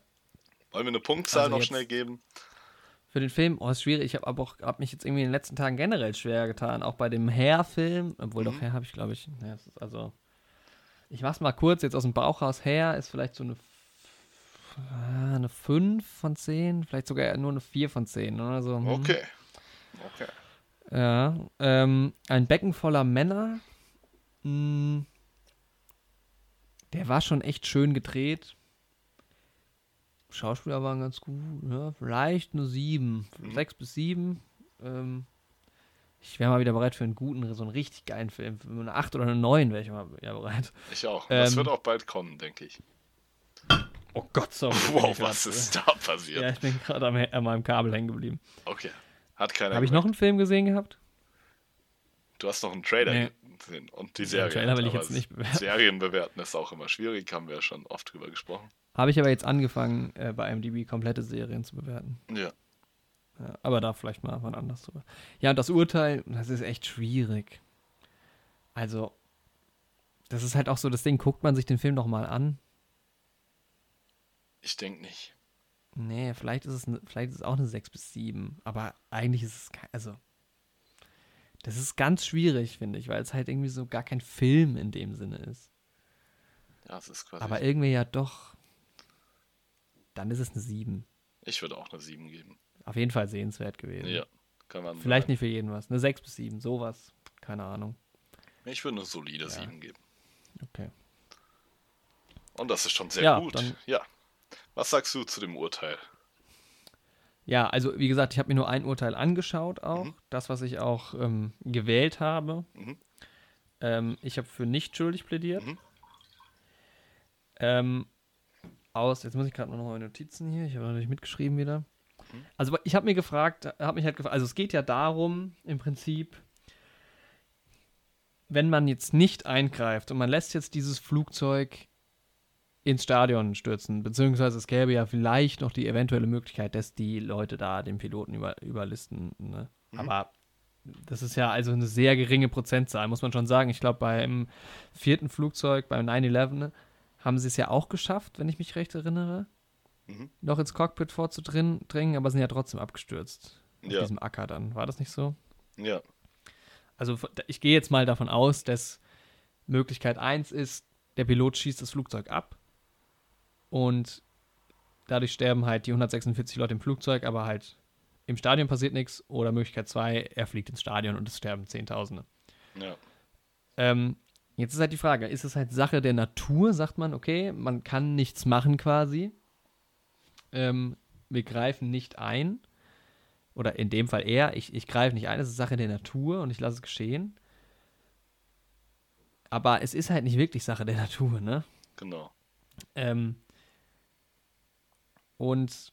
Wollen wir eine Punktzahl also noch schnell geben? Für den Film, oh, ist schwierig. Ich habe hab mich jetzt irgendwie in den letzten Tagen generell schwer getan. Auch bei dem Hair-Film, obwohl mhm. doch Hair habe ich, glaube ich. Ja, also, ich mach's mal kurz, jetzt aus dem Bauch raus. Hair ist vielleicht so eine, ah, eine 5 von 10, vielleicht sogar nur eine 4 von 10. Oder so. Hm. Okay. Okay. Ja. Ähm, ein Becken voller Männer. Hm, der war schon echt schön gedreht. Schauspieler waren ganz gut, ja, vielleicht nur sieben, mhm. sechs bis sieben. Ähm, ich wäre mal wieder bereit für einen guten, so einen richtig geilen Film. Für eine acht oder eine neun wäre ich mal ja, bereit. Ich auch. Ähm, das wird auch bald kommen, denke ich. Oh Gott, sorry. Wow, was ist da passiert? Ja, ich bin gerade an meinem Kabel hängen geblieben. Okay. Hat keiner Habe ich noch einen Film gesehen gehabt? Du hast noch einen Trailer nee. gesehen und die Serie. Den Trailer will ich jetzt nicht bewerten. Serien bewerten ist auch immer schwierig, haben wir ja schon oft drüber gesprochen. Habe ich aber jetzt angefangen, äh, bei MDB komplette Serien zu bewerten. Ja. ja. Aber da vielleicht mal wann anders drüber. Ja, und das Urteil, das ist echt schwierig. Also, das ist halt auch so das Ding, guckt man sich den Film doch mal an. Ich denke nicht. Nee, vielleicht ist, es, ne, vielleicht ist es auch eine 6 bis 7. Aber eigentlich ist es, kein, also, das ist ganz schwierig, finde ich, weil es halt irgendwie so gar kein Film in dem Sinne ist. Ja, es ist quasi. Aber irgendwie ja doch. Dann ist es eine 7. Ich würde auch eine 7 geben. Auf jeden Fall sehenswert gewesen. Ja, kann man. Vielleicht sagen. nicht für jeden was. Eine 6 bis 7, sowas. Keine Ahnung. Ich würde eine solide ja. 7 geben. Okay. Und das ist schon sehr ja, gut. Dann, ja. Was sagst du zu dem Urteil? Ja, also wie gesagt, ich habe mir nur ein Urteil angeschaut auch. Mhm. Das, was ich auch ähm, gewählt habe. Mhm. Ähm, ich habe für nicht schuldig plädiert. Mhm. Ähm, aus. Jetzt muss ich gerade noch meine Notizen hier. Ich habe natürlich mitgeschrieben wieder. Mhm. Also ich habe mir gefragt, habe mich halt gefragt, also es geht ja darum, im Prinzip, wenn man jetzt nicht eingreift und man lässt jetzt dieses Flugzeug ins Stadion stürzen, beziehungsweise es gäbe ja vielleicht noch die eventuelle Möglichkeit, dass die Leute da den Piloten über, überlisten. Ne? Mhm. Aber das ist ja also eine sehr geringe Prozentzahl, muss man schon sagen. Ich glaube, beim vierten Flugzeug, beim 9-11, haben sie es ja auch geschafft, wenn ich mich recht erinnere, mhm. noch ins Cockpit vorzudringen, aber sind ja trotzdem abgestürzt. Auf ja. diesem Acker dann. War das nicht so? Ja. Also ich gehe jetzt mal davon aus, dass Möglichkeit 1 ist, der Pilot schießt das Flugzeug ab und dadurch sterben halt die 146 Leute im Flugzeug, aber halt im Stadion passiert nichts. Oder Möglichkeit 2, er fliegt ins Stadion und es sterben Zehntausende. Ja. Ähm, jetzt ist halt die Frage, ist es halt Sache der Natur, sagt man, okay, man kann nichts machen quasi. Ähm, wir greifen nicht ein. Oder in dem Fall er, ich, ich greife nicht ein, es ist Sache der Natur und ich lasse es geschehen. Aber es ist halt nicht wirklich Sache der Natur, ne? Genau. Ähm, und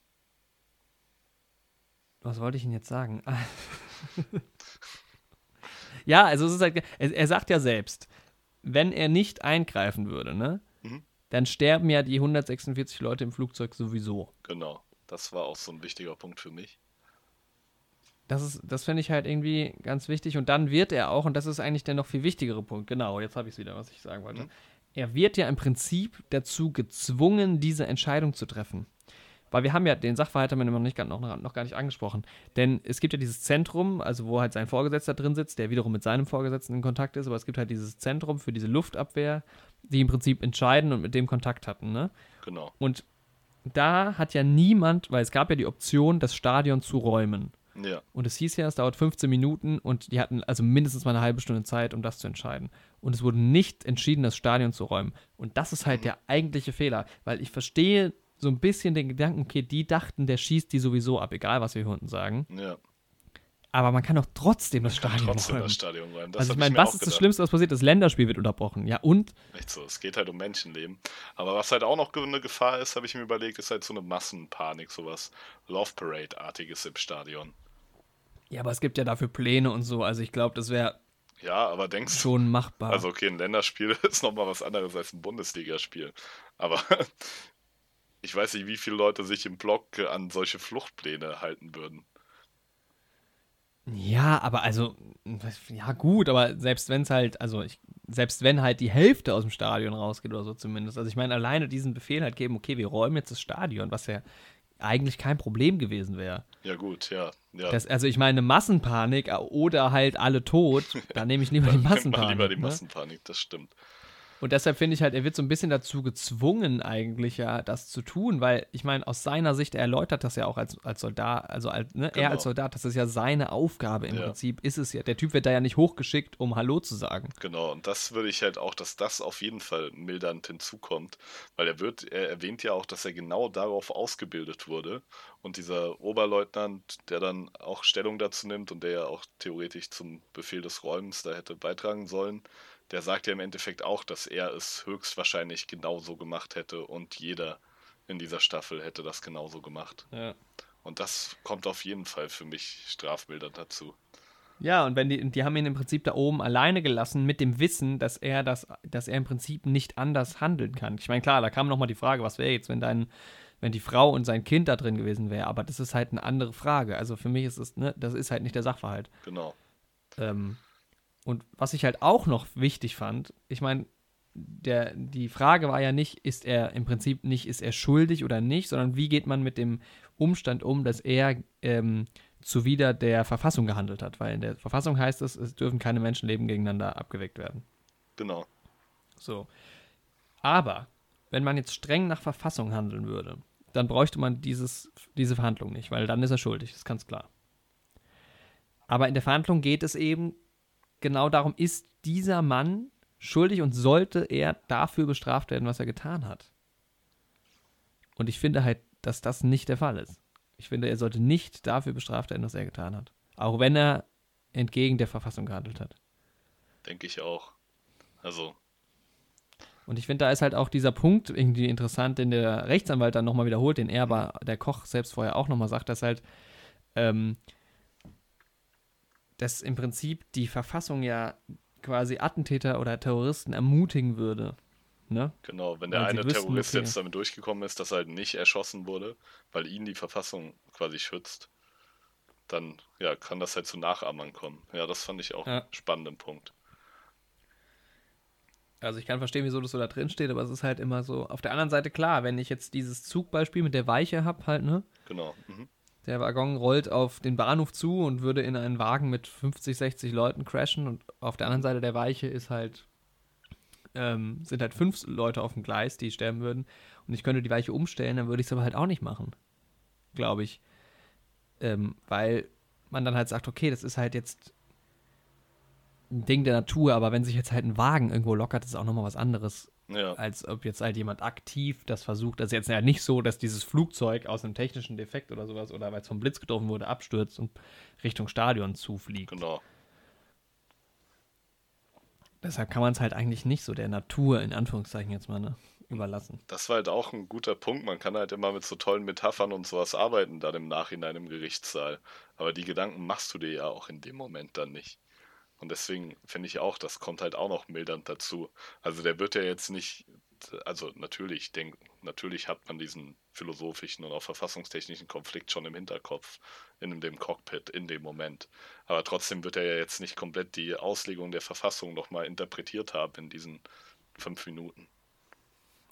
was wollte ich Ihnen jetzt sagen? ja, also es ist halt, er, er, sagt ja selbst, wenn er nicht eingreifen würde, ne, mhm. dann sterben ja die 146 Leute im Flugzeug sowieso. Genau, das war auch so ein wichtiger Punkt für mich. Das, das finde ich halt irgendwie ganz wichtig. Und dann wird er auch, und das ist eigentlich der noch viel wichtigere Punkt, genau, jetzt habe ich es wieder, was ich sagen wollte. Mhm. Er wird ja im Prinzip dazu gezwungen, diese Entscheidung zu treffen. Weil wir haben ja den Sachverhalt haben wir noch, nicht, noch, noch gar nicht angesprochen. Denn es gibt ja dieses Zentrum, also wo halt sein Vorgesetzter drin sitzt, der wiederum mit seinem Vorgesetzten in Kontakt ist, aber es gibt halt dieses Zentrum für diese Luftabwehr, die im Prinzip entscheiden und mit dem Kontakt hatten, ne? Genau. Und da hat ja niemand, weil es gab ja die Option, das Stadion zu räumen. Ja. Und es hieß ja, es dauert 15 Minuten und die hatten also mindestens mal eine halbe Stunde Zeit, um das zu entscheiden. Und es wurde nicht entschieden, das Stadion zu räumen. Und das ist halt mhm. der eigentliche Fehler, weil ich verstehe so ein bisschen den Gedanken, okay, die dachten, der schießt die sowieso ab, egal was wir hier unten sagen. Ja. Aber man kann doch trotzdem das Stadion trotzdem räumen. Das Stadion räumen. Das also ich meine, was ist gedacht. das Schlimmste, was passiert? Das Länderspiel wird unterbrochen. Ja, und? Echt so, es geht halt um Menschenleben. Aber was halt auch noch eine Gefahr ist, habe ich mir überlegt, ist halt so eine Massenpanik, sowas Love Parade-artiges im Stadion. Ja, aber es gibt ja dafür Pläne und so. Also ich glaube, das wäre ja, aber denkst du. schon machbar. Also okay, ein Länderspiel ist nochmal was anderes als ein Bundesligaspiel. Aber ich weiß nicht, wie viele Leute sich im Block an solche Fluchtpläne halten würden. Ja, aber also, ja gut, aber selbst wenn es halt, also ich, selbst wenn halt die Hälfte aus dem Stadion rausgeht oder so zumindest. Also ich meine, alleine diesen Befehl halt geben, okay, wir räumen jetzt das Stadion, was ja eigentlich kein Problem gewesen wäre. Ja, gut, ja. ja. Das, also ich meine, Massenpanik oder halt alle tot, da nehme ich lieber die Massenpanik. lieber die ne? Massenpanik, das stimmt. Und deshalb finde ich halt, er wird so ein bisschen dazu gezwungen, eigentlich ja, das zu tun, weil ich meine, aus seiner Sicht, er erläutert das ja auch als, als Soldat, also als, ne, genau. er als Soldat, das ist ja seine Aufgabe im ja. Prinzip, ist es ja. Der Typ wird da ja nicht hochgeschickt, um Hallo zu sagen. Genau, und das würde ich halt auch, dass das auf jeden Fall mildernd hinzukommt, weil er wird, er erwähnt ja auch, dass er genau darauf ausgebildet wurde und dieser Oberleutnant, der dann auch Stellung dazu nimmt und der ja auch theoretisch zum Befehl des Räumens da hätte beitragen sollen, der sagt ja im Endeffekt auch, dass er es höchstwahrscheinlich genauso gemacht hätte und jeder in dieser Staffel hätte das genauso gemacht. Ja. Und das kommt auf jeden Fall für mich strafmildernd dazu. Ja, und wenn die, die haben ihn im Prinzip da oben alleine gelassen mit dem Wissen, dass er das, dass er im Prinzip nicht anders handeln kann. Ich meine, klar, da kam nochmal die Frage, was wäre jetzt, wenn dein, wenn die Frau und sein Kind da drin gewesen wäre, aber das ist halt eine andere Frage. Also für mich ist es, ne, das ist halt nicht der Sachverhalt. Genau. Ähm, und was ich halt auch noch wichtig fand, ich meine, der, die Frage war ja nicht, ist er im Prinzip nicht, ist er schuldig oder nicht, sondern wie geht man mit dem Umstand um, dass er ähm, zuwider der Verfassung gehandelt hat. Weil in der Verfassung heißt es, es dürfen keine Menschenleben gegeneinander abgeweckt werden. Genau. So. Aber, wenn man jetzt streng nach Verfassung handeln würde, dann bräuchte man dieses, diese Verhandlung nicht, weil dann ist er schuldig, ist ganz klar. Aber in der Verhandlung geht es eben genau darum, ist dieser Mann schuldig und sollte er dafür bestraft werden, was er getan hat. Und ich finde halt, dass das nicht der Fall ist. Ich finde, er sollte nicht dafür bestraft werden, was er getan hat. Auch wenn er entgegen der Verfassung gehandelt hat. Denke ich auch. Also. Und ich finde, da ist halt auch dieser Punkt irgendwie interessant, den der Rechtsanwalt dann nochmal wiederholt, den er aber der Koch selbst vorher auch nochmal sagt, dass halt ähm, dass im Prinzip die Verfassung ja quasi Attentäter oder Terroristen ermutigen würde. Ne? Genau, wenn der eine wüssten, Terrorist okay. jetzt damit durchgekommen ist, dass er halt nicht erschossen wurde, weil ihn die Verfassung quasi schützt, dann ja, kann das halt zu Nachahmern kommen. Ja, das fand ich auch ja. einen spannenden Punkt. Also ich kann verstehen, wieso das so da drin steht, aber es ist halt immer so. Auf der anderen Seite klar, wenn ich jetzt dieses Zugbeispiel mit der Weiche habe, halt, ne? Genau. Mhm. Der Waggon rollt auf den Bahnhof zu und würde in einen Wagen mit 50, 60 Leuten crashen und auf der anderen Seite der Weiche ist halt ähm, sind halt fünf Leute auf dem Gleis, die sterben würden. Und ich könnte die Weiche umstellen, dann würde ich es aber halt auch nicht machen. Glaube ich. Ähm, weil man dann halt sagt, okay, das ist halt jetzt ein Ding der Natur, aber wenn sich jetzt halt ein Wagen irgendwo lockert, ist auch nochmal was anderes. Ja. Als ob jetzt halt jemand aktiv das versucht. Das ist jetzt ja nicht so, dass dieses Flugzeug aus einem technischen Defekt oder sowas oder weil es vom Blitz getroffen wurde, abstürzt und Richtung Stadion zufliegt. Genau. Deshalb kann man es halt eigentlich nicht so der Natur, in Anführungszeichen jetzt mal, ne, überlassen. Das war halt auch ein guter Punkt. Man kann halt immer mit so tollen Metaphern und sowas arbeiten, dann im Nachhinein im Gerichtssaal. Aber die Gedanken machst du dir ja auch in dem Moment dann nicht. Und deswegen finde ich auch, das kommt halt auch noch mildernd dazu. Also der wird ja jetzt nicht, also natürlich, denk, natürlich hat man diesen philosophischen und auch verfassungstechnischen Konflikt schon im Hinterkopf, in dem Cockpit, in dem Moment. Aber trotzdem wird er ja jetzt nicht komplett die Auslegung der Verfassung nochmal interpretiert haben in diesen fünf Minuten.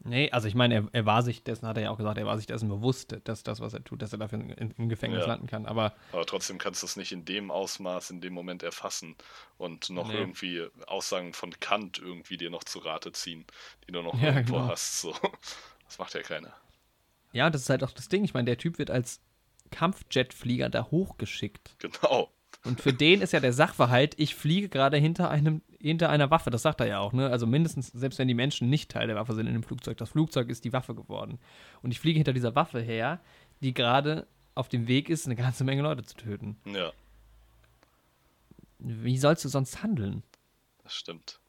Nee, also ich meine, er, er, war sich dessen, hat er ja auch gesagt, er war sich dessen bewusst, dass das, was er tut, dass er dafür in, im Gefängnis ja. landen kann. Aber, aber trotzdem kannst du es nicht in dem Ausmaß, in dem Moment erfassen und noch nee. irgendwie Aussagen von Kant irgendwie dir noch zu Rate ziehen, die du noch ja, irgendwo genau. hast. So. Das macht ja keiner. Ja, das ist halt auch das Ding. Ich meine, der Typ wird als Kampfjetflieger da hochgeschickt. Genau. Und für den ist ja der Sachverhalt, ich fliege gerade hinter einem hinter einer Waffe, das sagt er ja auch, ne? Also mindestens, selbst wenn die Menschen nicht Teil der Waffe sind in dem Flugzeug, das Flugzeug ist die Waffe geworden. Und ich fliege hinter dieser Waffe her, die gerade auf dem Weg ist, eine ganze Menge Leute zu töten. Ja. Wie sollst du sonst handeln? Das stimmt.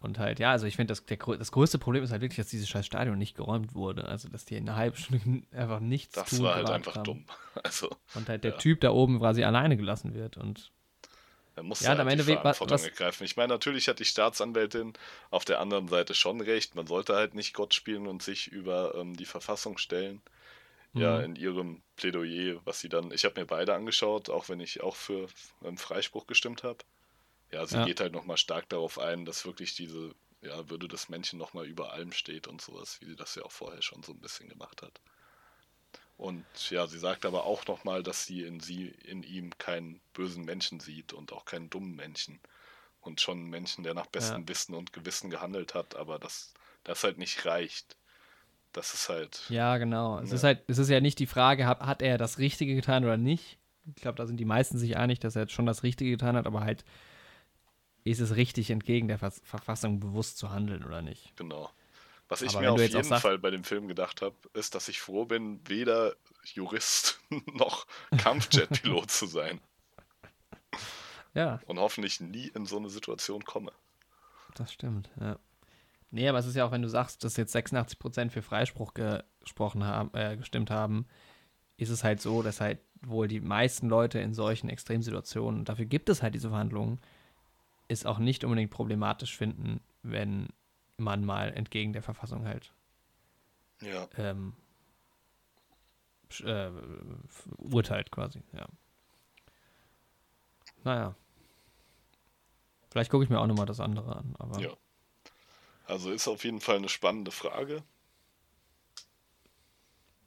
Und halt, ja, also ich finde, das, das größte Problem ist halt wirklich, dass dieses scheiß Stadion nicht geräumt wurde. Also, dass die eine halbe Stunde einfach nichts das tun. Das war halt einfach haben. dumm. Also, und halt der ja. Typ da oben quasi alleine gelassen wird. Und er muss ja, halt am Ende die Verantwortung was, ergreifen. Ich meine, natürlich hat die Staatsanwältin auf der anderen Seite schon recht. Man sollte halt nicht Gott spielen und sich über ähm, die Verfassung stellen. Mhm. Ja, in ihrem Plädoyer, was sie dann, ich habe mir beide angeschaut, auch wenn ich auch für einen Freispruch gestimmt habe. Ja, sie ja. geht halt nochmal stark darauf ein, dass wirklich diese ja, Würde des Menschen nochmal über allem steht und sowas, wie sie das ja auch vorher schon so ein bisschen gemacht hat. Und ja, sie sagt aber auch nochmal, dass sie in sie, in ihm keinen bösen Menschen sieht und auch keinen dummen Menschen. Und schon einen Menschen, der nach bestem ja. Wissen und Gewissen gehandelt hat, aber dass das halt nicht reicht. Das ist halt. Ja, genau. Es ist halt, es ist ja nicht die Frage, hat, hat er das Richtige getan oder nicht. Ich glaube, da sind die meisten sich einig, dass er jetzt schon das Richtige getan hat, aber halt ist es richtig, entgegen der Verfassung bewusst zu handeln oder nicht. Genau. Was ich Aber mir auf jeden sagst, Fall bei dem Film gedacht habe, ist, dass ich froh bin, weder Jurist noch Kampfjet-Pilot zu sein. Ja. Und hoffentlich nie in so eine Situation komme. Das stimmt, ja. Nee, aber es ist ja auch, wenn du sagst, dass jetzt 86% für Freispruch gesprochen haben, äh, gestimmt haben, ist es halt so, dass halt wohl die meisten Leute in solchen Extremsituationen, und dafür gibt es halt diese Verhandlungen, es auch nicht unbedingt problematisch finden, wenn man mal entgegen der Verfassung halt ja. ähm, äh, urteilt quasi, ja. Naja. Vielleicht gucke ich mir auch nochmal das andere an, aber. Ja. Also ist auf jeden Fall eine spannende Frage.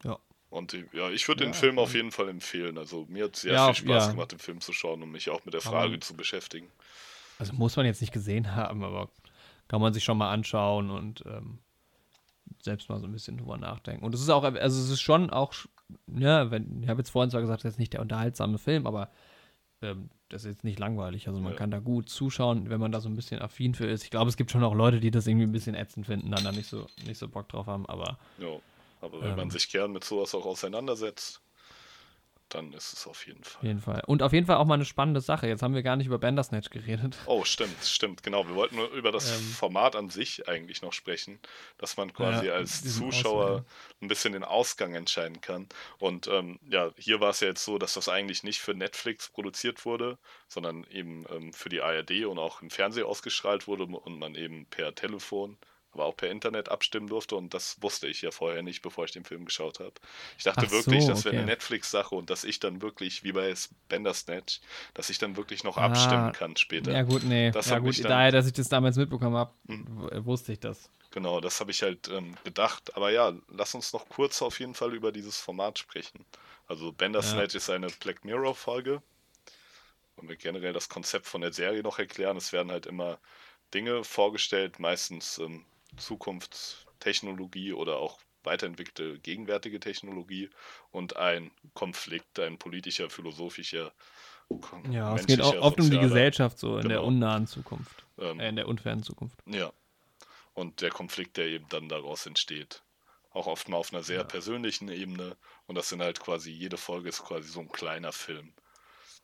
Ja. Und ja, ich würde ja, den Film auf jeden Fall empfehlen. Also mir hat sehr ja, viel Spaß ja. gemacht, den Film zu schauen und mich auch mit der Frage aber, zu beschäftigen. Also muss man jetzt nicht gesehen haben, aber kann man sich schon mal anschauen und ähm, selbst mal so ein bisschen drüber nachdenken. Und es ist auch, also es ist schon auch, ja, wenn, ich habe jetzt vorhin zwar gesagt, das ist nicht der unterhaltsame Film, aber ähm, das ist jetzt nicht langweilig. Also man ja. kann da gut zuschauen, wenn man da so ein bisschen affin für ist. Ich glaube, es gibt schon auch Leute, die das irgendwie ein bisschen ätzend finden, dann da nicht so, nicht so Bock drauf haben, aber. Ja, aber wenn ähm, man sich gern mit sowas auch auseinandersetzt, dann ist es auf jeden Fall. Auf jeden Fall. Und auf jeden Fall auch mal eine spannende Sache. Jetzt haben wir gar nicht über Bandersnatch geredet. Oh, stimmt, stimmt, genau. Wir wollten nur über das ähm, Format an sich eigentlich noch sprechen, dass man quasi ja, als Zuschauer Ausgang. ein bisschen den Ausgang entscheiden kann. Und ähm, ja, hier war es ja jetzt so, dass das eigentlich nicht für Netflix produziert wurde, sondern eben ähm, für die ARD und auch im Fernsehen ausgestrahlt wurde und man eben per Telefon aber auch per Internet abstimmen durfte und das wusste ich ja vorher nicht, bevor ich den Film geschaut habe. Ich dachte Ach wirklich, so, das wäre okay. eine Netflix-Sache und dass ich dann wirklich, wie bei Bandersnatch, dass ich dann wirklich noch ah, abstimmen kann später. Ja gut, nee. Das ja gut, dann, daher, dass ich das damals mitbekommen habe, hm. wusste ich das. Genau, das habe ich halt ähm, gedacht. Aber ja, lass uns noch kurz auf jeden Fall über dieses Format sprechen. Also Bandersnatch ja. ist eine Black Mirror-Folge. Und wir generell das Konzept von der Serie noch erklären. Es werden halt immer Dinge vorgestellt, meistens ähm, Zukunftstechnologie oder auch weiterentwickelte gegenwärtige Technologie und ein Konflikt, ein politischer, philosophischer. Ja, es geht auch oft um die Gesellschaft so in genau. der unnahen Zukunft. Ähm, äh, in der unfernen Zukunft. Ja. Und der Konflikt, der eben dann daraus entsteht. Auch oft mal auf einer sehr ja. persönlichen Ebene. Und das sind halt quasi, jede Folge ist quasi so ein kleiner Film.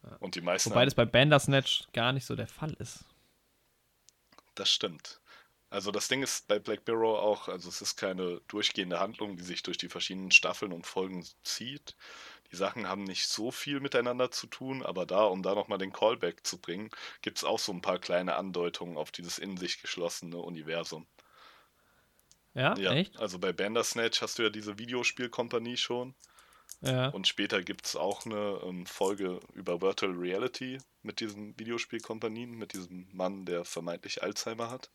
Ja. Und die meisten. Wobei das bei Bandersnatch gar nicht so der Fall ist. Das stimmt. Also das Ding ist bei Black Mirror auch, also es ist keine durchgehende Handlung, die sich durch die verschiedenen Staffeln und Folgen zieht. Die Sachen haben nicht so viel miteinander zu tun, aber da, um da nochmal den Callback zu bringen, gibt es auch so ein paar kleine Andeutungen auf dieses in sich geschlossene Universum. Ja, ja, echt? Also bei Bandersnatch hast du ja diese Videospielkompanie schon. Ja. Und später gibt es auch eine ähm, Folge über Virtual Reality mit diesen Videospielkompanien, mit diesem Mann, der vermeintlich Alzheimer hat.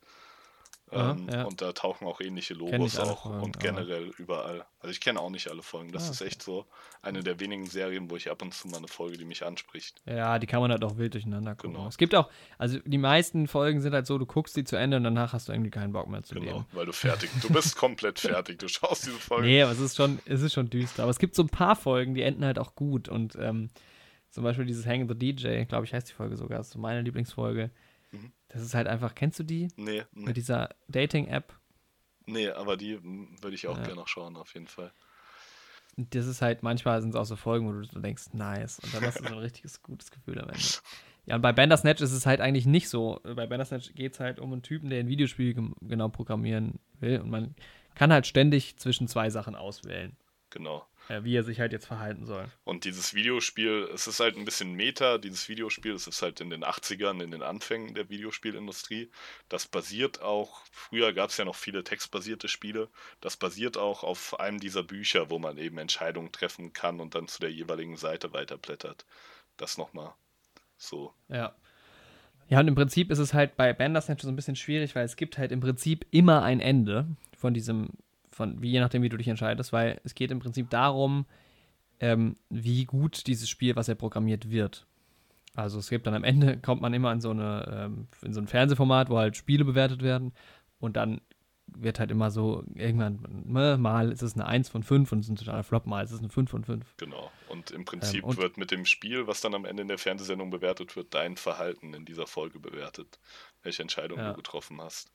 Ähm, ja. Und da tauchen auch ähnliche Logos auch Folgen, und generell aber. überall. Also ich kenne auch nicht alle Folgen. Das ah, ist echt so eine der wenigen Serien, wo ich ab und zu mal eine Folge, die mich anspricht. Ja, die kann man halt auch wild durcheinander gucken. Genau. Es gibt auch, also die meisten Folgen sind halt so, du guckst die zu Ende und danach hast du irgendwie keinen Bock mehr zu genau, leben. weil du fertig, du bist komplett fertig. Du schaust diese Folge. Nee, aber es ist schon, es ist schon düster. Aber es gibt so ein paar Folgen, die enden halt auch gut und ähm, zum Beispiel dieses Hang the DJ, glaube ich, heißt die Folge sogar. Das ist so meine Lieblingsfolge. Mhm. Das ist halt einfach, kennst du die? Nee. nee. Mit dieser Dating-App? Nee, aber die würde ich auch ja. gerne noch schauen, auf jeden Fall. Das ist halt, manchmal sind es auch so Folgen, wo du denkst, nice. Und dann hast du so ein richtiges gutes Gefühl am Ende. Ja, und bei Bandersnatch ist es halt eigentlich nicht so. Bei Bandersnatch geht es halt um einen Typen, der ein Videospiel genau programmieren will. Und man kann halt ständig zwischen zwei Sachen auswählen. Genau wie er sich halt jetzt verhalten soll. Und dieses Videospiel, es ist halt ein bisschen Meta, dieses Videospiel, es ist halt in den 80ern, in den Anfängen der Videospielindustrie. Das basiert auch, früher gab es ja noch viele textbasierte Spiele, das basiert auch auf einem dieser Bücher, wo man eben Entscheidungen treffen kann und dann zu der jeweiligen Seite weiterblättert. Das nochmal so. Ja. Ja, und im Prinzip ist es halt bei Bandersnatch so ein bisschen schwierig, weil es gibt halt im Prinzip immer ein Ende von diesem von, wie je nachdem, wie du dich entscheidest, weil es geht im Prinzip darum, ähm, wie gut dieses Spiel, was er programmiert, wird. Also es gibt dann am Ende, kommt man immer in so, eine, ähm, in so ein Fernsehformat, wo halt Spiele bewertet werden und dann wird halt immer so, irgendwann, ne, mal ist es eine 1 von 5 und es ist ein totaler Flop, mal ist es eine 5 von 5. Genau. Und im Prinzip ähm, und wird mit dem Spiel, was dann am Ende in der Fernsehsendung bewertet wird, dein Verhalten in dieser Folge bewertet, welche Entscheidung ja. du getroffen hast.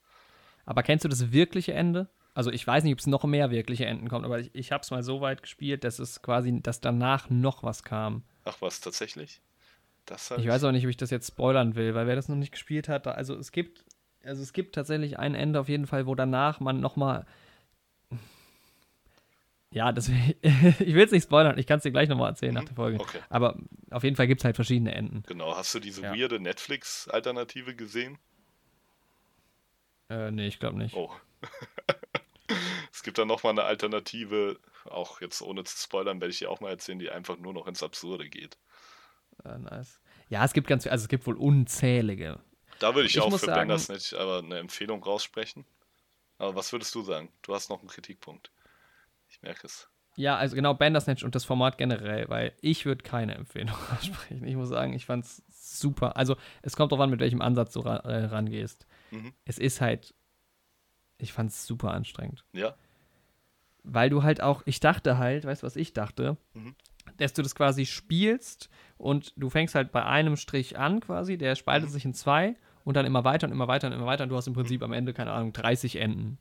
Aber kennst du das wirkliche Ende? Also ich weiß nicht, ob es noch mehr wirkliche Enden kommt, aber ich, ich habe es mal so weit gespielt, dass es quasi, dass danach noch was kam. Ach was, tatsächlich? Das ich weiß auch nicht, ob ich das jetzt spoilern will, weil wer das noch nicht gespielt hat, also es gibt, also es gibt tatsächlich ein Ende auf jeden Fall, wo danach man noch mal ja, das, ich will es nicht spoilern, ich kann es dir gleich nochmal erzählen mhm. nach der Folge. Okay. Aber auf jeden Fall gibt es halt verschiedene Enden. Genau, hast du diese ja. weirde Netflix-Alternative gesehen? Äh, nee, ich glaube nicht. Oh. es gibt dann nochmal eine Alternative, auch jetzt ohne zu spoilern, werde ich dir auch mal erzählen, die einfach nur noch ins Absurde geht. Ah, nice. Ja, es gibt ganz, also es gibt wohl unzählige. Da würde ich, ich, auch für sagen, Bandersnatch aber eine Empfehlung raussprechen. Aber was würdest du sagen? Du hast noch einen Kritikpunkt. Ich merke es. Ja, also genau, Bandersnatch und das Format generell, weil ich würde keine Empfehlung aussprechen. Ich muss sagen, ich fand es super. Also es kommt darauf an, mit welchem Ansatz du ra äh, rangehst. Mhm. Es ist halt ich fand es super anstrengend. Ja. Weil du halt auch, ich dachte halt, weißt du, was ich dachte? Mhm. Dass du das quasi spielst und du fängst halt bei einem Strich an quasi, der spaltet mhm. sich in zwei und dann immer weiter und immer weiter und immer weiter und du hast im Prinzip am Ende, keine Ahnung, 30 Enden.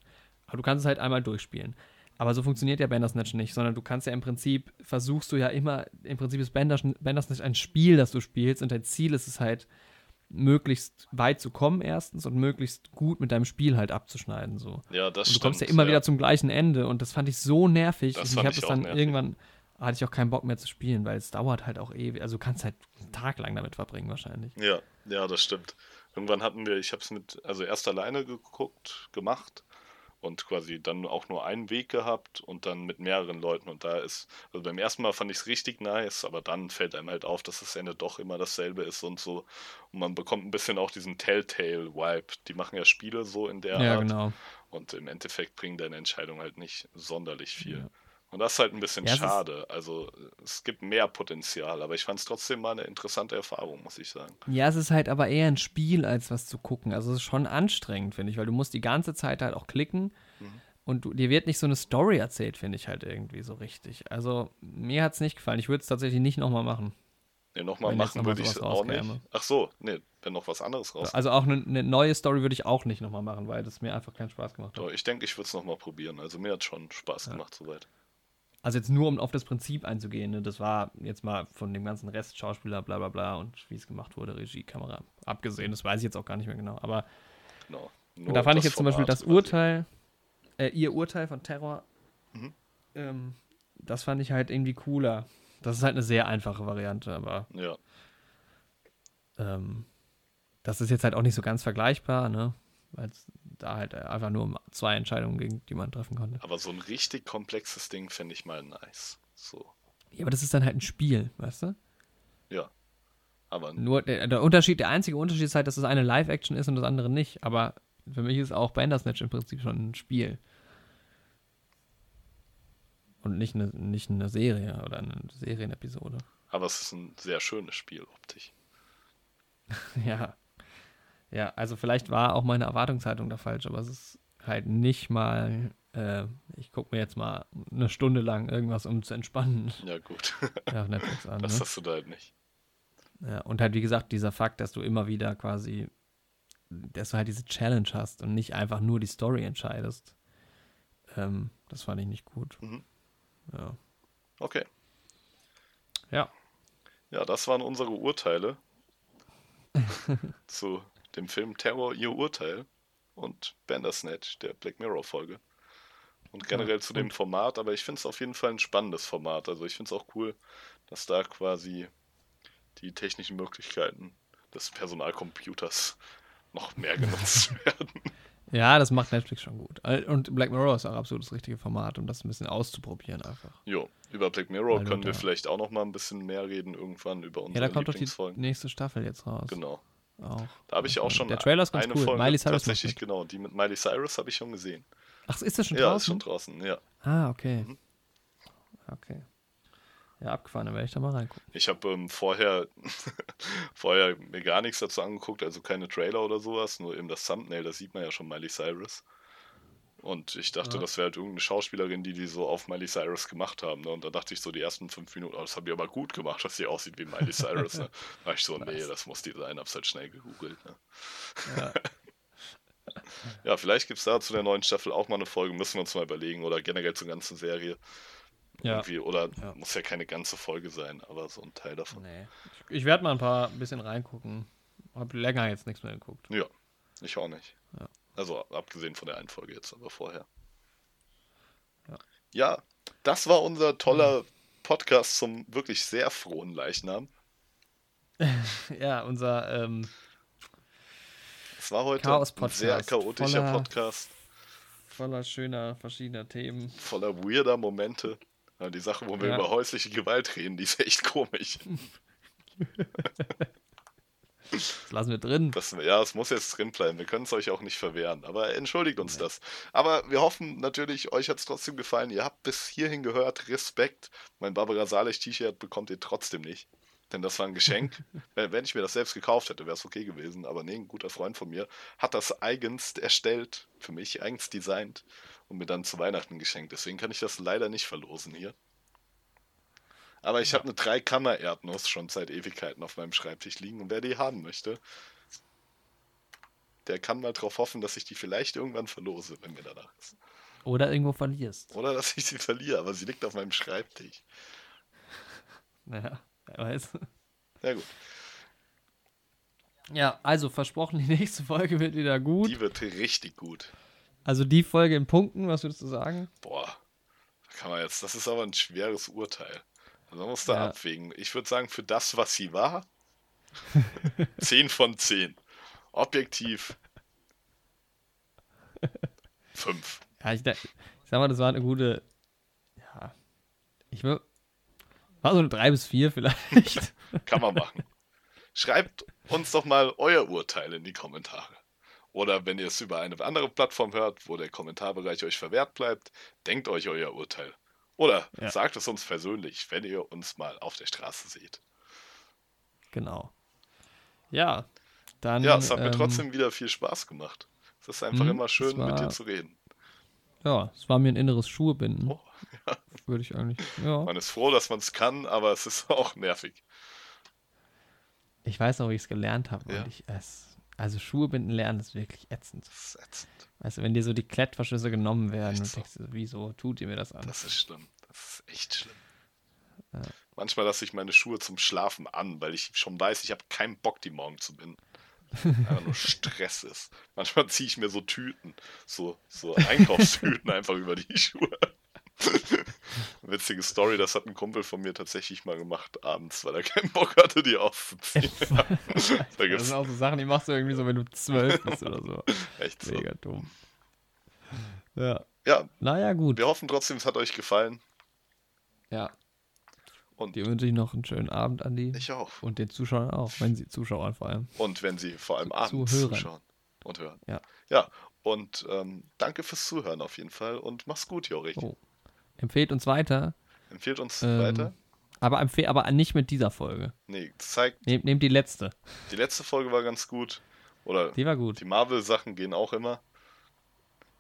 Aber du kannst es halt einmal durchspielen. Aber so funktioniert ja Bandersnatch nicht, sondern du kannst ja im Prinzip, versuchst du ja immer, im Prinzip ist Bandersnatch ein Spiel, das du spielst und dein Ziel ist es halt, möglichst weit zu kommen erstens und möglichst gut mit deinem Spiel halt abzuschneiden so. Ja, das und du kommst ja immer ja. wieder zum gleichen Ende und das fand ich so nervig. Das und ich habe das dann nervig. irgendwann hatte ich auch keinen Bock mehr zu spielen, weil es dauert halt auch ewig. Also du kannst halt einen Tag lang damit verbringen wahrscheinlich. Ja, ja, das stimmt. Irgendwann hatten wir, ich habe es mit, also erst alleine geguckt, gemacht und quasi dann auch nur einen Weg gehabt und dann mit mehreren Leuten. Und da ist, also beim ersten Mal fand ich es richtig nice, aber dann fällt einem halt auf, dass das Ende doch immer dasselbe ist und so. Und man bekommt ein bisschen auch diesen Telltale-Vibe. Die machen ja Spiele so in der ja, Art. Genau. Und im Endeffekt bringen deine Entscheidungen halt nicht sonderlich viel. Ja. Und das ist halt ein bisschen Ja, schade. Also es gibt mehr Potenzial, aber ich fand es trotzdem mal eine interessante Erfahrung, muss ich sagen. Ja, es ist halt aber eher ein Spiel, als was zu gucken. Also es ist schon anstrengend, finde ich, weil du musst die ganze Zeit halt auch klicken Mhm. und du, dir wird nicht so eine Story erzählt, finde ich halt irgendwie so richtig. Also mir hat es nicht gefallen. Ich würde es tatsächlich nicht nochmal machen. Nee, nochmal machen noch würde ich auch nicht. Ach so, nee, wenn noch was anderes raus. Also auch eine, eine neue Story würde ich auch nicht nochmal machen, weil das mir einfach keinen Spaß gemacht hat. Ich denke, ich würde es nochmal probieren. Also mir hat schon Spaß gemacht soweit. Also jetzt nur, um auf das Prinzip einzugehen, ne? das war jetzt mal von dem ganzen Rest Schauspieler, bla bla bla und wie es gemacht wurde, Regie, Kamera, abgesehen, das weiß ich jetzt auch gar nicht mehr genau. Aber. Und Nur da fand ich jetzt zum Beispiel Format das. Urteil, äh, ihr Urteil von Terror, Mhm. ähm, das fand ich halt irgendwie cooler. Das ist halt eine sehr einfache Variante, aber Ja, ähm, das ist jetzt halt auch nicht so ganz vergleichbar, ne? Weil es da halt einfach nur um zwei Entscheidungen ging, die man treffen konnte. aber so ein richtig komplexes Ding fände ich mal nice. So, Ja, aber das ist dann halt ein Spiel, weißt du? ja. Aber Nur der, der Unterschied, der einzige Unterschied ist halt, dass das eine Live-Action ist und das andere nicht. Aber für mich ist auch Bandersnatch im Prinzip schon ein Spiel. Und nicht eine, nicht eine Serie oder eine Serienepisode. Aber es ist ein sehr schönes Spiel optisch. Ja. Ja, also vielleicht war auch meine Erwartungshaltung da falsch, aber es ist halt nicht mal, äh, ich gucke mir jetzt mal eine Stunde lang irgendwas, um zu entspannen, Ja, gut. auf Netflix an. das Ne? hast du da halt nicht. Ja, und halt, wie gesagt, dieser Fakt, dass du immer wieder quasi, dass du halt diese Challenge hast und nicht einfach nur die Story entscheidest. Ähm, das fand ich nicht gut. Mhm. Ja. Okay. Ja. Ja, das waren unsere Urteile zu dem Film Terror, ihr Urteil und Bandersnatch, der Black Mirror Folge. Und generell Ja, zu dem Format, aber ich finde es auf jeden Fall ein spannendes Format. Also ich finde es auch cool, dass da quasi die technischen Möglichkeiten des Personalcomputers noch mehr genutzt werden. Ja, das macht Netflix schon gut. Und Black Mirror ist auch absolut das richtige Format, um das ein bisschen auszuprobieren einfach. Jo, über Black Mirror Weil können wir vielleicht auch noch mal ein bisschen mehr reden irgendwann über Ja, unsere da kommt doch die nächste Staffel jetzt raus. Genau. Auch. Da habe ich auch schon Der Trailer ist ganz eine cool. Folge Miley Cyrus tatsächlich genau, die mit Miley Cyrus habe ich schon gesehen. Ach, ist das schon ja, draußen? ist schon draußen, ja. Ah, okay. Mhm. Okay. Ja, abgefahren, dann werde ich da mal reingucken. Ich habe ähm, vorher, vorher mir gar nichts dazu angeguckt, also keine Trailer oder sowas, nur eben das Thumbnail, da sieht man ja schon Miley Cyrus. Und ich dachte, Ja. das wäre halt irgendeine Schauspielerin, die die so auf Miley Cyrus gemacht haben. Ne? Und da dachte ich so die ersten fünf Minuten, oh, das haben die aber gut gemacht, dass sie aussieht wie Miley Cyrus. Ne? Da ich so, nee, Nice. das muss die sein, hab's halt schnell gegoogelt. Ne? Ja. Ja, vielleicht gibt es da zu der neuen Staffel auch mal eine Folge, müssen wir uns mal überlegen. Oder generell zur ganzen Serie. ja. Irgendwie, oder Ja. muss ja keine ganze Folge sein, aber so ein Teil davon. Nee. Ich, ich werde mal ein paar ein bisschen reingucken. Hab länger jetzt nichts mehr geguckt. Ja, ich auch nicht. Ja. Also abgesehen von der einen Folge jetzt, aber vorher. Ja. Ja, das war unser toller Podcast zum wirklich sehr frohen Leichnam. Ja, unser ähm, Es war heute ein sehr chaotischer voller- Podcast, voller schöner verschiedener Themen. voller weirder Momente. Ja, die Sache, wo wir Ja. über häusliche Gewalt reden, die ist echt komisch. Das lassen wir drin. Das, ja, es muss jetzt drin bleiben. Wir können es euch auch nicht verwehren. Aber entschuldigt uns das. Aber wir hoffen natürlich, euch hat es trotzdem gefallen. Ihr habt bis hierhin gehört. Respekt. Mein Barbara Salech T-Shirt bekommt ihr trotzdem nicht. Denn das war ein Geschenk. wenn, wenn ich mir das selbst gekauft hätte, wäre es okay gewesen. Aber nee, ein guter Freund von mir hat das eigens erstellt, für mich eigens designt und mir dann zu Weihnachten geschenkt. Deswegen kann ich das leider nicht verlosen hier. Aber ich habe eine Dreikammer-Erdnuss schon seit Ewigkeiten auf meinem Schreibtisch liegen und wer die haben möchte, der kann mal drauf hoffen, dass ich die vielleicht irgendwann verlose, wenn mir danach ist. Oder irgendwo verlierst. Oder dass ich sie verliere, aber sie liegt auf meinem Schreibtisch. Naja, wer weiß. Ja gut, Ja, also versprochen, die nächste Folge wird wieder gut. die wird richtig gut. Also die Folge in Punkten, was würdest du sagen? Boah, kann man jetzt, das ist aber ein schweres Urteil. Man muss da Ja. abwägen. Ich würde sagen, für das, was sie war, 10 von 10. Objektiv 5. Ja, ich, ich sag mal, das war eine gute. Ja. Ich will. War so eine 3 bis 4 vielleicht. Kann man machen. Schreibt uns doch mal euer Urteil in die Kommentare. Oder wenn ihr es über eine andere Plattform hört, wo der Kommentarbereich euch verwehrt bleibt, denkt euch euer Urteil Oder Ja. sagt es uns persönlich, wenn ihr uns mal auf der Straße seht. Genau. Ja, dann. Ja, es hat mir ähm, trotzdem wieder viel Spaß gemacht. Es ist einfach Mhm, immer schön, es mit dir war- zu reden. Ja, es war mir ein inneres Schuhebinden. Oh, Würde ich eigentlich. Ja. man ist froh, dass man es kann, aber es ist auch nervig. Ich weiß noch, wie ich es gelernt habe. Ja. und Ich, es, also Schuhe binden lernen ist wirklich ätzend. Das ist ätzend. Weißt du, wenn dir so die Klettverschlüsse genommen werden und so. denkst du, wieso tut ihr mir das an? Das ist schlimm. Das ist echt schlimm. Ja. Manchmal lasse ich meine Schuhe zum Schlafen an, weil ich schon weiß, ich habe keinen Bock, die morgen zu binden. Einfach nur Stress ist. Manchmal ziehe ich mir so Tüten, so, so Einkaufstüten einfach über die Schuhe. Witzige Story, das hat ein Kumpel von mir tatsächlich mal gemacht abends, weil er keinen Bock hatte, die auszuziehen. da das sind auch so Sachen, die machst du irgendwie so, wenn du zwölf bist oder so. echt so. Mega dumm. Ja. Ja, Naja, gut. wir hoffen trotzdem, es hat euch gefallen. Ja. Und Dir wünsche ich noch einen schönen Abend, Andi. ich auch. Und den Zuschauern auch, wenn sie Zuschauern vor allem. Und wenn sie vor allem abends Zuhörern. zuschauen und hören. Ja. Ja, und ähm, danke fürs Zuhören auf jeden Fall und mach's gut, Jorik. Oh. Empfehlt uns weiter, Empfehlt uns Ähm, weiter. aber, empfehl, aber nicht mit dieser Folge. Nee, zeigt, Nehmt, nehmt die letzte. die letzte Folge war ganz gut. Oder Die war gut. die Marvel-Sachen gehen auch immer.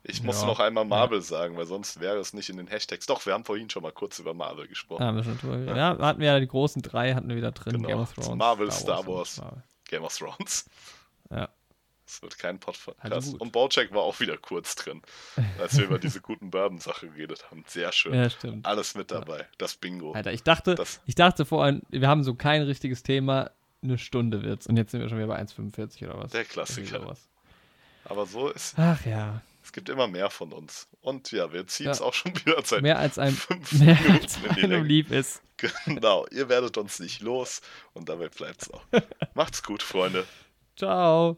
Ich muss Ja. noch einmal Marvel sagen, weil sonst wäre es nicht in den Hashtags. Doch, wir haben vorhin schon mal kurz über Marvel gesprochen. Ah, haben wir schon drüber. Ja, hatten wir ja die großen drei, hatten wir wieder drin. Genau. Game of Thrones. Marvel, Star und Wars. Marvel. Game of Thrones. Ja. Es wird kein Podcast. Also und Bojack war auch wieder kurz drin, als wir über diese guten Bourbon-Sache geredet haben. Sehr schön. ja, stimmt. Alles mit dabei. Das Bingo. Alter, ich dachte, Das- ich dachte vorhin, wir haben so kein richtiges Thema, eine Stunde wird's. Und jetzt sind wir schon wieder bei 1,45 oder was. Der Klassiker. sowas. Aber so ist Ach ja. es. gibt immer mehr von uns. Und ja, wir ziehen es Ja. auch schon wieder seit Mehr als ein fünf mehr Minuten als in die Länge. lieb ist. Genau, ihr werdet uns nicht los und dabei bleibt's auch. Macht's gut, Freunde. Ciao.